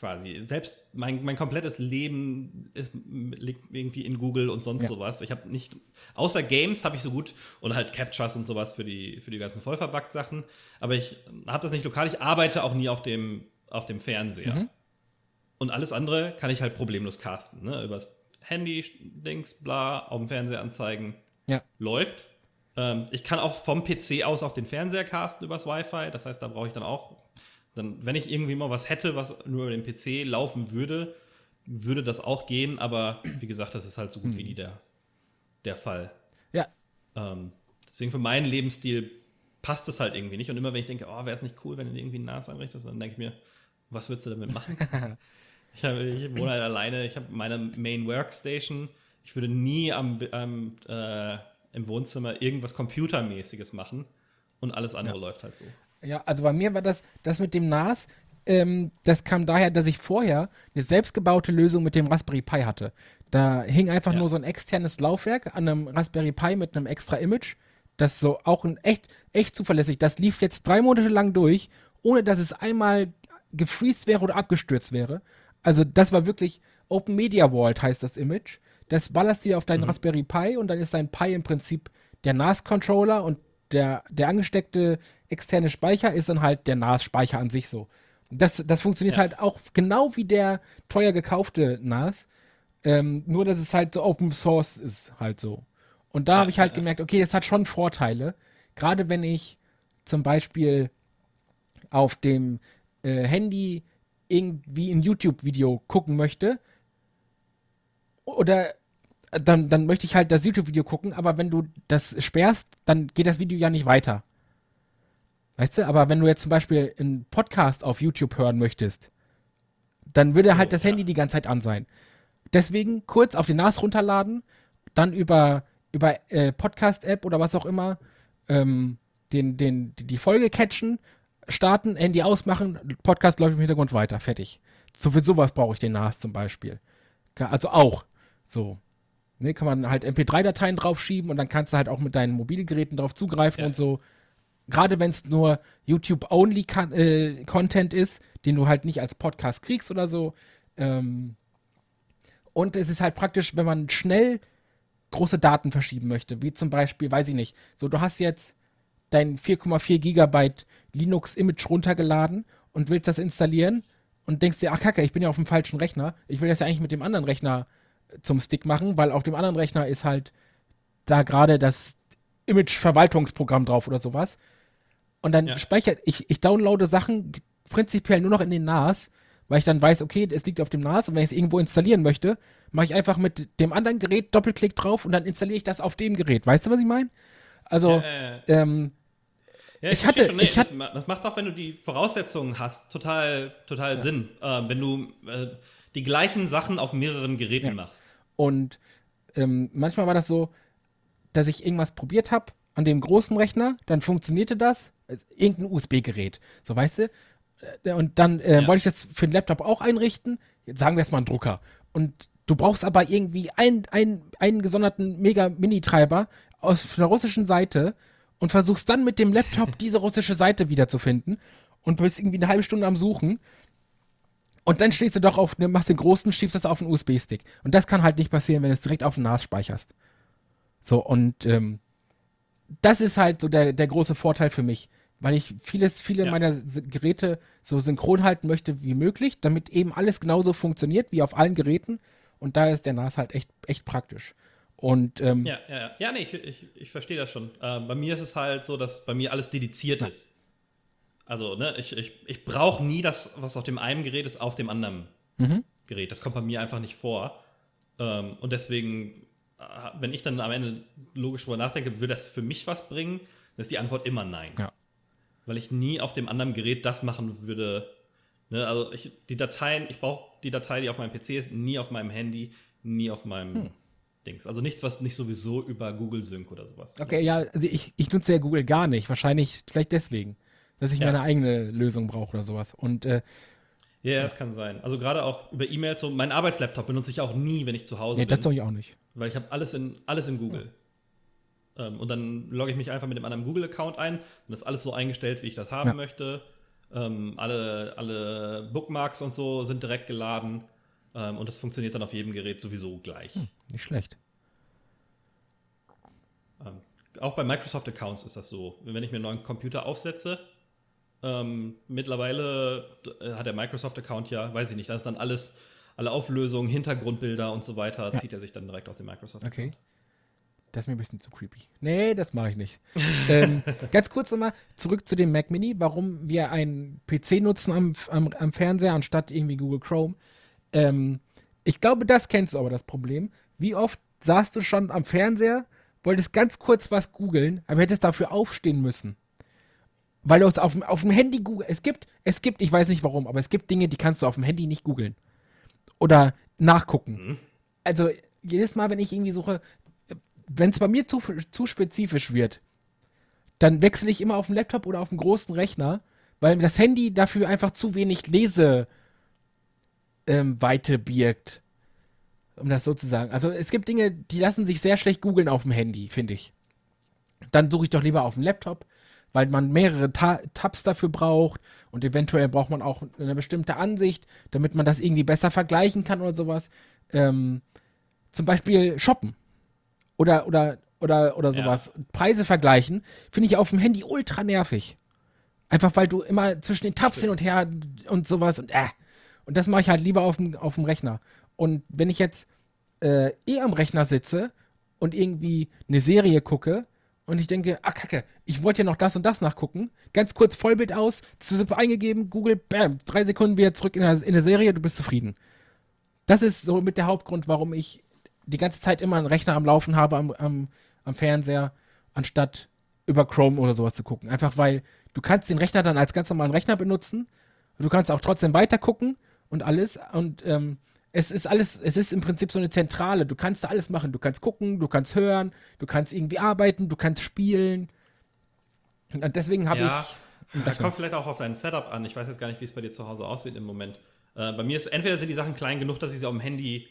quasi. Selbst mein, mein komplettes Leben ist, liegt irgendwie in Google und sonst ja. sowas. Ich habe nicht, außer Games habe ich so gut und halt Captures und sowas für die, für die ganzen vollverbackt Sachen. Aber ich habe das nicht lokal. Ich arbeite auch nie auf dem, auf dem Fernseher. Mhm. Und alles andere kann ich halt problemlos casten. Ne? Übers Handy, Dings, bla, auf dem Fernseher anzeigen. Ja. Läuft. Ähm, ich kann auch vom PC aus auf den Fernseher casten übers Wi-Fi. Das heißt, da brauche ich dann auch dann, wenn ich irgendwie mal was hätte, was nur über den PC laufen würde, würde das auch gehen, aber wie gesagt, das ist halt so gut hm. wie nie der, der Fall. Ja. Ähm, deswegen für meinen Lebensstil passt es halt irgendwie nicht. Und immer wenn ich denke, oh, wäre es nicht cool, wenn du irgendwie ein NAS einrichtest, dann denke ich mir, was würdest du damit machen? ich, hab, ich wohne halt alleine, ich habe meine Main Workstation. Ich würde nie am, am äh, im Wohnzimmer irgendwas Computermäßiges machen und alles andere ja. läuft halt so. Ja, also bei mir war das, das mit dem NAS, ähm, das kam daher, dass ich vorher eine selbstgebaute Lösung mit dem Raspberry Pi hatte. Da hing einfach ja. nur so ein externes Laufwerk an einem Raspberry Pi mit einem extra Image. Das so auch ein echt, echt zuverlässig. Das lief jetzt drei Monate lang durch, ohne dass es einmal gefreezed wäre oder abgestürzt wäre. Also das war wirklich Open Media Vault heißt das Image. Das ballerst du dir auf deinen mhm. Raspberry Pi und dann ist dein Pi im Prinzip der NAS-Controller und der, der angesteckte externe Speicher ist dann halt der NAS-Speicher an sich so. Das, das funktioniert ja. halt auch genau wie der teuer gekaufte NAS. Ähm, nur, dass es halt so Open Source ist, halt so. Und da habe ich halt ja, gemerkt, okay, das hat schon Vorteile. Gerade wenn ich zum Beispiel auf dem äh, Handy irgendwie ein YouTube-Video gucken möchte oder dann, dann möchte ich halt das YouTube-Video gucken, aber wenn du das sperrst, dann geht das Video ja nicht weiter. Weißt du, aber wenn du jetzt zum Beispiel einen Podcast auf YouTube hören möchtest, dann würde so, halt das ja. Handy die ganze Zeit an sein. Deswegen kurz auf den NAS runterladen, dann über, über äh, Podcast-App oder was auch immer ähm, den, den, die Folge catchen, starten, Handy ausmachen, Podcast läuft im Hintergrund weiter, fertig. So für sowas brauche ich den NAS zum Beispiel. Also auch. So. Ne, kann man halt MP3-Dateien draufschieben und dann kannst du halt auch mit deinen Mobilgeräten drauf zugreifen ja. und so. Gerade wenn es nur YouTube-Only-Content äh, ist, den du halt nicht als Podcast kriegst oder so. Ähm, und es ist halt praktisch, wenn man schnell große Daten verschieben möchte, wie zum Beispiel, weiß ich nicht, so du hast jetzt dein 4,4 Gigabyte Linux-Image runtergeladen und willst das installieren und denkst dir, ach kacke, ich bin ja auf dem falschen Rechner, ich will das ja eigentlich mit dem anderen Rechner zum Stick machen, weil auf dem anderen Rechner ist halt da gerade das Image-Verwaltungsprogramm drauf oder sowas. Und dann ja. speichere ich, ich downloade Sachen prinzipiell nur noch in den NAS, weil ich dann weiß, okay, es liegt auf dem NAS und wenn ich es irgendwo installieren möchte, mache ich einfach mit dem anderen Gerät Doppelklick drauf und dann installiere ich das auf dem Gerät. Weißt du, was ich meine? Also, ja, äh, ähm, ja, ich, ich hatte, schon, nee, ich das, das, macht auch, wenn du die Voraussetzungen hast, total, total ja. Sinn. Äh, wenn du äh, die gleichen Sachen auf mehreren Geräten ja. machst. Und ähm, manchmal war das so, dass ich irgendwas probiert habe an dem großen Rechner, dann funktionierte das, also irgendein USB-Gerät, so weißt du. Äh, und dann äh, ja. wollte ich das für den Laptop auch einrichten. Jetzt sagen wir jetzt mal einen Drucker. Und du brauchst aber irgendwie ein, ein, einen gesonderten Mega-Mini-Treiber aus der russischen Seite und versuchst dann mit dem Laptop diese russische Seite wiederzufinden und bist irgendwie eine halbe Stunde am Suchen und dann stehst du doch auf, ne, machst den großen, schiebst das auf einen USB-Stick. Und das kann halt nicht passieren, wenn du es direkt auf den NAS speicherst. So, und ähm, das ist halt so der, der große Vorteil für mich, weil ich vieles, viele ja. meiner Geräte so synchron halten möchte wie möglich, damit eben alles genauso funktioniert wie auf allen Geräten. Und da ist der NAS halt echt, echt praktisch. Und, ähm, ja, ja, ja. Nee, ich, ich, ich verstehe das schon. Äh, bei mir ist es halt so, dass bei mir alles dediziert ja. ist. Also, ne, ich, ich, ich brauche nie das, was auf dem einen Gerät ist, auf dem anderen mhm. Gerät. Das kommt bei mir einfach nicht vor. Ähm, und deswegen, äh, wenn ich dann am Ende logisch drüber nachdenke, würde das für mich was bringen, dann ist die Antwort immer nein. Ja. Weil ich nie auf dem anderen Gerät das machen würde. Ne? Also ich, die Dateien, ich brauche die Datei, die auf meinem PC ist, nie auf meinem Handy, nie auf meinem Hm. Dings. Also nichts, was nicht sowieso über Google Sync oder sowas. Okay, ja, also ich, ich nutze ja Google gar nicht. Wahrscheinlich, vielleicht deswegen. Dass ich Ja. meine eigene Lösung brauche oder sowas. Und äh, Ja, das kann sein. Also gerade auch über E-Mails, so mein Arbeitslaptop benutze ich auch nie, wenn ich zu Hause nee, das bin. soll ich auch nicht. Weil ich habe alles in, alles in Google. Ähm, und dann logge ich mich einfach mit dem anderen Google-Account ein. Das ist alles so eingestellt, wie ich das haben Ja. möchte. Ähm, alle, alle Bookmarks und so sind direkt geladen. Ähm, und das funktioniert dann auf jedem Gerät sowieso gleich. Nicht schlecht. Ähm, auch bei Microsoft-Accounts ist das so. Wenn ich mir einen neuen Computer aufsetze, ähm, mittlerweile äh, hat der Microsoft-Account ja, weiß ich nicht, da ist dann alles, alle Auflösungen, Hintergrundbilder und so weiter, Ja. zieht er sich dann direkt aus dem Microsoft-Account. Okay. Das ist mir ein bisschen zu creepy. Nee, das mache ich nicht. ähm, ganz kurz nochmal zurück zu dem Mac Mini, warum wir einen PC nutzen am, am, am Fernseher anstatt irgendwie Google Chrome. Ähm, ich glaube, das kennst du aber das Problem. Wie oft saßt du schon am Fernseher, wolltest ganz kurz was googeln, aber hättest dafür aufstehen müssen. Weil du es auf, dem- auf dem Handy googeln. Es gibt, es gibt, ich weiß nicht warum, aber es gibt Dinge, die kannst du auf dem Handy nicht googeln. Oder nachgucken. Also jedes Mal, wenn ich irgendwie suche, wenn es bei mir zu, zu spezifisch wird, dann wechsle ich immer auf den Laptop oder auf den großen Rechner, weil das Handy dafür einfach zu wenig Leseweite ähm, birgt. Um das so zu sagen. Also es gibt Dinge, die lassen sich sehr schlecht googeln auf dem Handy, finde ich. Dann suche ich doch lieber auf dem Laptop, weil man mehrere Ta Tabs dafür braucht und eventuell braucht man auch eine bestimmte Ansicht, damit man das irgendwie besser vergleichen kann oder sowas. Ähm, zum Beispiel shoppen oder oder oder oder Ja. sowas. Preise vergleichen finde ich auf dem Handy ultra nervig. Einfach weil du immer zwischen den Tabs hin und her und sowas und äh. Und das mache ich halt lieber auf dem, auf dem Rechner. Und wenn ich jetzt äh, eh am Rechner sitze und irgendwie eine Serie gucke und ich denke, ah kacke, ich wollte ja noch das und das nachgucken, ganz kurz Vollbild aus, ZZIP eingegeben, Google, bam, drei Sekunden wieder zurück in der, in der Serie, du bist zufrieden. Das ist so mit der Hauptgrund, warum ich die ganze Zeit immer einen Rechner am Laufen habe am, am, am Fernseher, anstatt über Chrome oder sowas zu gucken. Einfach weil du kannst den Rechner dann als ganz normalen Rechner benutzen. Du kannst auch trotzdem weiter gucken und alles. Und ähm, es ist alles, es ist im Prinzip so eine Zentrale. Du kannst da alles machen. Du kannst gucken, du kannst hören, du kannst irgendwie arbeiten, du kannst spielen. Und deswegen habe Ja, ich. da kommt vielleicht auch auf dein Setup an. Ich weiß jetzt gar nicht, wie es bei dir zu Hause aussieht im Moment. Äh, bei mir ist entweder sind die Sachen klein genug, dass ich sie auf dem Handy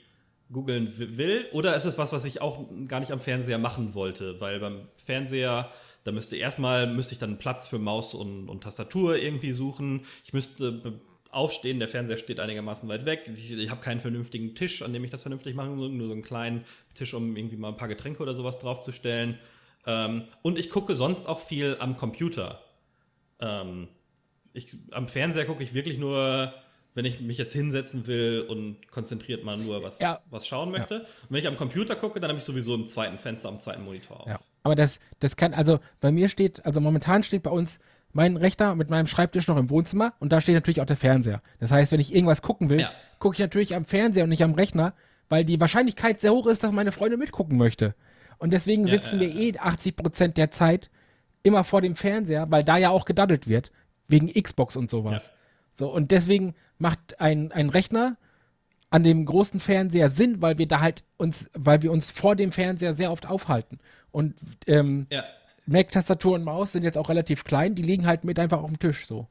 googeln wi- will, oder ist es was, was ich auch gar nicht am Fernseher machen wollte, weil beim Fernseher, da müsste erstmal, müsste ich dann Platz für Maus und, und Tastatur irgendwie suchen. Ich müsste aufstehen, der Fernseher steht einigermaßen weit weg. Ich, ich habe keinen vernünftigen Tisch, an dem ich das vernünftig machen muss, nur so einen kleinen Tisch, um irgendwie mal ein paar Getränke oder sowas draufzustellen. Ähm, und ich gucke sonst auch viel am Computer. Ähm, ich, am Fernseher gucke ich wirklich nur, wenn ich mich jetzt hinsetzen will und konzentriert mal nur was, Ja. was schauen möchte. Und wenn ich am Computer gucke, dann habe ich sowieso im zweiten Fenster, am zweiten Monitor auf. Ja. Aber das, das kann, also bei mir steht, also momentan steht bei uns mein Rechner mit meinem Schreibtisch noch im Wohnzimmer und da steht natürlich auch der Fernseher. Das heißt, wenn ich irgendwas gucken will, Ja. gucke ich natürlich am Fernseher und nicht am Rechner, weil die Wahrscheinlichkeit sehr hoch ist, dass meine Freundin mitgucken möchte. Und deswegen Ja, sitzen ja, wir eh 80 Prozent der Zeit immer vor dem Fernseher, weil da ja auch gedaddelt wird, wegen Xbox und sowas. So, und deswegen macht ein, ein Rechner an dem großen Fernseher Sinn, weil wir da halt uns, weil wir uns vor dem Fernseher sehr oft aufhalten. Und ähm, Ja. Mac-Tastatur und Maus sind jetzt auch relativ klein, die liegen halt mit einfach auf dem Tisch so.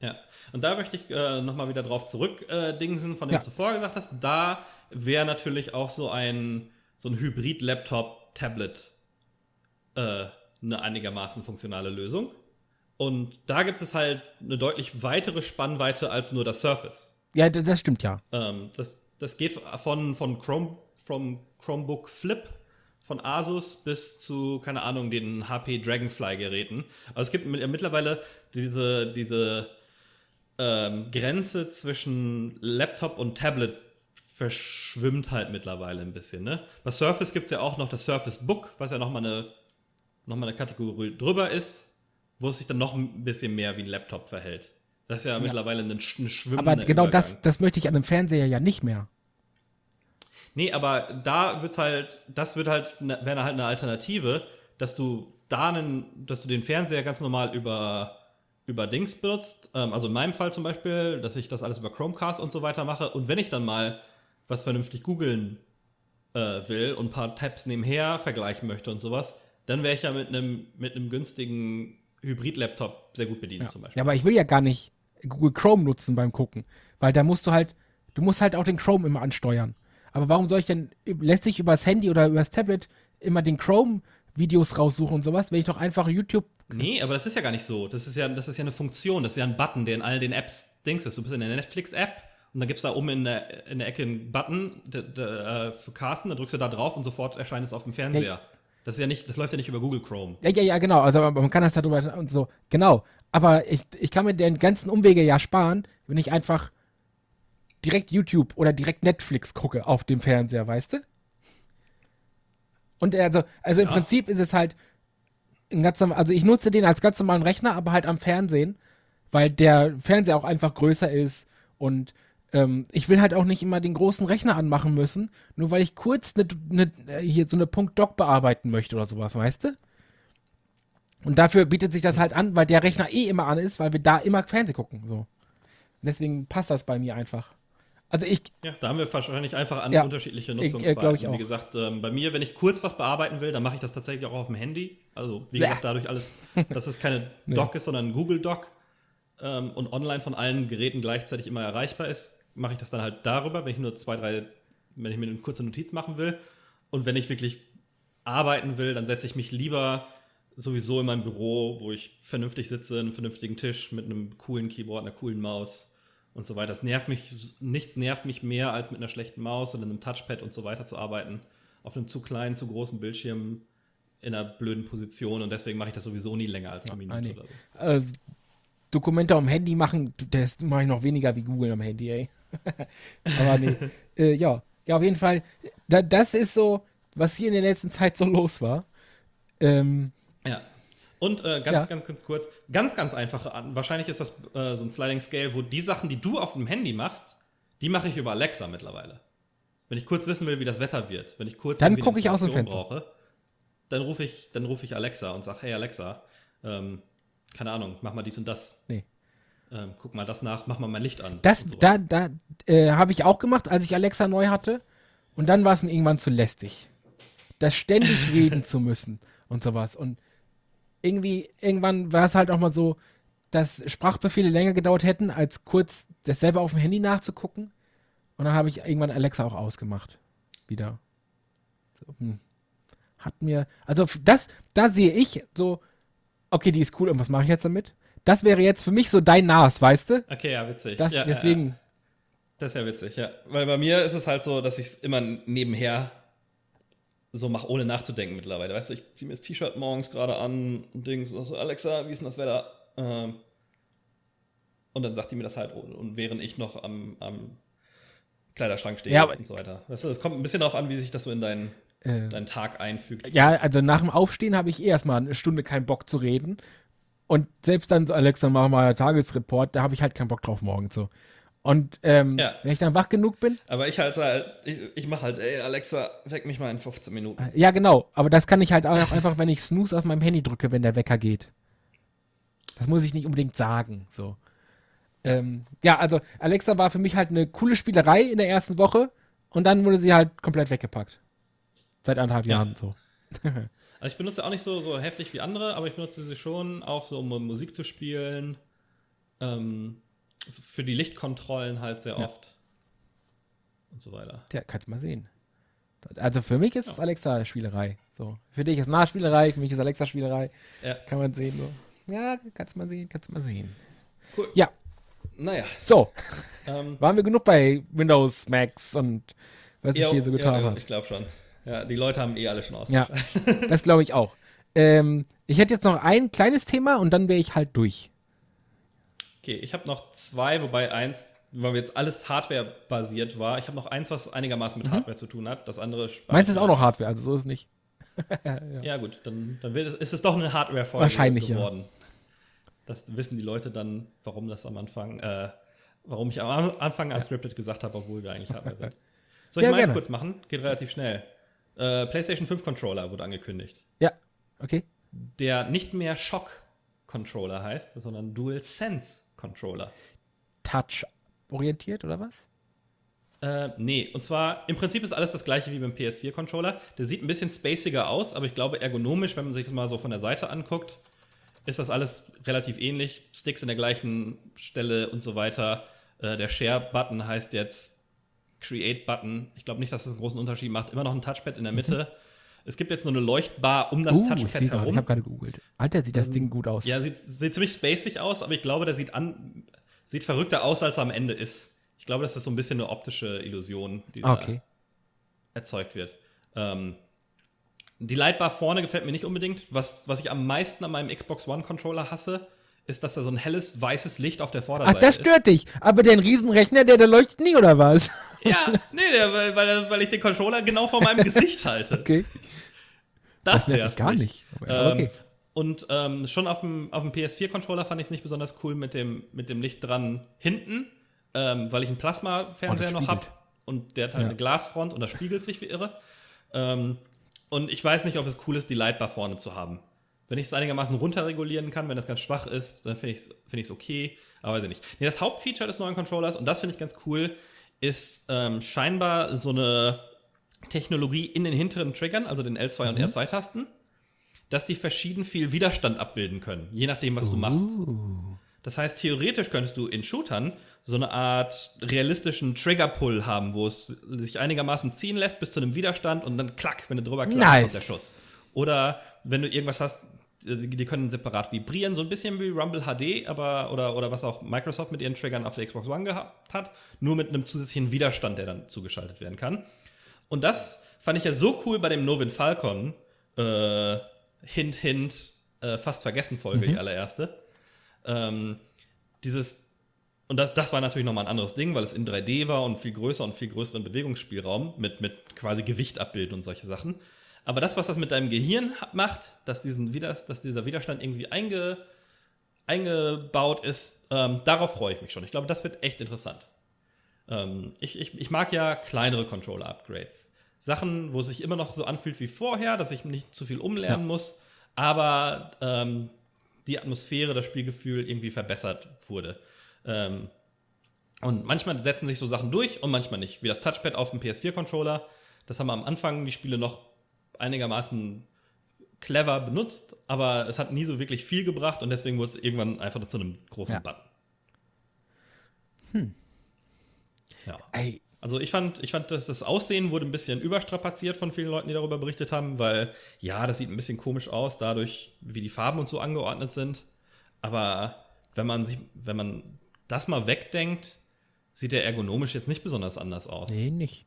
Ja, und da möchte ich äh, nochmal wieder drauf zurück äh, von dem, Ja. du vorher gesagt hast. Da wäre natürlich auch so ein, so ein Hybrid-Laptop-Tablet äh, eine einigermaßen funktionale Lösung. Und da gibt es halt eine deutlich weitere Spannweite als nur das Surface. Ja, das stimmt ja. Ähm, das, das geht von, von Chrome, vom Chromebook Flip von Asus bis zu, keine Ahnung, den HP Dragonfly-Geräten. Also es gibt mit, mittlerweile diese, diese ähm, Grenze zwischen Laptop und Tablet verschwimmt halt mittlerweile ein bisschen. Ne? Bei Surface gibt es ja auch noch das Surface Book, was ja nochmal eine, noch mal eine Kategorie drüber ist, wo es sich dann noch ein bisschen mehr wie ein Laptop verhält. Das ist ja, mittlerweile ein, ein schwimmender Aber genau das, das möchte ich an einem Fernseher ja nicht mehr. Nee, aber da wird's halt, das wird halt, ne- wäre halt eine Alternative, dass du da einen, dass du den Fernseher ganz normal über, über Dings benutzt. Ähm, also in meinem Fall zum Beispiel, dass ich das alles über Chromecast und so weiter mache. Und wenn ich dann mal was vernünftig googeln äh, will und ein paar Tabs nebenher vergleichen möchte und sowas, dann wäre ich ja mit einem mit einem günstigen Hybrid-Laptop sehr gut bedient Ja. zum Beispiel. ja, aber ich will ja gar nicht Google Chrome nutzen beim Gucken, weil da musst du halt, du musst halt auch den Chrome immer ansteuern. Aber warum soll ich denn, lässt sich übers Handy oder übers Tablet immer den Chrome-Videos raussuchen und sowas, wenn ich doch einfach YouTube Nee, aber das ist ja gar nicht so. Das ist ja, das ist ja eine Funktion, das ist ja ein Button, der in all den Apps Dings ist. Du bist in der Netflix-App und dann gibt es da oben in der, in der Ecke einen Button der, der, äh, für Casten, da drückst du da drauf und sofort erscheint es auf dem Fernseher. Das ist ja nicht, das läuft ja nicht über Google Chrome. Ja, ja, ja, genau. Also man kann das darüber und so. Genau. Aber ich, ich kann mir den ganzen Umwege ja sparen, wenn ich einfach direkt YouTube oder direkt Netflix gucke auf dem Fernseher, weißt du? Und also, also im Ja. Prinzip ist es halt ein ganz normal, also ich nutze den als ganz normalen Rechner, aber halt am Fernsehen, weil der Fernseher auch einfach größer ist und ähm, ich will halt auch nicht immer den großen Rechner anmachen müssen, nur weil ich kurz ne, ne, hier so eine Punkt-Doc bearbeiten möchte oder sowas, weißt du? Und dafür bietet sich das halt an, weil der Rechner eh immer an ist, weil wir da immer Fernsehen gucken. So. Und deswegen passt das bei mir einfach. Also ich, Ja, da haben wir wahrscheinlich einfach an Ja. unterschiedliche Ich- äh, ich. Wie gesagt, ähm, bei mir, wenn ich kurz was bearbeiten will, dann mache ich das tatsächlich auch auf dem Handy. Also, wie Bäh. gesagt, dadurch alles, dass es keine. Doc ist, sondern ein Google Doc ähm, und online von allen Geräten gleichzeitig immer erreichbar ist, mache ich das dann halt darüber, wenn ich nur zwei, drei, wenn ich mir eine kurze Notiz machen will. Und wenn ich wirklich arbeiten will, dann setze ich mich lieber sowieso in meinem Büro, wo ich vernünftig sitze, einen vernünftigen Tisch mit einem coolen Keyboard, einer coolen Maus und so weiter. Das nervt mich, nichts nervt mich mehr, als mit einer schlechten Maus und einem Touchpad und so weiter zu arbeiten. Auf einem zu kleinen, zu großen Bildschirm in einer blöden Position und deswegen mache ich das sowieso nie länger als eine Minute ah, nee. oder so. äh, Dokumente am Handy machen, das mache ich noch weniger wie Google am Handy, ey. Aber nee. äh, ja. Ja, auf jeden Fall. Da, das ist so, was hier in der letzten Zeit so los war. Ähm, Ja. Und äh, ganz, Ja. ganz, ganz kurz, ganz, ganz einfache An Wahrscheinlich ist das äh, so ein Sliding Scale, wo die Sachen, die du auf dem Handy machst, die mache ich über Alexa mittlerweile. Wenn ich kurz wissen will, wie das Wetter wird, wenn ich kurz Dann irgendwie guck ich aus dem Fenster. brauche, dann rufe ich, dann rufe ich Alexa und sage, hey Alexa, ähm, keine Ahnung, mach mal dies und das. nee. Ähm, guck mal das nach, mach mal mein Licht an. Das, da, da äh, habe ich auch gemacht, als ich Alexa neu hatte. Und dann war es mir irgendwann zu lästig. Das ständig reden zu müssen und sowas. Und irgendwie, irgendwann war es halt auch mal so, dass Sprachbefehle länger gedauert hätten, als kurz das selber auf dem Handy nachzugucken. Und dann habe ich irgendwann Alexa auch ausgemacht. Wieder. So, hm. Hat mir, also das, da sehe ich so, okay, die ist cool, und was mache ich jetzt damit? Das wäre jetzt für mich so dein NAS, weißt du? Okay, ja, witzig. Das, ja, ja, deswegen, Ja. Das ist ja witzig, ja. Weil bei mir ist es halt so, dass ich es immer nebenher so mache, ohne nachzudenken mittlerweile. Weißt du, ich ziehe mir das T-Shirt morgens gerade an und Ding so, so, Alexa, wie ist denn das Wetter? Ähm, und dann sagt die mir das halt, und während ich noch am, am Kleiderschrank stehe Ja, und so weiter. Weißt du, es kommt ein bisschen darauf an, wie sich das so in deinen, äh, deinen Tag einfügt. ja, also nach dem Aufstehen habe ich eh erstmal eine Stunde keinen Bock zu reden. Und selbst dann so, Alexa, mach mal Tagesreport, da habe ich halt keinen Bock drauf morgens so. Und ähm, Ja. wenn ich dann wach genug bin, Aber ich halt, halt ich, ich mache halt, ey, Alexa, weck mich mal in 15 Minuten. ja genau, aber das kann ich halt auch einfach, wenn ich Snooze auf meinem Handy drücke, wenn der Wecker geht. Das muss ich nicht unbedingt sagen, so. Ähm, ja, also Alexa war für mich halt eine coole Spielerei in der ersten Woche und dann wurde sie halt komplett weggepackt. Seit anderthalb Ja. Jahren so. Also ich benutze auch nicht so, so heftig wie andere, aber ich benutze sie schon auch so, um Musik zu spielen. Ähm, für die Lichtkontrollen halt sehr Ja. oft. Und so weiter. Tja, kannst mal sehen. Also für mich ist es Alexa-Spielerei. So. Für dich ist Nah-Spielerei, für mich ist Alexa-Spielerei. Ja. Kann man sehen. So. Ja, kannst mal sehen, kannst mal sehen. Cool. Ja, Naja. so. Ähm, Waren wir genug bei Windows, Macs und was ich hier so getan ja, ja, habe? ich glaube schon. Ja, die Leute haben eh alle schon Ja, ausgeschaltet. das glaube ich auch. Ähm, ich hätte jetzt noch ein kleines Thema und dann wäre ich halt durch. Okay, ich habe noch zwei, wobei eins, weil jetzt alles Hardware-basiert war. Ich habe noch eins, was einigermaßen mit Hardware zu tun hat. Das andere Mhm. Meins ist auch noch. Hardware, also so ist es nicht. Ja, gut, dann, dann wird es, ist es doch eine Hardware-Folge Wahrscheinlich, ja. geworden. Das wissen die Leute dann, warum das am Anfang, äh, warum ich am Anfang Unscripted gesagt habe, obwohl wir eigentlich Hardware sind. Soll ich Ja, mal eins gerne. kurz machen? Geht relativ schnell. Äh, PlayStation 5 Controller wurde angekündigt. Ja, okay. Der nicht mehr Shock Controller heißt, sondern DualSense Controller. Touch-orientiert oder was? Äh, nee, und zwar im Prinzip ist alles das gleiche wie beim PS4-Controller. Der sieht ein bisschen spaciger aus, aber ich glaube ergonomisch, wenn man sich das mal so von der Seite anguckt, ist das alles relativ ähnlich. Sticks in der gleichen Stelle und so weiter. Äh, der Share-Button heißt jetzt Create-Button. Ich glaube nicht, dass das einen großen Unterschied macht. Immer noch ein Touchpad in der Mitte. Es gibt jetzt nur eine Leuchtbar um das uh, ich Touchpad herum. ich habe gerade gegoogelt. Alter, sieht das Ding gut aus. Ja, sieht, sieht ziemlich spacig aus, aber ich glaube, der sieht an, sieht verrückter aus, als er am Ende ist. Ich glaube, das ist so ein bisschen eine optische Illusion, die Ah, da okay. erzeugt wird. Ähm, die Lightbar vorne gefällt mir nicht unbedingt. Was, was ich am meisten an meinem Xbox One Controller hasse, ist, dass da so ein helles weißes Licht auf der Ach, Vorderseite das stört dich. Aber der Riesenrechner, der, der leuchtet nie, oder was? Ja, nee, der, weil, weil, weil ich den Controller genau vor meinem Gesicht halte. Okay. Das, Das nervt gar nicht. Ähm, okay. Und ähm, schon auf dem, auf dem PS4-Controller fand ich es nicht besonders cool mit dem, mit dem Licht dran hinten, ähm, weil ich einen Plasma-Fernseher Oh, noch habe und der hat halt Ja. eine Glasfront und das spiegelt sich wie irre. Ähm, und ich weiß nicht, ob es cool ist, die Lightbar vorne zu haben. Wenn ich es einigermaßen runterregulieren kann, wenn das ganz schwach ist, dann finde ich es find okay, aber weiß ich nicht. Nee, das Hauptfeature des neuen Controllers, und das finde ich ganz cool, ist ähm, scheinbar so eine Technologie in den hinteren Triggern, also den L2 und R2-Tasten, dass die verschieden viel Widerstand abbilden können, je nachdem, was du machst. Uh. Das heißt, theoretisch könntest du in Shootern so eine Art realistischen Trigger-Pull haben, wo es sich einigermaßen ziehen lässt bis zu einem Widerstand und dann klack, wenn du drüber klackst, Nice. kommt der Schuss. Oder wenn du irgendwas hast, die können separat vibrieren, so ein bisschen wie Rumble HD, aber oder, oder was auch Microsoft mit ihren Triggern auf der Xbox One gehabt hat, nur mit einem zusätzlichen Widerstand, der dann zugeschaltet werden kann. Und das fand ich ja so cool bei dem Novin Falcon, äh, Hint, Hint, äh, fast vergessen Folge, die allererste. Ähm, dieses, und das, das war natürlich nochmal ein anderes Ding, weil es in 3D war und viel größer und viel größeren Bewegungsspielraum mit, mit quasi Gewicht abbilden und solche Sachen. Aber das, was das mit deinem Gehirn macht, dass, diesen dass dieser Widerstand irgendwie einge, eingebaut ist, ähm, darauf freue ich mich schon. Ich glaube, das wird echt interessant. Ähm, ich, ich, ich mag ja kleinere Controller-Upgrades. Sachen, wo es sich immer noch so anfühlt wie vorher, dass ich nicht zu viel umlernen muss, aber ähm, die Atmosphäre, das Spielgefühl irgendwie verbessert wurde. Ähm, und manchmal setzen sich so Sachen durch und manchmal nicht. Wie das Touchpad auf dem PS4-Controller. Das haben am Anfang die Spiele noch einigermaßen clever benutzt, aber es hat nie so wirklich viel gebracht und deswegen wurde es irgendwann einfach zu einem großen Ja. Button. Ja. Ey, Also ich fand, ich fand, dass das Aussehen wurde ein bisschen überstrapaziert von vielen Leuten, die darüber berichtet haben, weil ja, das sieht ein bisschen komisch aus, dadurch, wie die Farben und so angeordnet sind. Aber wenn man sich, wenn man das mal wegdenkt, sieht der ergonomisch jetzt nicht besonders anders aus. nee, nicht.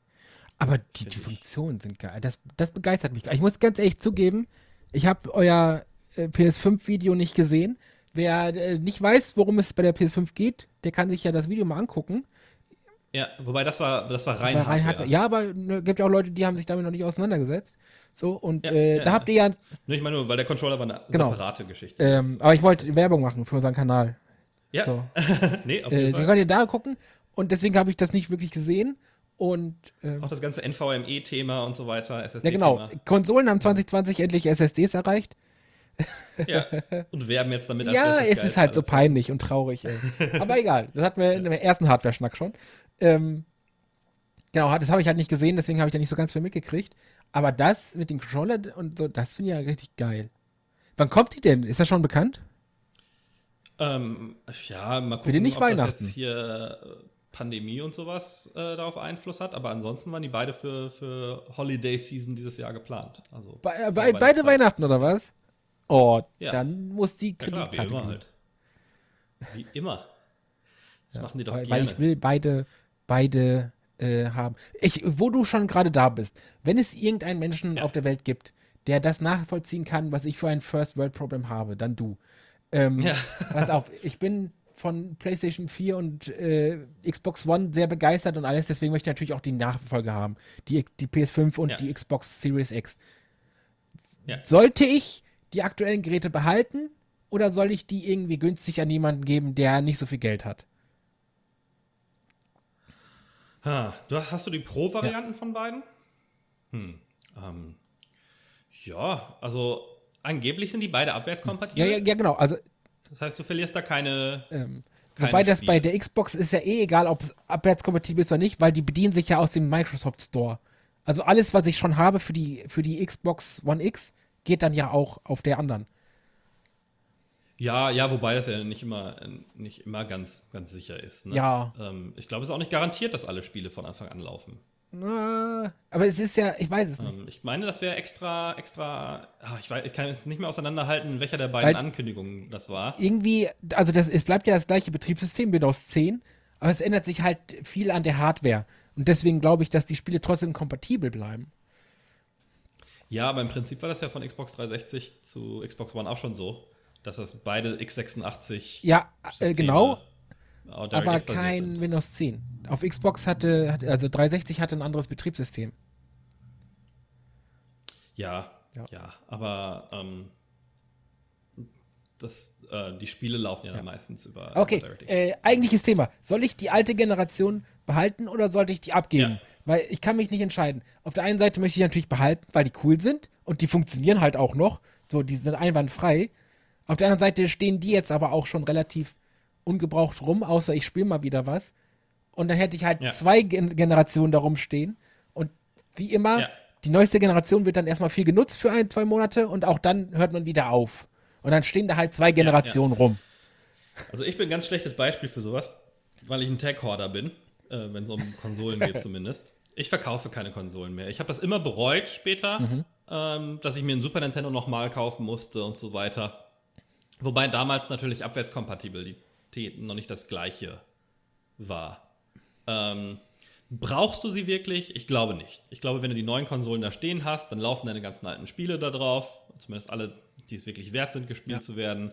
Aber die, die. Funktionen sind geil. Das, das begeistert mich. Ich muss ganz ehrlich zugeben, ich habe euer äh, PS5-Video nicht gesehen. Wer äh, nicht weiß, worum es bei der PS5 geht, der kann sich ja das Video mal angucken. Ja, wobei das war, das war rein Weil rein Hardware. Hardware- Ja, aber ne, gibt ja auch Leute, die haben sich damit noch nicht auseinandergesetzt. So, und Ja, äh, ja, da habt ihr ja, Nur ich meine nur, weil der Controller war eine Genau. separate Geschichte. ähm, aber ich wollte Werbung machen für unseren Kanal. ja, So. nee, auf Äh, jeden den Fall. könnt ihr da gucken. Und deswegen habe ich das nicht wirklich gesehen. Und ähm, Auch das ganze NVMe-Thema und so weiter, ja, SSD-Thema. genau. Konsolen haben 2020 endlich SSDs erreicht. Ja. Und werben jetzt damit als Ja, das es ist halt so peinlich und traurig. Aber egal, das hatten wir in dem ersten Hardware-Schnack schon. Ähm, genau, das habe ich halt nicht gesehen, deswegen habe ich da nicht so ganz viel mitgekriegt. Aber das mit dem Controller und so, das finde ich ja richtig geil. Wann kommt die denn? Ist das schon bekannt? Ähm, ja, mal gucken, die nicht ob das Weihnachten. jetzt hier Pandemie und sowas äh, darauf Einfluss hat. Aber ansonsten waren die beide für, für Holiday Season dieses Jahr geplant. Also Bei, bei, beide. Weihnachten oder was? Oh, Ja. dann muss die Ja klar, wie Kreditkarte immer gehen. halt. Wie immer. Das machen die doch weil, gerne. weil ich will beide, beide äh, haben. Ich, wo du schon gerade da bist, wenn es irgendeinen Menschen Ja. auf der Welt gibt, der das nachvollziehen kann, was ich für ein First World Problem habe, dann du. Ähm, Ja. Pass auf, ich bin von PlayStation 4 und äh, Xbox One sehr begeistert und alles, deswegen möchte ich natürlich auch die Nachfolge haben. Die, die PS5 und Ja. die Xbox Series X. Ja. Sollte ich die aktuellen Geräte behalten oder soll ich die irgendwie günstig an jemanden geben, der nicht so viel Geld hat? Ha, du, hast du die Pro-Varianten ja. von beiden? Hm. Ähm, ja, also angeblich sind die beide abwärtskompatibel. Ja, ja, ja, genau. Also, das heißt, du verlierst da keine. Ähm, keine wobei das bei der Xbox ist ja eh egal, ob es abwärtskompatibel ist oder nicht, weil die bedienen sich ja aus dem Microsoft Store. Also alles, was ich schon habe für die, für die Xbox One X, geht dann ja auch auf der anderen. Ja, ja, wobei das ja nicht immer, nicht immer ganz, ganz sicher ist. Ne? Ja. Ähm, ich glaube, es ist auch nicht garantiert, dass alle Spiele von Anfang an laufen. Na, aber es ist ja, ich weiß es nicht. Ähm, ich meine, das wäre extra, extra. Ach, ich, weiß, ich kann jetzt nicht mehr auseinanderhalten, welcher der beiden Weil Ankündigungen das war. Irgendwie, also das, es bleibt ja das gleiche Betriebssystem, Windows 10, aber es ändert sich halt viel an der Hardware. Und deswegen glaube ich, dass die Spiele trotzdem kompatibel bleiben. Ja, aber im Prinzip war das ja von Xbox 360 zu Xbox One auch schon so, dass das beide x86 Ja, äh, genau. Aber kein. Windows 10. Auf Xbox hatte, also 360 hatte ein anderes Betriebssystem. Ja, ja, ja aber ähm, das, äh, die Spiele laufen ja, ja. meistens über. Okay, äh, eigentliches Thema. Soll ich die alte Generation behalten oder sollte ich die abgeben? Ja. Weil ich kann mich nicht entscheiden. Auf der einen Seite möchte ich natürlich behalten, weil die cool sind und die funktionieren halt auch noch. So, die sind einwandfrei. Auf der anderen Seite stehen die jetzt aber auch schon relativ ungebraucht rum, außer ich spiele mal wieder was. Und dann hätte ich halt ja. zwei Gen Generationen darum stehen. Und wie immer, ja. die neueste Generation wird dann erstmal viel genutzt für ein, zwei Monate und auch dann hört man wieder auf. Und dann stehen da halt zwei Generationen ja, rum. Also ich bin ein ganz schlechtes Beispiel für sowas, weil ich ein Tag-Horder bin, äh, wenn es um Konsolen geht zumindest. Ich verkaufe keine Konsolen mehr. Ich habe das immer bereut später, mhm. ähm, dass ich mir ein Super Nintendo nochmal kaufen musste und so weiter. Wobei damals natürlich Abwärtskompatibilität noch nicht das gleiche war. Ähm, brauchst du sie wirklich? Ich glaube nicht. Ich glaube, wenn du die neuen Konsolen da stehen hast, dann laufen deine ganzen alten Spiele da drauf. Zumindest alle, die es wirklich wert sind, gespielt ja. zu werden.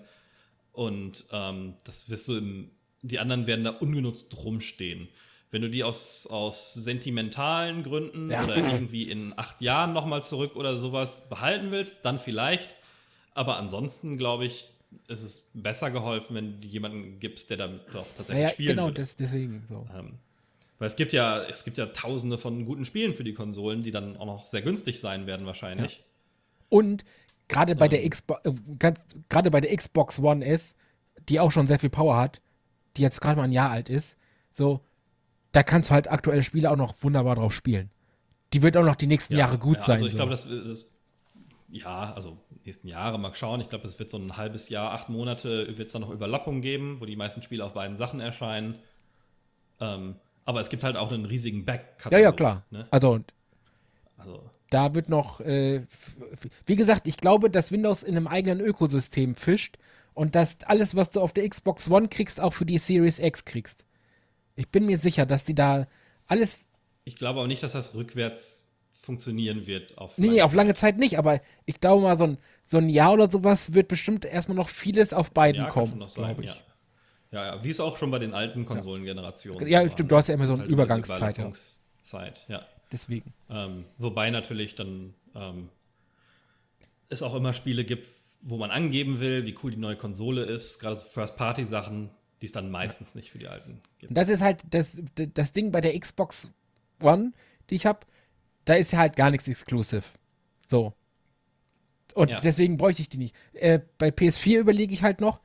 Und ähm, das wirst du im, die anderen werden da ungenutzt rumstehen. Wenn du die aus, aus sentimentalen Gründen ja. oder irgendwie in acht Jahren nochmal zurück oder sowas behalten willst, dann vielleicht. Aber ansonsten, glaube ich, ist es besser geholfen, wenn du jemanden gibst, der damit doch tatsächlich ja, spielen genau, das, deswegen so. Ähm, weil es gibt ja, es gibt ja tausende von guten Spielen für die Konsolen, die dann auch noch sehr günstig sein werden wahrscheinlich. Ja. Und gerade bei, ähm, äh, gerade bei der Xbox One S, die auch schon sehr viel Power hat, die jetzt gerade mal ein Jahr alt ist, so, da kannst du halt aktuelle Spiele auch noch wunderbar drauf spielen. Die wird auch noch die nächsten ja, Jahre gut ja, sein. Also ich so. glaube, das, das, ja, also nächsten Jahre mal schauen. Ich glaube, es wird so ein halbes Jahr, acht Monate, wird es dann noch Überlappungen geben, wo die meisten Spiele auf beiden Sachen erscheinen. Ähm, aber es gibt halt auch einen riesigen Back-Katalog. Ja, ja, klar. Ne? Also, also, da wird noch, äh, wie gesagt, ich glaube, dass Windows in einem eigenen Ökosystem fischt und dass alles, was du auf der Xbox One kriegst, auch für die Series X kriegst. Ich bin mir sicher, dass die da alles. Ich glaube auch nicht, dass das rückwärts funktionieren wird. Auf nee, nee, auf lange Zeit nicht, aber ich glaube mal, so ein, so ein Jahr oder sowas wird bestimmt erstmal noch vieles auf beiden ja, kommen, glaube ich. Ja. ja. ja, wie es auch schon bei den alten Konsolengenerationen Ja, war. stimmt, du hast ja immer so eine halt Übergangszeit. Übergangszeit, ja. Deswegen. Ähm, wobei natürlich dann ähm, es auch immer Spiele gibt, wo man angeben will, wie cool die neue Konsole ist, gerade so First-Party-Sachen die es dann meistens nicht für die alten gibt. Das ist halt das, das Ding bei der Xbox One, die ich habe. Da ist ja halt gar nichts exclusive. So. Und ja. deswegen bräuchte ich die nicht. Äh, bei PS4 überlege ich halt noch,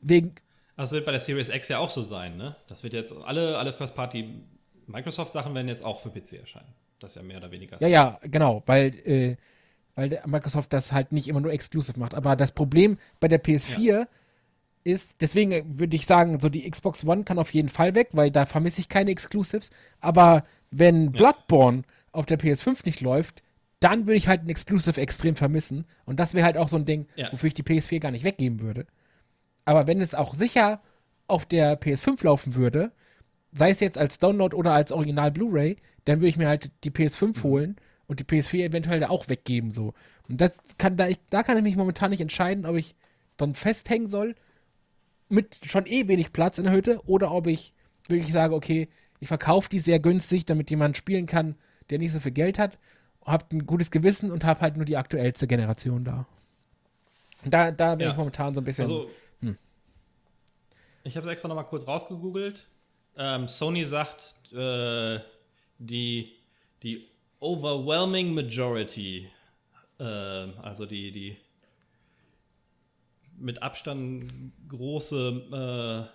wegen. Das wird bei der Series X ja auch so sein, ne? Das wird jetzt, alle, alle First-Party Microsoft-Sachen werden jetzt auch für PC erscheinen. Das ist ja mehr oder weniger. Ja, ja, genau, weil, äh, weil Microsoft das halt nicht immer nur exclusive macht. Aber das Problem bei der PS4 ja ist, deswegen würde ich sagen, so die Xbox One kann auf jeden Fall weg, weil da vermisse ich keine Exclusives. Aber wenn ja. Bloodborne auf der PS5 nicht läuft, dann würde ich halt ein Exclusive extrem vermissen. Und das wäre halt auch so ein Ding, ja. wofür ich die PS4 gar nicht weggeben würde. Aber wenn es auch sicher auf der PS5 laufen würde, sei es jetzt als Download oder als Original Blu-ray, dann würde ich mir halt die PS5 mhm. holen und die PS4 eventuell da auch weggeben so. Und das kann da ich da kann ich mich momentan nicht entscheiden, ob ich dann festhängen soll mit schon eh wenig Platz in der Hütte oder ob ich wirklich sage, okay, ich verkaufe die sehr günstig, damit jemand spielen kann, der nicht so viel Geld hat, habt ein gutes Gewissen und hab halt nur die aktuellste Generation da. Da, da bin ja. ich momentan so ein bisschen. Also, hm. Ich habe es extra nochmal kurz rausgegoogelt. Ähm, Sony sagt, äh, die, die overwhelming majority, äh, also die, die mit Abstand große, äh,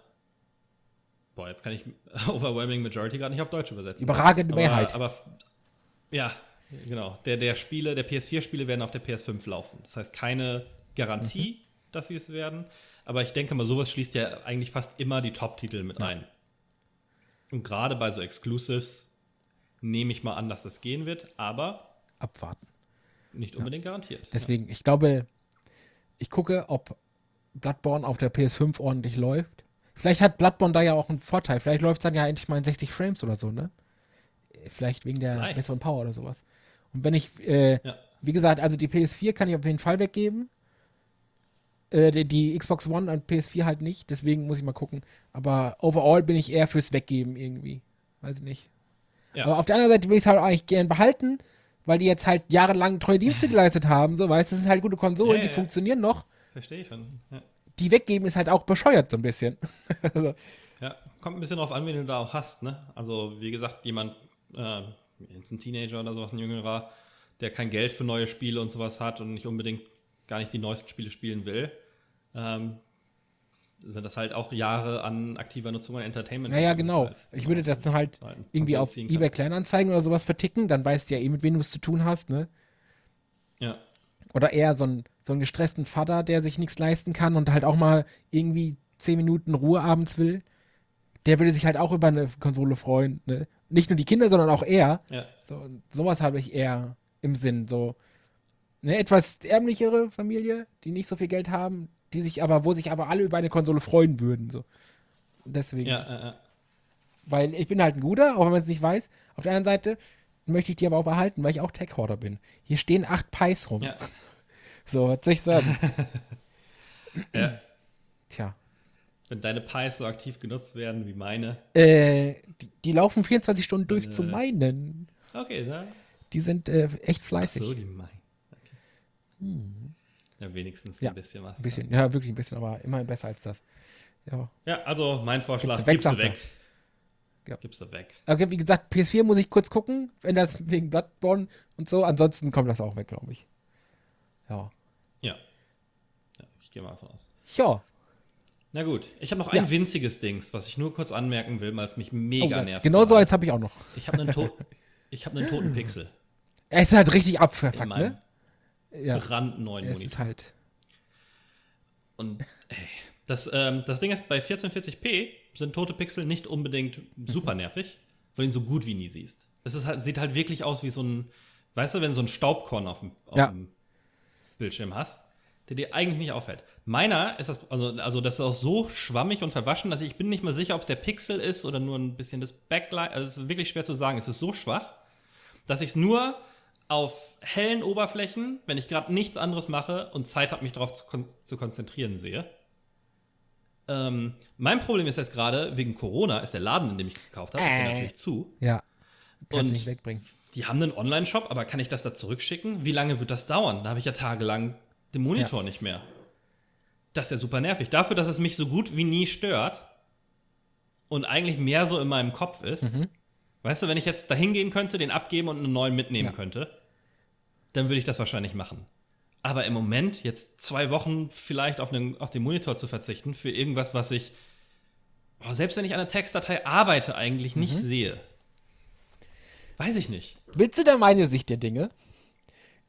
boah, jetzt kann ich overwhelming majority gar nicht auf Deutsch übersetzen. Überragende aber, Mehrheit. Aber ja, genau. Der, der Spiele, der PS4-Spiele werden auf der PS5 laufen. Das heißt keine Garantie, Mhm. dass sie es werden. Aber ich denke mal, sowas schließt ja eigentlich fast immer die Top-Titel mit ein. Und gerade bei so Exclusives nehme ich mal an, dass das gehen wird, aber Abwarten. nicht unbedingt garantiert. Deswegen, ich glaube, ich gucke, ob Bloodborne auf der PS5 ordentlich läuft. Vielleicht hat Bloodborne da ja auch einen Vorteil. Vielleicht läuft es dann ja endlich mal in 60 Frames oder so, ne? Vielleicht wegen der Vielleicht. besseren Power oder sowas. Und wenn ich, äh, Ja. wie gesagt, also die PS4 kann ich auf jeden Fall weggeben. Äh, die, die Xbox One und PS4 halt nicht, deswegen muss ich mal gucken. Aber overall bin ich eher fürs Weggeben irgendwie. Weiß ich nicht. Ja. Aber auf der anderen Seite will ich es halt eigentlich gern behalten, weil die jetzt halt jahrelang treue Dienste geleistet haben. So, weißt du, das sind halt gute Konsolen, Ja, die funktionieren noch. Verstehe ich schon. Ja. Die weggeben ist halt auch bescheuert so ein bisschen. also, Ja, kommt ein bisschen drauf an, wen du da auch hast, ne? Also, wie gesagt, jemand, äh, jetzt ein Teenager oder sowas, ein Jüngerer, der kein Geld für neue Spiele und sowas hat und nicht unbedingt gar nicht die neuesten Spiele spielen will, ähm, sind das halt auch Jahre an aktiver Nutzung und Entertainment. naja, genau. Als- Ich würde das dann halt irgendwie auf eBay Kleinanzeigen oder sowas verticken, dann weißt du ja eh, mit wem du es zu tun hast, ne? Ja, Oder eher so, ein, so einen gestressten Vater, der sich nichts leisten kann und halt auch mal irgendwie 10 Minuten Ruhe abends will. Der würde sich halt auch über eine Konsole freuen, ne? Nicht nur die Kinder, sondern auch er. ja, So, sowas habe ich eher im Sinn. So eine etwas ärmlichere Familie, die nicht so viel Geld haben, die sich aber, wo sich aber alle über eine Konsole freuen würden. So. Deswegen. ja, ja, ja. Weil ich bin halt ein guter, auch wenn man es nicht weiß. Auf der anderen Seite möchte ich die aber auch behalten, weil ich auch Tech-Hoarder bin. Hier stehen acht Pies rum. ja. So, was soll ich sagen? ja. Tja. Wenn deine Pies so aktiv genutzt werden wie meine. Äh, die, die laufen 24 Stunden durch Äh. zu meinen. Okay, da. Die sind äh, echt Ach fleißig. so, die meine. Okay. Ja, wenigstens Ja, ein bisschen was. Ein bisschen, ja, wirklich ein bisschen, aber immerhin besser als das. Ja. Ja, also mein Vorschlag, Gibst du weg, weg. Ja. Gibst du weg. Okay, wie gesagt, PS4 muss ich kurz gucken, wenn das wegen Bloodborne und so. Ansonsten kommt das auch weg, glaube ich. Ja. Ja. ja ich gehe mal davon aus. Ja. Na gut, ich habe noch Ja. ein winziges Dings, was ich nur kurz anmerken will, weil es mich mega Oh, ja. nervt. Genau so eins habe ich auch noch. Ich habe einen, to ich hab einen toten Pixel Er ist halt richtig meinem ne? Ja. brandneuen Monitor. ist halt. Und ey, das, ähm, das Ding ist, bei 1440p sind tote Pixel nicht unbedingt super Mhm. nervig, weil du ihn so gut wie nie siehst. Es ist halt, sieht halt wirklich aus wie so ein, weißt du, wenn so ein Staubkorn auf dem, auf Ja. dem Bildschirm hast, der dir eigentlich nicht auffällt. Meiner ist das, also, also das ist auch so schwammig und verwaschen, dass ich bin nicht mal sicher, ob es der Pixel ist oder nur ein bisschen das Backlight. Also es ist wirklich schwer zu sagen. Es ist so schwach, dass ich es nur auf hellen Oberflächen, wenn ich gerade nichts anderes mache und Zeit habe, mich darauf zu, kon zu konzentrieren, sehe. Ähm, mein Problem ist jetzt gerade, wegen Corona ist der Laden, in dem ich gekauft habe, ist der Äh. natürlich zu. Ja. Kannst Und- nicht wegbringen. Die haben einen Online-Shop, aber kann ich das da zurückschicken? Wie lange wird das dauern? Da habe ich ja tagelang den Monitor nicht mehr. Das ist ja super nervig. Dafür, dass es mich so gut wie nie stört und eigentlich mehr so in meinem Kopf ist. Mhm. Weißt du, wenn ich jetzt da hingehen könnte, den abgeben und einen neuen mitnehmen Ja. könnte, dann würde ich das wahrscheinlich machen. Aber im Moment, jetzt zwei Wochen vielleicht auf den, auf den Monitor zu verzichten, für irgendwas, was ich, oh, selbst wenn ich an einer Textdatei arbeite, eigentlich nicht Mhm. sehe. Weiß ich nicht. Willst du da meine Sicht der Dinge?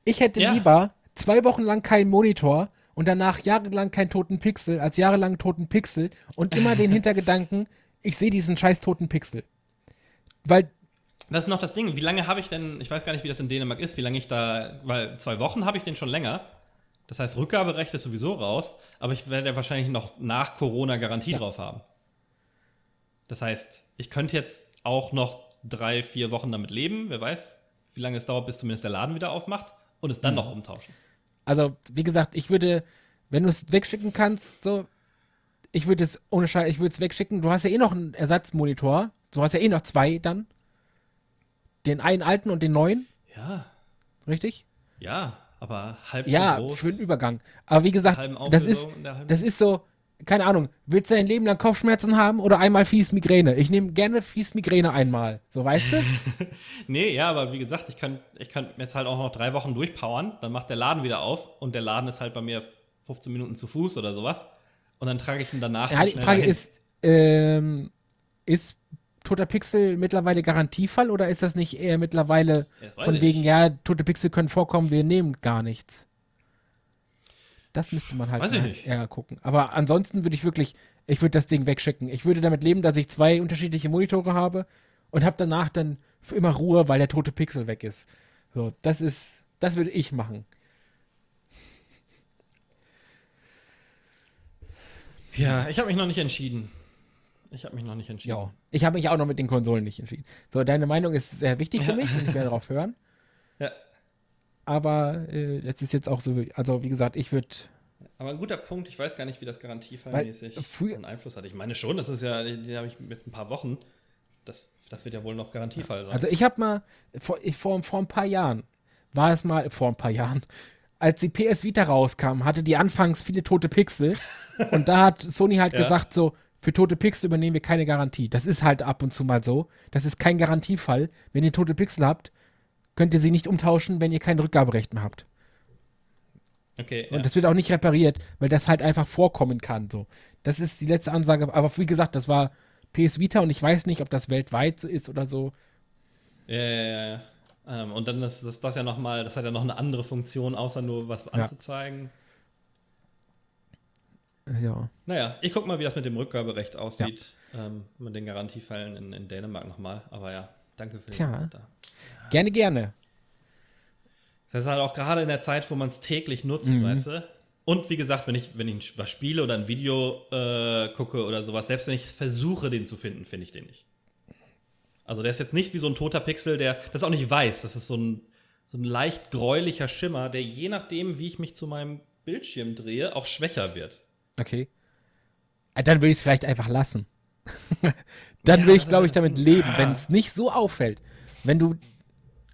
Ich hätte Ja. lieber zwei Wochen lang keinen Monitor und danach jahrelang keinen toten Pixel, als jahrelang toten Pixel und immer den Hintergedanken, ich sehe diesen scheiß toten Pixel. Weil, Das ist noch das Ding. Wie lange habe ich denn, ich weiß gar nicht, wie das in Dänemark ist, wie lange ich da, weil zwei Wochen habe ich den schon länger. Das heißt, Rückgaberecht ist sowieso raus, aber ich werde ja wahrscheinlich noch nach Corona Garantie Ja. drauf haben. Das heißt, ich könnte jetzt auch noch drei, vier Wochen damit leben. Wer weiß, wie lange es dauert, bis zumindest der Laden wieder aufmacht und es dann Mhm. noch umtauschen. also, wie gesagt, ich würde, wenn du es wegschicken kannst, so, ich würde es ohne Scheiß, ich würde es wegschicken. Du hast ja eh noch einen Ersatzmonitor. Du hast ja eh noch zwei dann. Den einen alten und den neuen, Ja, richtig? ja, aber halb Ja, so groß. für den Übergang. Aber wie gesagt, das ist, das ist so, keine Ahnung, willst du dein Leben lang Kopfschmerzen haben oder einmal fies Migräne? Ich nehme gerne fies Migräne einmal. So, weißt du? nee, ja, aber wie gesagt, ich kann, ich kann jetzt halt auch noch drei Wochen durchpowern, dann macht der Laden wieder auf und der Laden ist halt bei mir 15 Minuten zu Fuß oder sowas. Und dann trage ich ihn danach. Ja, die Frage dahin. ist, ähm, ist Toter Pixel mittlerweile Garantiefall oder ist das nicht eher mittlerweile ja, von wegen, ja, Tote Pixel können vorkommen, wir nehmen gar nichts? Das müsste man halt eher gucken. Aber ansonsten würde ich wirklich, ich würde das Ding wegschicken. Ich würde damit leben, dass ich zwei unterschiedliche Monitore habe und habe danach dann für immer Ruhe, weil der tote Pixel weg ist. So, das ist, das würde ich machen. Ja, ich habe mich noch nicht entschieden. Ich habe mich noch nicht entschieden. Ja, ich habe mich auch noch mit den Konsolen nicht entschieden. So, deine Meinung ist sehr wichtig für mich und ich werde darauf hören. Ja. Aber äh, es ist jetzt auch so, also wie gesagt, ich würde. Aber ein guter Punkt, ich weiß gar nicht, wie das garantiefallmäßig einen Einfluss hat. Ich meine schon, das ist ja, die habe ich jetzt ein paar Wochen. Das, das wird ja wohl noch Garantiefall sein. Also ich habe mal, vor, ich, vor, vor ein paar Jahren, war es mal, vor ein paar Jahren, als die PS Vita rauskam, hatte die anfangs viele tote Pixel. und da hat Sony halt ja. gesagt so, für tote Pixel übernehmen wir keine Garantie. Das ist halt ab und zu mal so. Das ist kein Garantiefall. Wenn ihr tote Pixel habt, könnt ihr sie nicht umtauschen, wenn ihr kein Rückgaberecht mehr habt. Okay. Und ja. das wird auch nicht repariert, weil das halt einfach vorkommen kann. So. Das ist die letzte Ansage. Aber wie gesagt, das war PS Vita und ich weiß nicht, ob das weltweit so ist oder so. Ja, ja, ja. Ähm, und dann ist das, das ja nochmal, das hat ja noch eine andere Funktion, außer nur was anzuzeigen. Ja. Naja, ich guck mal, wie das mit dem Rückgaberecht aussieht. Ja. Ähm, mit den Garantiefällen in, in Dänemark nochmal. Aber ja, danke für den. Kommentar. Gerne, gerne. Das ist halt auch gerade in der Zeit, wo man es täglich nutzt, mhm. weißt du? Und wie gesagt, wenn ich, wenn ich was spiele oder ein Video äh, gucke oder sowas, selbst wenn ich versuche, den zu finden, finde ich den nicht. Also der ist jetzt nicht wie so ein toter Pixel, der das auch nicht weiß. Das ist so ein, so ein leicht gräulicher Schimmer, der je nachdem, wie ich mich zu meinem Bildschirm drehe, auch schwächer wird. Okay. Ah, dann will ich es vielleicht einfach lassen. dann ja, will ich, glaube ich, damit leben, wenn es nicht so auffällt. Wenn du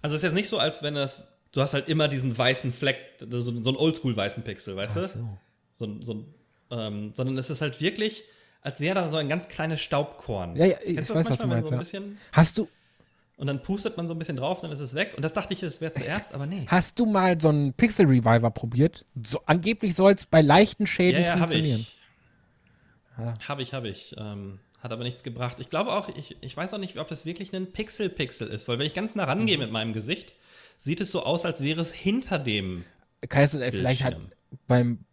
also es ist jetzt nicht so, als wenn das. Du hast halt immer diesen weißen Fleck, so, so einen oldschool-weißen Pixel, weißt du? So. So, so, ähm, sondern es ist halt wirklich, als wäre da so ein ganz kleines Staubkorn. Ja, ja, ich Kennst du das weiß, manchmal, was du meinst, so ein bisschen. Hast du. Und dann pustet man so ein bisschen drauf, dann ist es weg. Und das dachte ich, das wäre zuerst, aber nee. Hast du mal so einen Pixel Reviver probiert? So, angeblich soll es bei leichten Schäden ja, ja, funktionieren. Habe ich. Ja. Habe ich, habe ich. Ähm, hat aber nichts gebracht. Ich glaube auch, ich, ich weiß auch nicht, ob das wirklich ein Pixel-Pixel ist, weil wenn ich ganz nah rangehe mhm. mit meinem Gesicht, sieht es so aus, als wäre es hinter dem. Kann es vielleicht halt beim.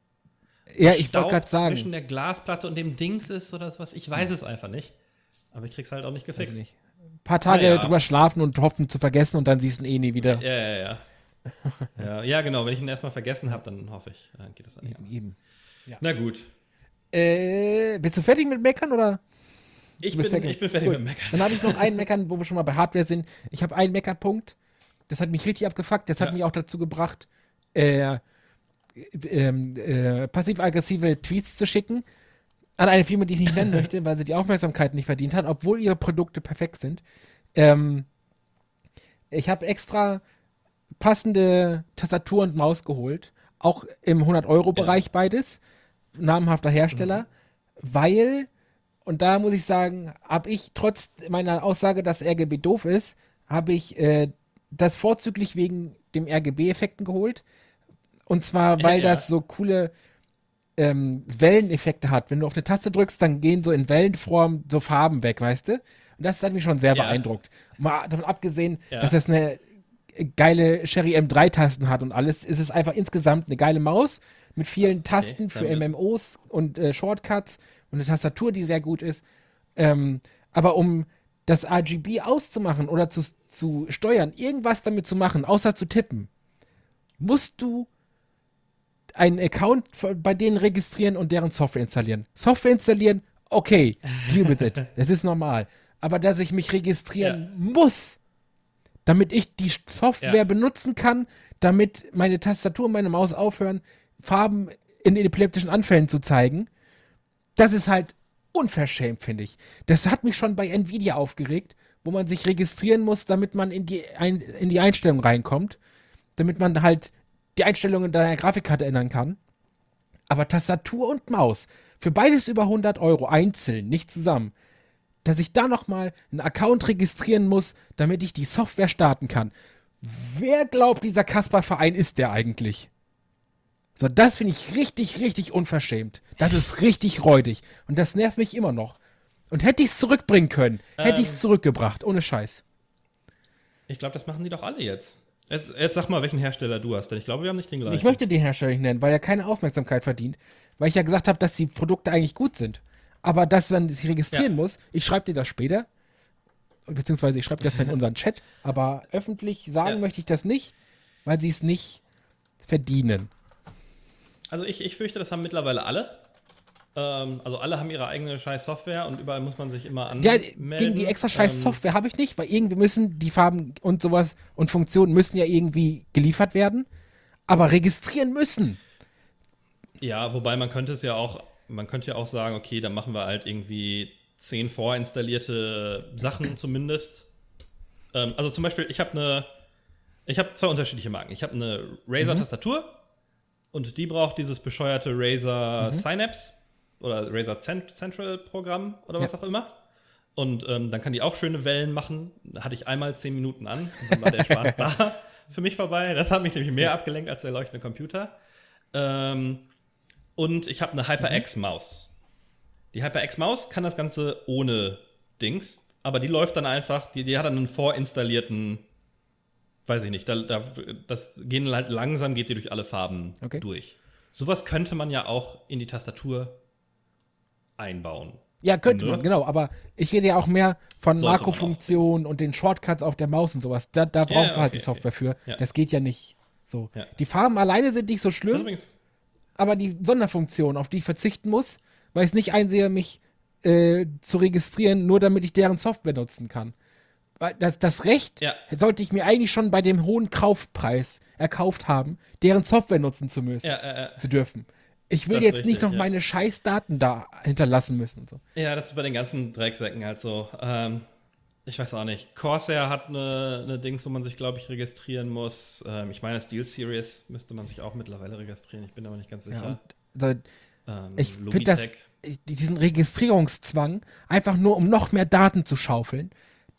Ja, ich wollte gerade sagen. zwischen der Glasplatte und dem Dings ist oder was. Ich weiß es einfach nicht. Aber ich krieg's halt auch nicht gefixt. Nicht. Ein paar Tage ja. drüber schlafen und hoffen zu vergessen und dann siehst du ihn eh nie wieder. Ja, ja, ja. ja, ja, genau. Wenn ich ihn erstmal vergessen habe, dann hoffe ich, dann geht das dann nicht Eben. Ja. Na gut. Äh, bist du fertig mit Meckern oder? Ich bin, ich bin fertig cool. mit Meckern. Dann habe ich noch einen Meckern, wo wir schon mal bei Hardware sind. Ich habe einen Meckerpunkt. Das hat mich richtig abgefuckt. Das ja. hat mich auch dazu gebracht, äh, ähm, äh, passiv-aggressive Tweets zu schicken an eine Firma, die ich nicht nennen möchte, weil sie die Aufmerksamkeit nicht verdient hat, obwohl ihre Produkte perfekt sind. Ähm, ich habe extra passende Tastatur und Maus geholt, auch im 100-Euro-Bereich ja. beides, namhafter Hersteller, mhm. weil und da muss ich sagen, habe ich trotz meiner Aussage, dass RGB doof ist, habe ich äh, das vorzüglich wegen dem RGB-Effekten geholt. Und zwar, weil ja, ja. das so coole ähm, Welleneffekte hat. Wenn du auf eine Taste drückst, dann gehen so in Wellenform so Farben weg, weißt du? Und das hat mich schon sehr ja. beeindruckt. Mal davon abgesehen, dass es eine geile Sherry M3-Tasten hat und alles, ist es einfach insgesamt eine geile Maus mit vielen okay, Tasten für MMOs und äh, Shortcuts und eine Tastatur, die sehr gut ist. Ähm, aber um das RGB auszumachen oder zu, zu steuern, irgendwas damit zu machen, außer zu tippen, musst du einen Account bei denen registrieren und deren Software installieren. Software installieren, okay, deal with it. Das ist normal. Aber dass ich mich registrieren ja. muss, damit ich die Software ja. benutzen kann, damit meine Tastatur und meine Maus aufhören, Farben in epileptischen Anfällen zu zeigen, das ist halt unverschämt, finde ich. Das hat mich schon bei Nvidia aufgeregt, wo man sich registrieren muss, damit man in die, ein, in die Einstellung reinkommt, damit man halt die Einstellungen deiner Grafikkarte ändern kann. Aber Tastatur und Maus, für beides über 100 Euro einzeln, nicht zusammen. Dass ich da nochmal einen Account registrieren muss, damit ich die Software starten kann. Wer glaubt, dieser Kasper-Verein ist der eigentlich? So, das finde ich richtig, richtig unverschämt. Das ist richtig räudig. Und das nervt mich immer noch. Und hätte ich es zurückbringen können, hätte Ähm. ich es zurückgebracht, ohne Scheiß. Ich glaube, das machen die doch alle jetzt. jetzt. Jetzt sag mal, welchen Hersteller du hast, denn ich glaube, wir haben nicht den gleichen. Ich möchte den Hersteller nicht nennen, weil er keine Aufmerksamkeit verdient. Weil ich ja gesagt habe, dass die Produkte eigentlich gut sind. Aber dass man sich registrieren Ja. muss, ich schreibe dir das später. Beziehungsweise ich schreibe dir das in unseren Chat. Aber öffentlich sagen Ja. möchte ich das nicht, weil sie es nicht verdienen. Also ich, ich fürchte, das haben mittlerweile alle. Ähm, also alle haben ihre eigene scheiß Software und überall muss man sich immer Ja, anmelden. gegen die extra scheiß Ähm, Software habe ich nicht, weil irgendwie müssen die Farben und sowas und Funktionen müssen ja irgendwie geliefert werden. Aber registrieren müssen. Ja, wobei man könnte es ja auch, man könnte ja auch sagen, okay, dann machen wir halt irgendwie zehn vorinstallierte Sachen zumindest. Ähm, also zum Beispiel, ich habe eine, ich habe zwei unterschiedliche Marken. Ich habe eine Razer-Tastatur und die braucht dieses bescheuerte Razer Synapse oder Razer Cent Central-Programm oder was Ja. auch immer. Und ähm, dann kann die auch schöne Wellen machen. Hatte ich einmal zehn Minuten an und dann war der Spaß da für mich vorbei. Das hat mich nämlich mehr abgelenkt als der leuchtende Computer. Ähm, und ich habe eine HyperX-Maus. Die HyperX-Maus kann das Ganze ohne Dings, aber die läuft dann einfach, die, die hat dann einen vorinstallierten, weiß ich nicht, da, da, das gehen halt langsam, geht die durch alle Farben Okay. durch. Sowas könnte man ja auch in die Tastatur einbauen. Ja, könnte Ne? man, genau. Aber ich rede ja auch mehr von. Makrofunktionen und den Shortcuts auf der Maus und sowas. Da, da brauchst ja, du halt okay, die Software für. Ja. Das geht ja nicht so. Ja. Die Farben alleine sind nicht so schlimm, aber die Sonderfunktion, auf die ich verzichten muss, weil ich es nicht einsehe, mich äh, zu registrieren, nur damit ich deren Software nutzen kann. Das, das Recht Ja. sollte ich mir eigentlich schon bei dem hohen Kaufpreis erkauft haben, deren Software nutzen zu müssen, ja, äh, zu dürfen. Ich will jetzt nicht richtig, noch ja. meine scheiß Daten da hinterlassen müssen so. ja, das ist bei den ganzen Drecksäcken halt so. Ähm, ich weiß auch nicht. Corsair hat eine, eine Dings, wo man sich, glaube ich, registrieren muss. Ähm, ich meine, Steel Series müsste man sich auch mittlerweile registrieren. Ich bin aber nicht ganz Ja, sicher. und, so, ähm, Ich finde das, diesen Registrierungszwang, einfach nur um noch mehr Daten zu schaufeln,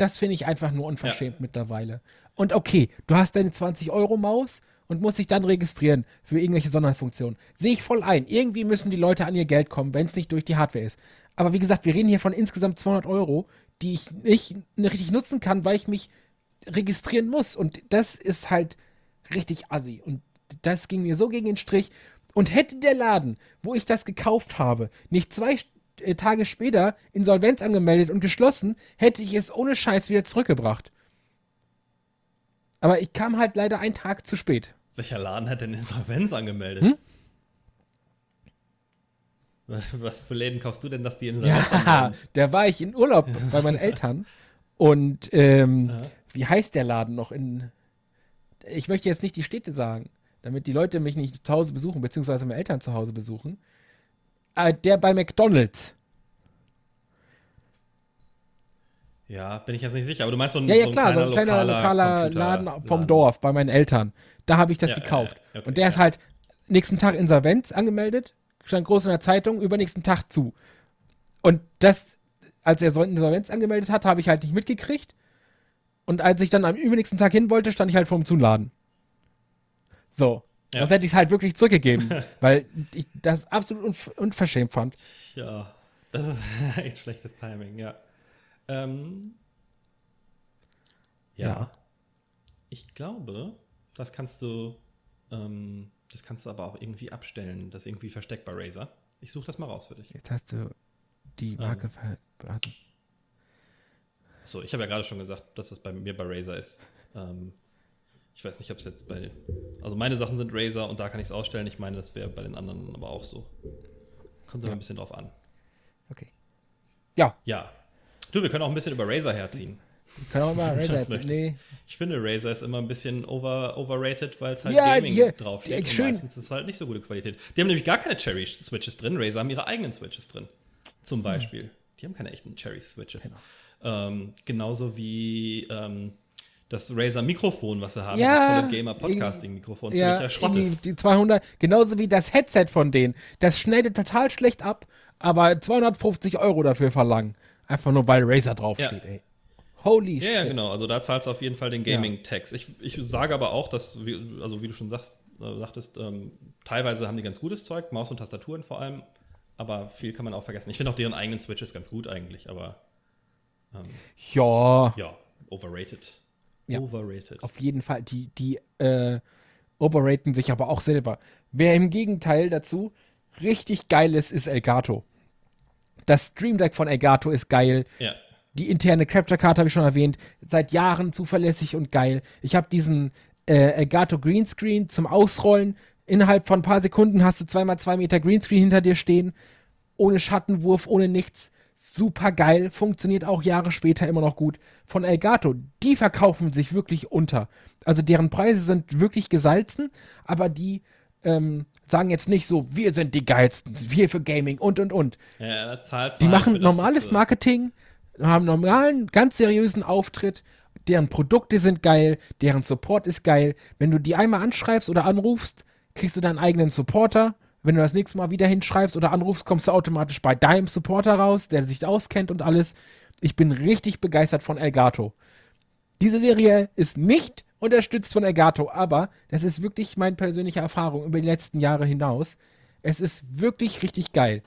das finde ich einfach nur unverschämt mittlerweile. Und okay, du hast deine 20-Euro-Maus und musst dich dann registrieren für irgendwelche Sonderfunktionen. Sehe ich voll ein. Irgendwie müssen die Leute an ihr Geld kommen, wenn es nicht durch die Hardware ist. Aber wie gesagt, wir reden hier von insgesamt 200 Euro, die ich nicht richtig nutzen kann, weil ich mich registrieren muss. Und das ist halt richtig assi. Und das ging mir so gegen den Strich. Und hätte der Laden, wo ich das gekauft habe, nicht zwei Tage später Insolvenz angemeldet und geschlossen, hätte ich es ohne Scheiß wieder zurückgebracht. Aber ich kam halt leider einen Tag zu spät. Welcher Laden hat denn Insolvenz angemeldet? Hm? Was für Läden kaufst du denn, dass die Insolvenz Ja, anmelden? da war ich in Urlaub bei meinen Eltern. Und ähm, Ja. wie heißt der Laden noch in. Ich möchte jetzt nicht die Städte sagen, damit die Leute mich nicht zu Hause besuchen, beziehungsweise meine Eltern zu Hause besuchen. Äh, der bei McDonalds. Ja, bin ich jetzt nicht sicher. Aber du meinst so ein, Ja, ja, so ein klar, so kleiner, ein kleiner lokaler, Computerladen. Laden vom Dorf bei meinen Eltern. Da habe ich das Ja, gekauft. ja, okay, und der ist halt nächsten Tag Insolvenz angemeldet, stand groß in der Zeitung, übernächsten Tag zu. Und das, als er so Insolvenz angemeldet hat, habe ich halt nicht mitgekriegt. Und als ich dann am übernächsten Tag hin wollte, stand ich halt vor dem Zuladen. So. Ja. Sonst hätte ich es halt wirklich zurückgegeben, weil ich das absolut unv unverschämt fand. Ja, das ist echt schlechtes Timing, ja. Ähm, ja. Ja. Ich glaube, das kannst du, ähm, das kannst du aber auch irgendwie abstellen. Das ist irgendwie versteckt bei Razer. Ich suche das mal raus für dich. Jetzt hast du die Marke verraten. So, ich habe ja gerade schon gesagt, dass das bei mir bei Razer ist. Ähm, ich weiß nicht, ob es jetzt bei. Also meine Sachen sind Razer und da kann ich es ausstellen. Ich meine, das wäre bei den anderen aber auch so. Kommt aber ein bisschen drauf an. Okay. Ja, Ja. Du, wir können auch ein bisschen über Razer herziehen. können wir mal Wenn du das Razer. möchtest. Nee. Ich finde, Razer ist immer ein bisschen over, overrated, weil es halt Ja, Gaming hier, draufsteht. die- Und schön. meistens ist es halt nicht so gute Qualität. Die haben nämlich gar keine Cherry-Switches drin. Razer haben ihre eigenen Switches drin. Zum Beispiel. Die haben keine echten Cherry-Switches. Genau. Ähm, genauso wie ähm, das Razer Mikrofon, was sie haben, Ja, das tolle Gamer Podcasting Mikrofon, Ja, ziemlicher Schrott die, ist. die 200, genauso wie das Headset von denen. Das schneidet total schlecht ab, aber 250 Euro dafür verlangen. Einfach nur, weil Razer draufsteht, Ja. ey. Holy Ja, shit. ja, genau. Also da zahlst du auf jeden Fall den Gaming-Tax. Ich, ich sage aber auch, dass, wie, also wie du schon sagst, äh, sagtest, ähm, teilweise haben die ganz gutes Zeug, Maus und Tastaturen vor allem, aber viel kann man auch vergessen. Ich finde auch deren eigenen Switches ganz gut eigentlich, aber Ja, ja, overrated. Ja. Overrated. auf jeden Fall. Die, die äh, overraten sich aber auch selber. Wer im Gegenteil dazu richtig geil ist, ist Elgato. Das Stream Deck von Elgato ist geil. Ja. Die interne Capture Card habe ich schon erwähnt. Seit Jahren zuverlässig und geil. Ich habe diesen äh, Elgato Greenscreen zum Ausrollen. Innerhalb von ein paar Sekunden hast du zweimal zwei Meter Greenscreen hinter dir stehen. Ohne Schattenwurf, ohne nichts. Super geil. Funktioniert auch Jahre später immer noch gut. Von Elgato, die verkaufen sich wirklich unter. Also deren Preise sind wirklich gesalzen, aber die ähm, sagen jetzt nicht so, wir sind die geilsten, wir für Gaming und und und. ja da zahlst Die du halt machen normales du- Marketing, haben normalen, ganz seriösen Auftritt. Deren Produkte sind geil, deren Support ist geil. Wenn du die einmal anschreibst oder anrufst, kriegst du deinen eigenen Supporter. Wenn du das nächste Mal wieder hinschreibst oder anrufst, kommst du automatisch bei deinem Supporter raus, der sich auskennt und alles. Ich bin richtig begeistert von Elgato. Diese Serie ist nicht unterstützt von Elgato, aber das ist wirklich meine persönliche Erfahrung über die letzten Jahre hinaus. Es ist wirklich richtig geil.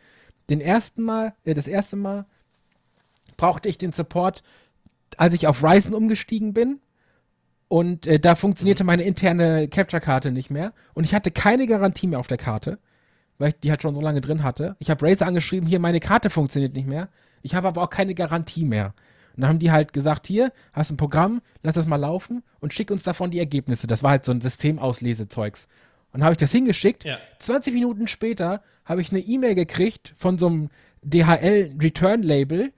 Den ersten Mal, äh, das erste Mal brauchte ich den Support, als ich auf Ryzen umgestiegen bin. Und äh, da funktionierte meine interne Capture-Karte nicht mehr. Und ich hatte keine Garantie mehr auf der Karte, weil ich die halt schon so lange drin hatte. Ich habe Razer angeschrieben, hier, meine Karte funktioniert nicht mehr. Ich habe aber auch keine Garantie mehr. Und dann haben die halt gesagt, hier, hast ein Programm, lass das mal laufen und schick uns davon die Ergebnisse. Das war halt so ein Systemauslesezeugs. Und dann habe ich das hingeschickt. Ja. 20 Minuten später habe ich eine E-Mail gekriegt von so einem DHL Return Label.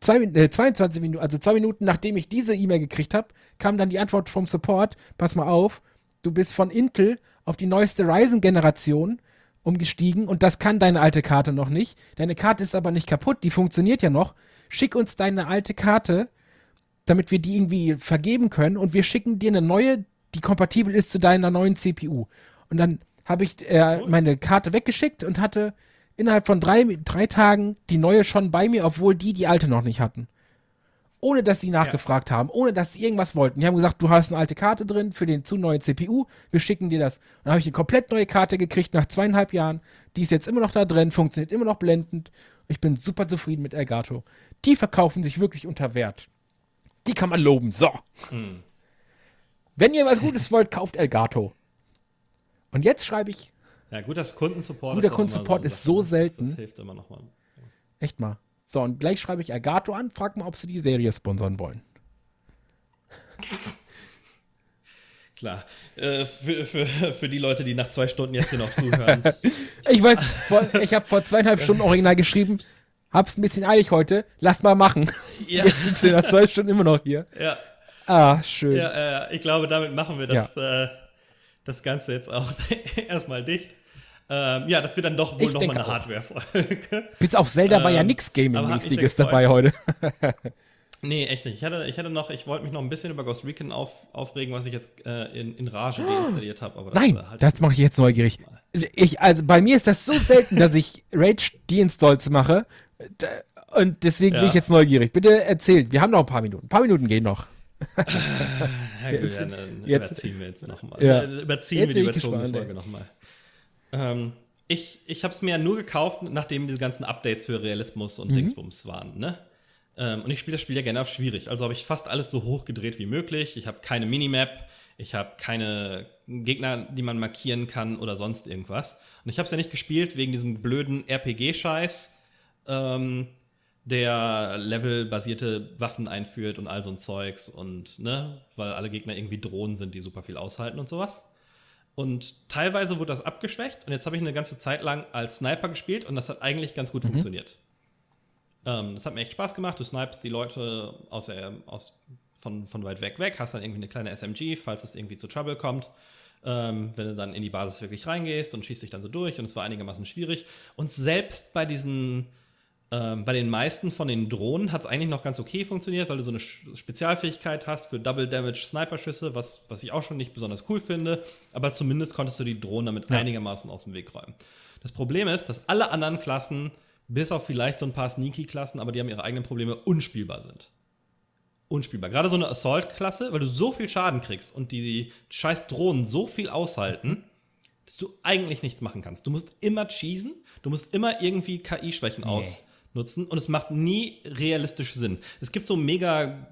Zwei, äh, 22 Minuten, also zwei Minuten nachdem ich diese E-Mail gekriegt habe, kam dann die Antwort vom Support: Pass mal auf, du bist von Intel auf die neueste Ryzen-Generation umgestiegen und das kann deine alte Karte noch nicht. Deine Karte ist aber nicht kaputt, die funktioniert ja noch. Schick uns deine alte Karte, damit wir die irgendwie vergeben können und wir schicken dir eine neue, die kompatibel ist zu deiner neuen CPU. Und dann habe ich äh, meine Karte weggeschickt und hatte innerhalb von drei, drei Tagen die neue schon bei mir, obwohl die die alte noch nicht hatten. Ohne dass sie nachgefragt haben, ohne dass sie irgendwas wollten. Die haben gesagt, du hast eine alte Karte drin für den zu neuen CPU, wir schicken dir das. Und dann habe ich eine komplett neue Karte gekriegt nach zweieinhalb Jahren. Die ist jetzt immer noch da drin, funktioniert immer noch blendend. Ich bin super zufrieden mit Elgato. Die verkaufen sich wirklich unter Wert. Die kann man loben. So. Wenn ihr was Gutes wollt, kauft Elgato. Und jetzt schreibe ich Ja, guter Kundensupport Guter ist Kundensupport eine ist so ne? selten. Das hilft immer nochmal. echt mal. So, und gleich schreibe ich Elgato an, frag mal, ob sie die Serie sponsern wollen. Klar. Äh, für, für, für die Leute, die nach zwei Stunden jetzt hier noch zuhören. Ich weiß, vor, ich habe vor zweieinhalb Stunden original geschrieben, hab's ein bisschen eilig heute, lass mal machen. ja, Jetzt sind sie nach zwei Stunden immer noch hier. ja, Ah, schön. ja, äh, ich glaube, damit machen wir das, äh, das Ganze jetzt auch erstmal dicht. Ähm, ja, das wird dann doch wohl nochmal eine. Hardware-Folge. Bis auf Zelda war ja Ähm, nix aber hat mich Gaming-mäßiges dabei heute. Nee, echt nicht. Ich hatte, ich hatte noch, ich wollte mich noch ein bisschen über Ghost Recon auf, aufregen, was ich jetzt äh, in, in Rage deinstalliert habe. Aber das, Nein, äh, halt das mache ich jetzt neugierig. Ich, also bei mir ist das so selten, dass ich Rage Deinstalls mache. Und deswegen bin Ja. ich jetzt neugierig. Bitte erzählt. Wir haben noch ein paar Minuten. Ein paar Minuten gehen noch. Ja, gut, Jetzt- ja, dann jetzt- überziehen wir jetzt nochmal. Ja. Äh, Überziehen Jetzt wir die bin überzogene gespannt, Folge nochmal. Ähm, ich ich habe es mir ja nur gekauft, nachdem diese ganzen Updates für Realismus Mhm. und Dingsbums waren. Ne? Ähm, und ich spiele das Spiel ja gerne auf schwierig. Also habe ich fast alles so hochgedreht wie möglich. Ich habe keine Minimap, ich habe keine Gegner, die man markieren kann oder sonst irgendwas. Und ich habe es ja nicht gespielt wegen diesem blöden RPG-Scheiß. Ähm, der levelbasierte Waffen einführt und all so ein Zeugs und, ne, weil alle Gegner irgendwie Drohnen sind, die super viel aushalten und sowas. Und teilweise wurde das abgeschwächt und jetzt habe ich eine ganze Zeit lang als Sniper gespielt und das hat eigentlich ganz gut funktioniert. Ähm, das hat mir echt Spaß gemacht. Du snipest die Leute aus der, aus, von, von weit weg weg, hast dann irgendwie eine kleine SMG, falls es irgendwie zu Trouble kommt. Ähm, wenn du dann in die Basis wirklich reingehst und schießt dich dann so durch und es war einigermaßen schwierig. Und selbst bei diesen Ähm, bei den meisten von den Drohnen hat es eigentlich noch ganz okay funktioniert, weil du so eine Spezialfähigkeit hast für Double Damage Sniper-Schüsse, was, was ich auch schon nicht besonders cool finde. Aber zumindest konntest du die Drohnen damit ja. einigermaßen aus dem Weg räumen. Das Problem ist, dass alle anderen Klassen, bis auf vielleicht so ein paar Sneaky-Klassen, aber die haben ihre eigenen Probleme, unspielbar sind. Unspielbar. Gerade so eine Assault-Klasse, weil du so viel Schaden kriegst und die, scheiß Drohnen so viel aushalten, dass du eigentlich nichts machen kannst. Du musst immer cheesen, du musst immer irgendwie KI-Schwächen nee. aus nutzen und es macht nie realistisch Sinn. Es gibt so mega,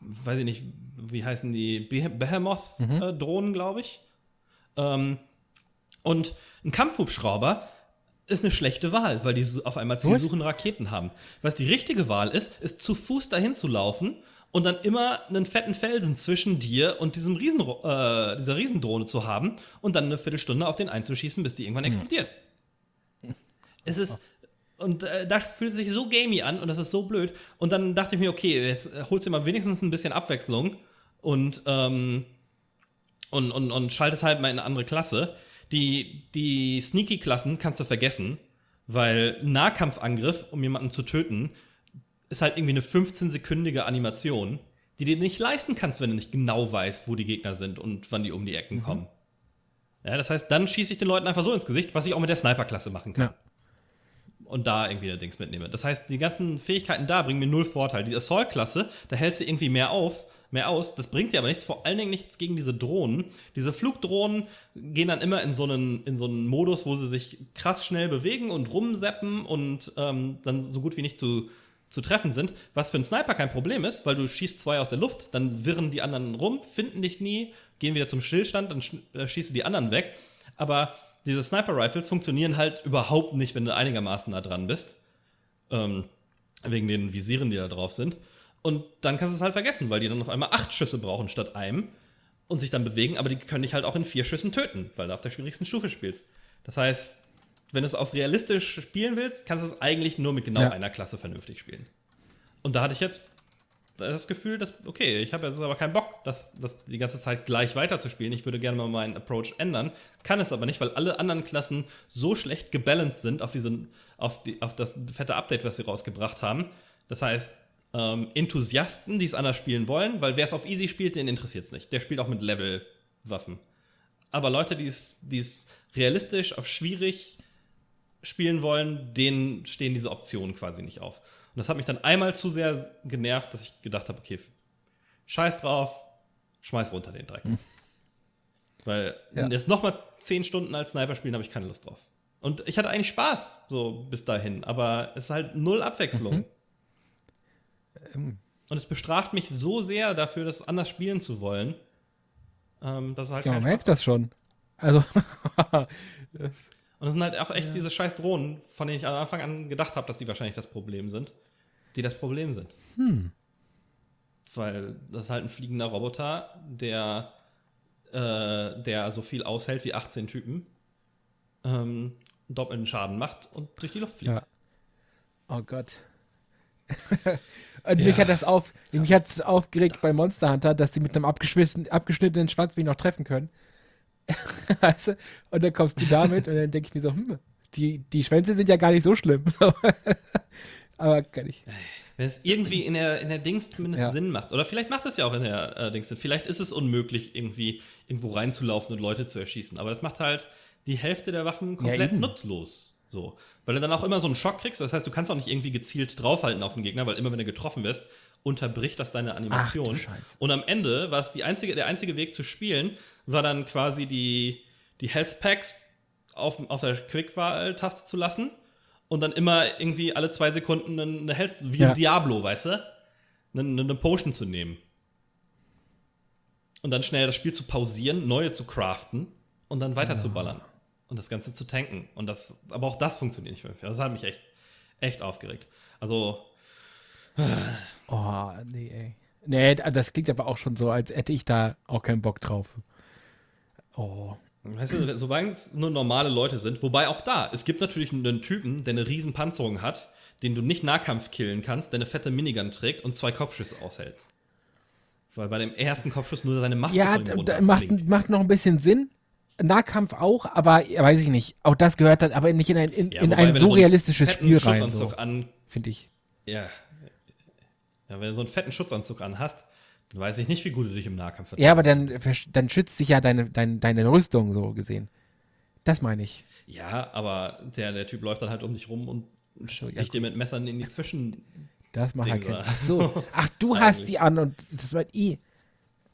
weiß ich nicht, wie heißen die, Behemoth-Drohnen, mhm. glaube ich. Ähm, und ein Kampfhubschrauber ist eine schlechte Wahl, weil die auf einmal zielsuchende Raketen haben. Was die richtige Wahl ist, ist zu Fuß dahin zu laufen und dann immer einen fetten Felsen zwischen dir und diesem Riesen, äh, dieser Riesendrohne zu haben und dann eine Viertelstunde auf den einzuschießen, bis die irgendwann mhm. explodiert. Es ist, und äh, da fühlt es sich so gamey an und das ist so blöd. Und dann dachte ich mir, okay, jetzt holst du mal wenigstens ein bisschen Abwechslung und, ähm, und, und, und schaltest halt mal in eine andere Klasse. Die, die Sneaky-Klassen kannst du vergessen, weil Nahkampfangriff, um jemanden zu töten, ist halt irgendwie eine 15-sekündige Animation, die du nicht leisten kannst, wenn du nicht genau weißt, wo die Gegner sind und wann die um die Ecken mhm. kommen. Ja, das heißt, dann schieße ich den Leuten einfach so ins Gesicht, was ich auch mit der Sniper-Klasse machen kann. Ja und da irgendwie der Dings mitnehme. Das heißt, die ganzen Fähigkeiten da bringen mir null Vorteil. Die Assault-Klasse, da hältst du irgendwie mehr auf, mehr aus. Das bringt dir aber nichts, vor allen Dingen nichts gegen diese Drohnen. Diese Flugdrohnen gehen dann immer in so einen, in so einen Modus, wo sie sich krass schnell bewegen und rumseppen und ähm, dann so gut wie nicht zu, zu treffen sind. Was für einen Sniper kein Problem ist, weil du schießt zwei aus der Luft, dann wirren die anderen rum, finden dich nie, gehen wieder zum Stillstand, dann äh, schießt du die anderen weg. Aber diese Sniper Rifles funktionieren halt überhaupt nicht, wenn du einigermaßen nah dran bist. Ähm, wegen den Visieren, die da drauf sind. Und dann kannst du es halt vergessen, weil die dann auf einmal acht Schüsse brauchen statt einem und sich dann bewegen, aber die können dich halt auch in vier Schüssen töten, weil du auf der schwierigsten Stufe spielst. Das heißt, wenn du es auf realistisch spielen willst, kannst du es eigentlich nur mit genau ja. einer Klasse vernünftig spielen. Und da hatte ich jetzt das Gefühl, dass, okay, ich habe jetzt aber keinen Bock, das, das die ganze Zeit gleich weiterzuspielen. Ich würde gerne mal meinen Approach ändern. Kann es aber nicht, weil alle anderen Klassen so schlecht gebalanced sind auf, diesen, auf, die, auf das fette Update, was sie rausgebracht haben. Das heißt, ähm, Enthusiasten, die es anders spielen wollen, weil wer es auf Easy spielt, den interessiert es nicht. Der spielt auch mit Level-Waffen. Aber Leute, die es realistisch auf schwierig spielen wollen, denen stehen diese Optionen quasi nicht auf. Und das hat mich dann einmal zu sehr genervt, dass ich gedacht habe, okay, scheiß drauf, schmeiß runter den Dreck. Hm. Weil ja. jetzt nochmal zehn Stunden als Sniper spielen, habe ich keine Lust drauf. Und ich hatte eigentlich Spaß, so bis dahin, aber es ist halt null Abwechslung. Mhm. Ähm. Und es bestraft mich so sehr dafür, das anders spielen zu wollen, ähm, dass es halt Ja, man merkt das schon. Also. Und es sind halt auch echt ja. diese scheiß Drohnen, von denen ich am Anfang an gedacht habe, dass die wahrscheinlich das Problem sind, die das Problem sind. Hm. Weil das ist halt ein fliegender Roboter, der, äh, der so viel aushält wie 18 Typen, ähm, doppelten Schaden macht und durch die Luft fliegt. Ja. Oh Gott. und ja. mich hat das auf, mich hat es aufgeregt das bei Monster Hunter, dass die mit einem abgeschnittenen Schwanz mich noch treffen können. weißt du? Und dann kommst du damit und dann denke ich mir so, hm, die, die Schwänze sind ja gar nicht so schlimm. Aber kann ich. Wenn es irgendwie in der, in der Dings zumindest ja. Sinn macht. Oder vielleicht macht es ja auch in der äh, Dings Sinn. Vielleicht ist es unmöglich, irgendwie irgendwo reinzulaufen und Leute zu erschießen. Aber das macht halt die Hälfte der Waffen komplett ja, nutzlos. So. Weil du dann auch immer so einen Schock kriegst. Das heißt, du kannst auch nicht irgendwie gezielt draufhalten auf den Gegner, weil immer wenn du getroffen wirst, unterbricht das deine Animation. Ach, und am Ende war es die einzige, der einzige Weg zu spielen, war dann quasi die, die Health Packs auf, auf der Quick-Taste zu lassen und dann immer irgendwie alle zwei Sekunden eine Health, wie ja. ein Diablo, weißt du? Eine, eine Potion zu nehmen. Und dann schnell das Spiel zu pausieren, neue zu craften und dann weiter ja. zu ballern. Und das Ganze zu tanken. Und das, aber auch das funktioniert nicht für mich. Das hat mich echt, echt aufgeregt. Also, Oh, nee, ey. Nee, das klingt aber auch schon so, als hätte ich da auch keinen Bock drauf. Oh. Weißt du, solange es nur normale Leute sind, wobei auch da, es gibt natürlich einen Typen, der eine riesen Panzerung hat, den du nicht Nahkampf killen kannst, der eine fette Minigun trägt und zwei Kopfschüsse aushältst. Weil bei dem ersten Kopfschuss nur seine Maske ja, von ihm macht, macht noch ein bisschen Sinn. Nahkampf auch, aber weiß ich nicht. Auch das gehört dann aber nicht in ein, in, Ja, in wobei, ein wenn du so realistisches Spiel rein, so, an, finde ich. ja. Ja, wenn du so einen fetten Schutzanzug an hast, dann weiß ich nicht, wie gut du dich im Nahkampf verteidigst. Ja, aber dann, dann schützt sich ja deine, deine, deine Rüstung so gesehen. Das meine ich. Ja, aber der, der Typ läuft dann halt um dich rum und So, ja, sticht dir mit Messern in die Zwischen. Das macht er keinen. Ach so. Ach, du hast die an und das war I.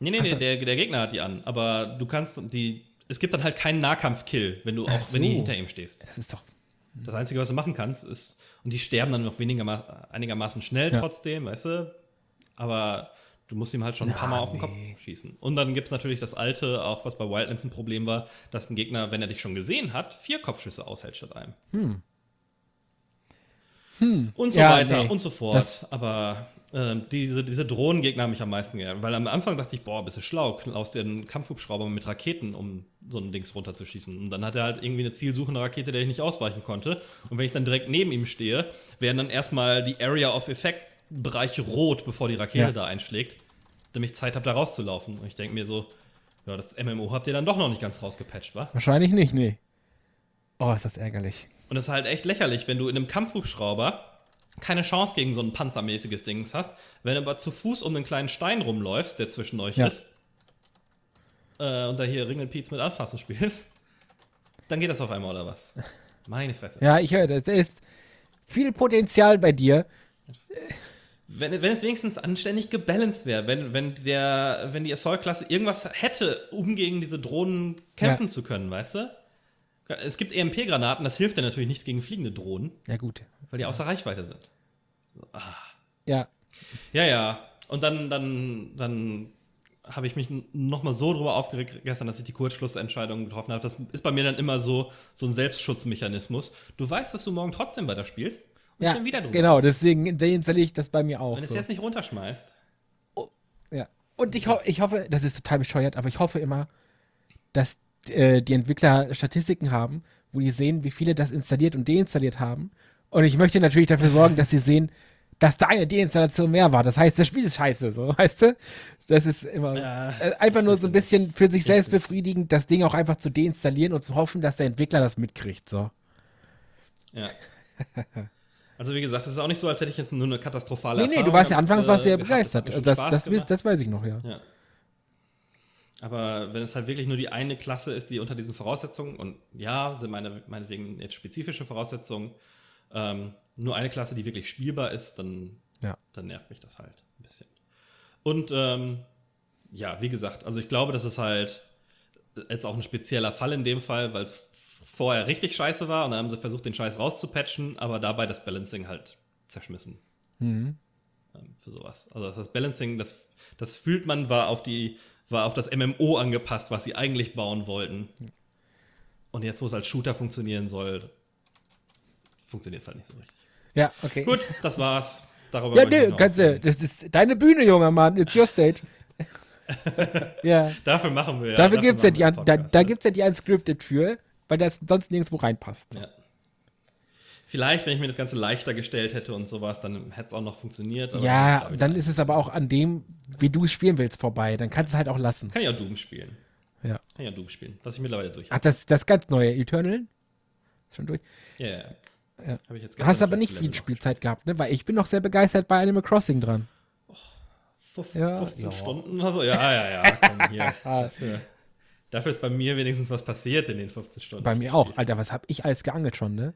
Nee, nee, nee, der, der Gegner hat die an, aber du kannst die. Es gibt dann halt keinen Nahkampf-Kill, wenn du auch, Ach wenn du so. hinter ihm stehst. Das ist doch. Das Einzige, was du machen kannst, ist, und die sterben dann noch weniger, einigermaßen schnell Ja. trotzdem, weißt du? Aber du musst ihm halt schon ein paar Na, Mal auf den nee. Kopf schießen. Und dann gibt es natürlich das alte, auch was bei Wildlands ein Problem war, dass ein Gegner, wenn er dich schon gesehen hat, vier Kopfschüsse aushält statt einem. Und so Ja, weiter nee. und so fort. Aber ähm, diese, diese Drohnengegner haben mich am meisten geärgert. Weil am Anfang dachte ich, boah, bist du schlau, klaust dir einen Kampfhubschrauber mit Raketen, um so ein Dings runterzuschießen. Und dann hat er halt irgendwie eine zielsuchende Rakete, der ich nicht ausweichen konnte. Und wenn ich dann direkt neben ihm stehe, werden dann erstmal die Area of Effect Bereiche rot, bevor die Rakete Ja. da einschlägt, damit ich Zeit habe, da rauszulaufen. Und ich denke mir so, ja, das MMO habt ihr dann doch noch nicht ganz rausgepatcht, wa? Wahrscheinlich nicht, nee. Oh, ist das ärgerlich. Und es ist halt echt lächerlich, wenn du in einem Kampfhubschrauber keine Chance gegen so ein panzermäßiges Ding hast, wenn du aber zu Fuß um einen kleinen Stein rumläufst, der zwischen euch Ja. ist, äh, und da hier Ringelpiez mit Anfassen spielst, dann geht das auf einmal oder was? Meine Fresse. Ja, ich höre, das ist viel Potenzial bei dir. Wenn, wenn es wenigstens anständig gebalanced wäre, wenn, wenn, der, wenn die Assault-Klasse irgendwas hätte, um gegen diese Drohnen kämpfen Ja. zu können, weißt du? Es gibt EMP-Granaten, das hilft dir natürlich nichts gegen fliegende Drohnen, Ja, gut. weil die außer Reichweite sind. Ja. Ja, ja. Und dann, dann, dann habe ich mich noch mal so drüber aufgeregt gestern, dass ich die Kurzschlussentscheidung getroffen habe. Das ist bei mir dann immer so, so ein Selbstschutzmechanismus. Du weißt, dass du morgen trotzdem weiterspielst und Ja, dann wieder drüber genau, deswegen deinstalliere ich das bei mir auch. Wenn du es So. jetzt nicht runterschmeißt. Ja. Und ich, ho ich hoffe, das ist total bescheuert, aber ich hoffe immer, dass äh, die Entwickler Statistiken haben, wo die sehen, wie viele das installiert und deinstalliert haben. Und ich möchte natürlich dafür sorgen, dass sie sehen, dass da eine Deinstallation mehr war. Das heißt, das Spiel ist scheiße, so, weißt du? Das ist immer Ja, äh, einfach nur so ein bisschen für sich selbst befriedigend, das Ding auch einfach zu deinstallieren und zu hoffen, dass der Entwickler das mitkriegt, so. Ja. Also wie gesagt, es ist auch nicht so, als hätte ich jetzt nur eine katastrophale Nee, nee, du Erfahrung warst ja anfangs warst du ja äh, begeistert. Das, das, das weiß ich noch, ja. Ja. Aber wenn es halt wirklich nur die eine Klasse ist, die unter diesen Voraussetzungen, und ja, sind meine, meinetwegen jetzt spezifische Voraussetzungen, ähm, nur eine Klasse, die wirklich spielbar ist, dann, Ja. dann nervt mich das halt ein bisschen. Und ähm, ja, wie gesagt, also ich glaube, das ist halt jetzt auch ein spezieller Fall in dem Fall, weil es vorher richtig scheiße war und dann haben sie versucht, den Scheiß rauszupatchen, aber dabei das Balancing halt zerschmissen Mhm. ähm, für sowas. Also das Balancing, das, das fühlt man, war auf die, war auf das MMO angepasst, was sie eigentlich bauen wollten. Und jetzt, wo es als Shooter funktionieren soll, funktioniert es halt nicht so richtig. Ja, okay. Gut, das war's. Darüber Ja, nur kannst du, das ist deine Bühne, junger Mann. It's your stage. ja. Dafür machen wir ja. dafür gibt's ja machen die, da, da ne? gibt's ja die Unscripted für, weil das sonst nirgendwo reinpasst. Ja. Vielleicht, wenn ich mir das Ganze leichter gestellt hätte und sowas, dann hätte es auch noch funktioniert. aber Ja, dann ein- ist es aber auch an dem, wie du es spielen willst, vorbei. Dann kannst du es halt auch lassen. Kann ich auch Doom spielen. Ja. Kann ich auch Doom spielen, was ich mittlerweile durch Ach, habe. das, das ganz neue Eternal? Schon durch? Ja, ja. Ja. Hab ich jetzt hast aber nicht viel Spielzeit gehabt, ne? Weil ich bin noch sehr begeistert bei Animal Crossing dran. 15, Ja, 15 ja. Stunden oder so? Ja, ja, ja. Komm, hier. Ah. dafür, dafür ist bei mir wenigstens was passiert in den 15 Stunden. Bei mir auch. Alter, was hab ich alles geangelt schon, ne?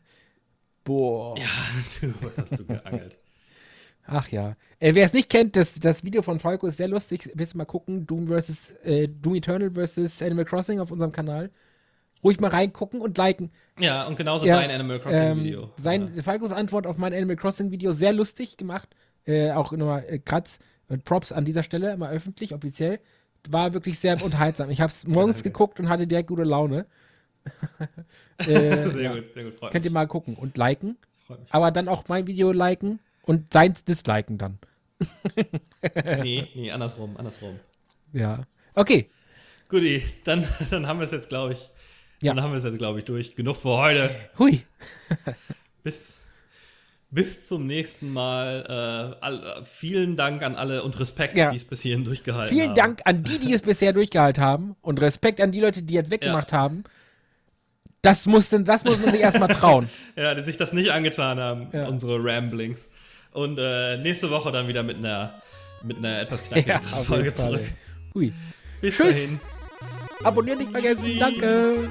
Boah. Ja, du, was hast du geangelt? Ach ja. Äh, Wer es nicht kennt, das, das Video von Falco ist sehr lustig. Willst du mal gucken? Doom versus äh, Doom Eternal versus Animal Crossing auf unserem Kanal. Ruhig mal reingucken und liken. Ja, und genauso Ja, dein Animal Crossing-Video. Ähm, sein Falcos Antwort auf mein Animal Crossing Video sehr lustig gemacht. Äh, auch nochmal äh, Kratz und Props an dieser Stelle, mal öffentlich, offiziell. War wirklich sehr unterhaltsam. Ich habe es morgens geguckt und hatte direkt gute Laune. Äh, sehr ja. gut, sehr gut, freut Könnt ihr mich. mal gucken und liken. Mich. Aber dann auch mein Video liken und seins disliken dann. Nee, nee, andersrum, andersrum. Ja. Okay. Guti, dann, dann haben wir es jetzt, glaube ich. Ja. Dann haben wir es jetzt, glaube ich, durch. Genug für heute. Hui. Bis, Bis zum nächsten Mal. Äh, all, vielen Dank an alle und Respekt, Ja. die es bis hierhin durchgehalten Vielen haben. Dank an die, die es bisher durchgehalten haben und Respekt an die Leute, die jetzt weggemacht haben. Das mussten, das muss man sich erstmal trauen. Ja, die sich das nicht angetan haben, Ja. unsere Ramblings. Und äh, nächste Woche dann wieder mit einer, mit einer etwas knackigeren auf Folge zurück. Hui. Bis Tschüss. dahin. Abonnieren nicht vergessen. Danke.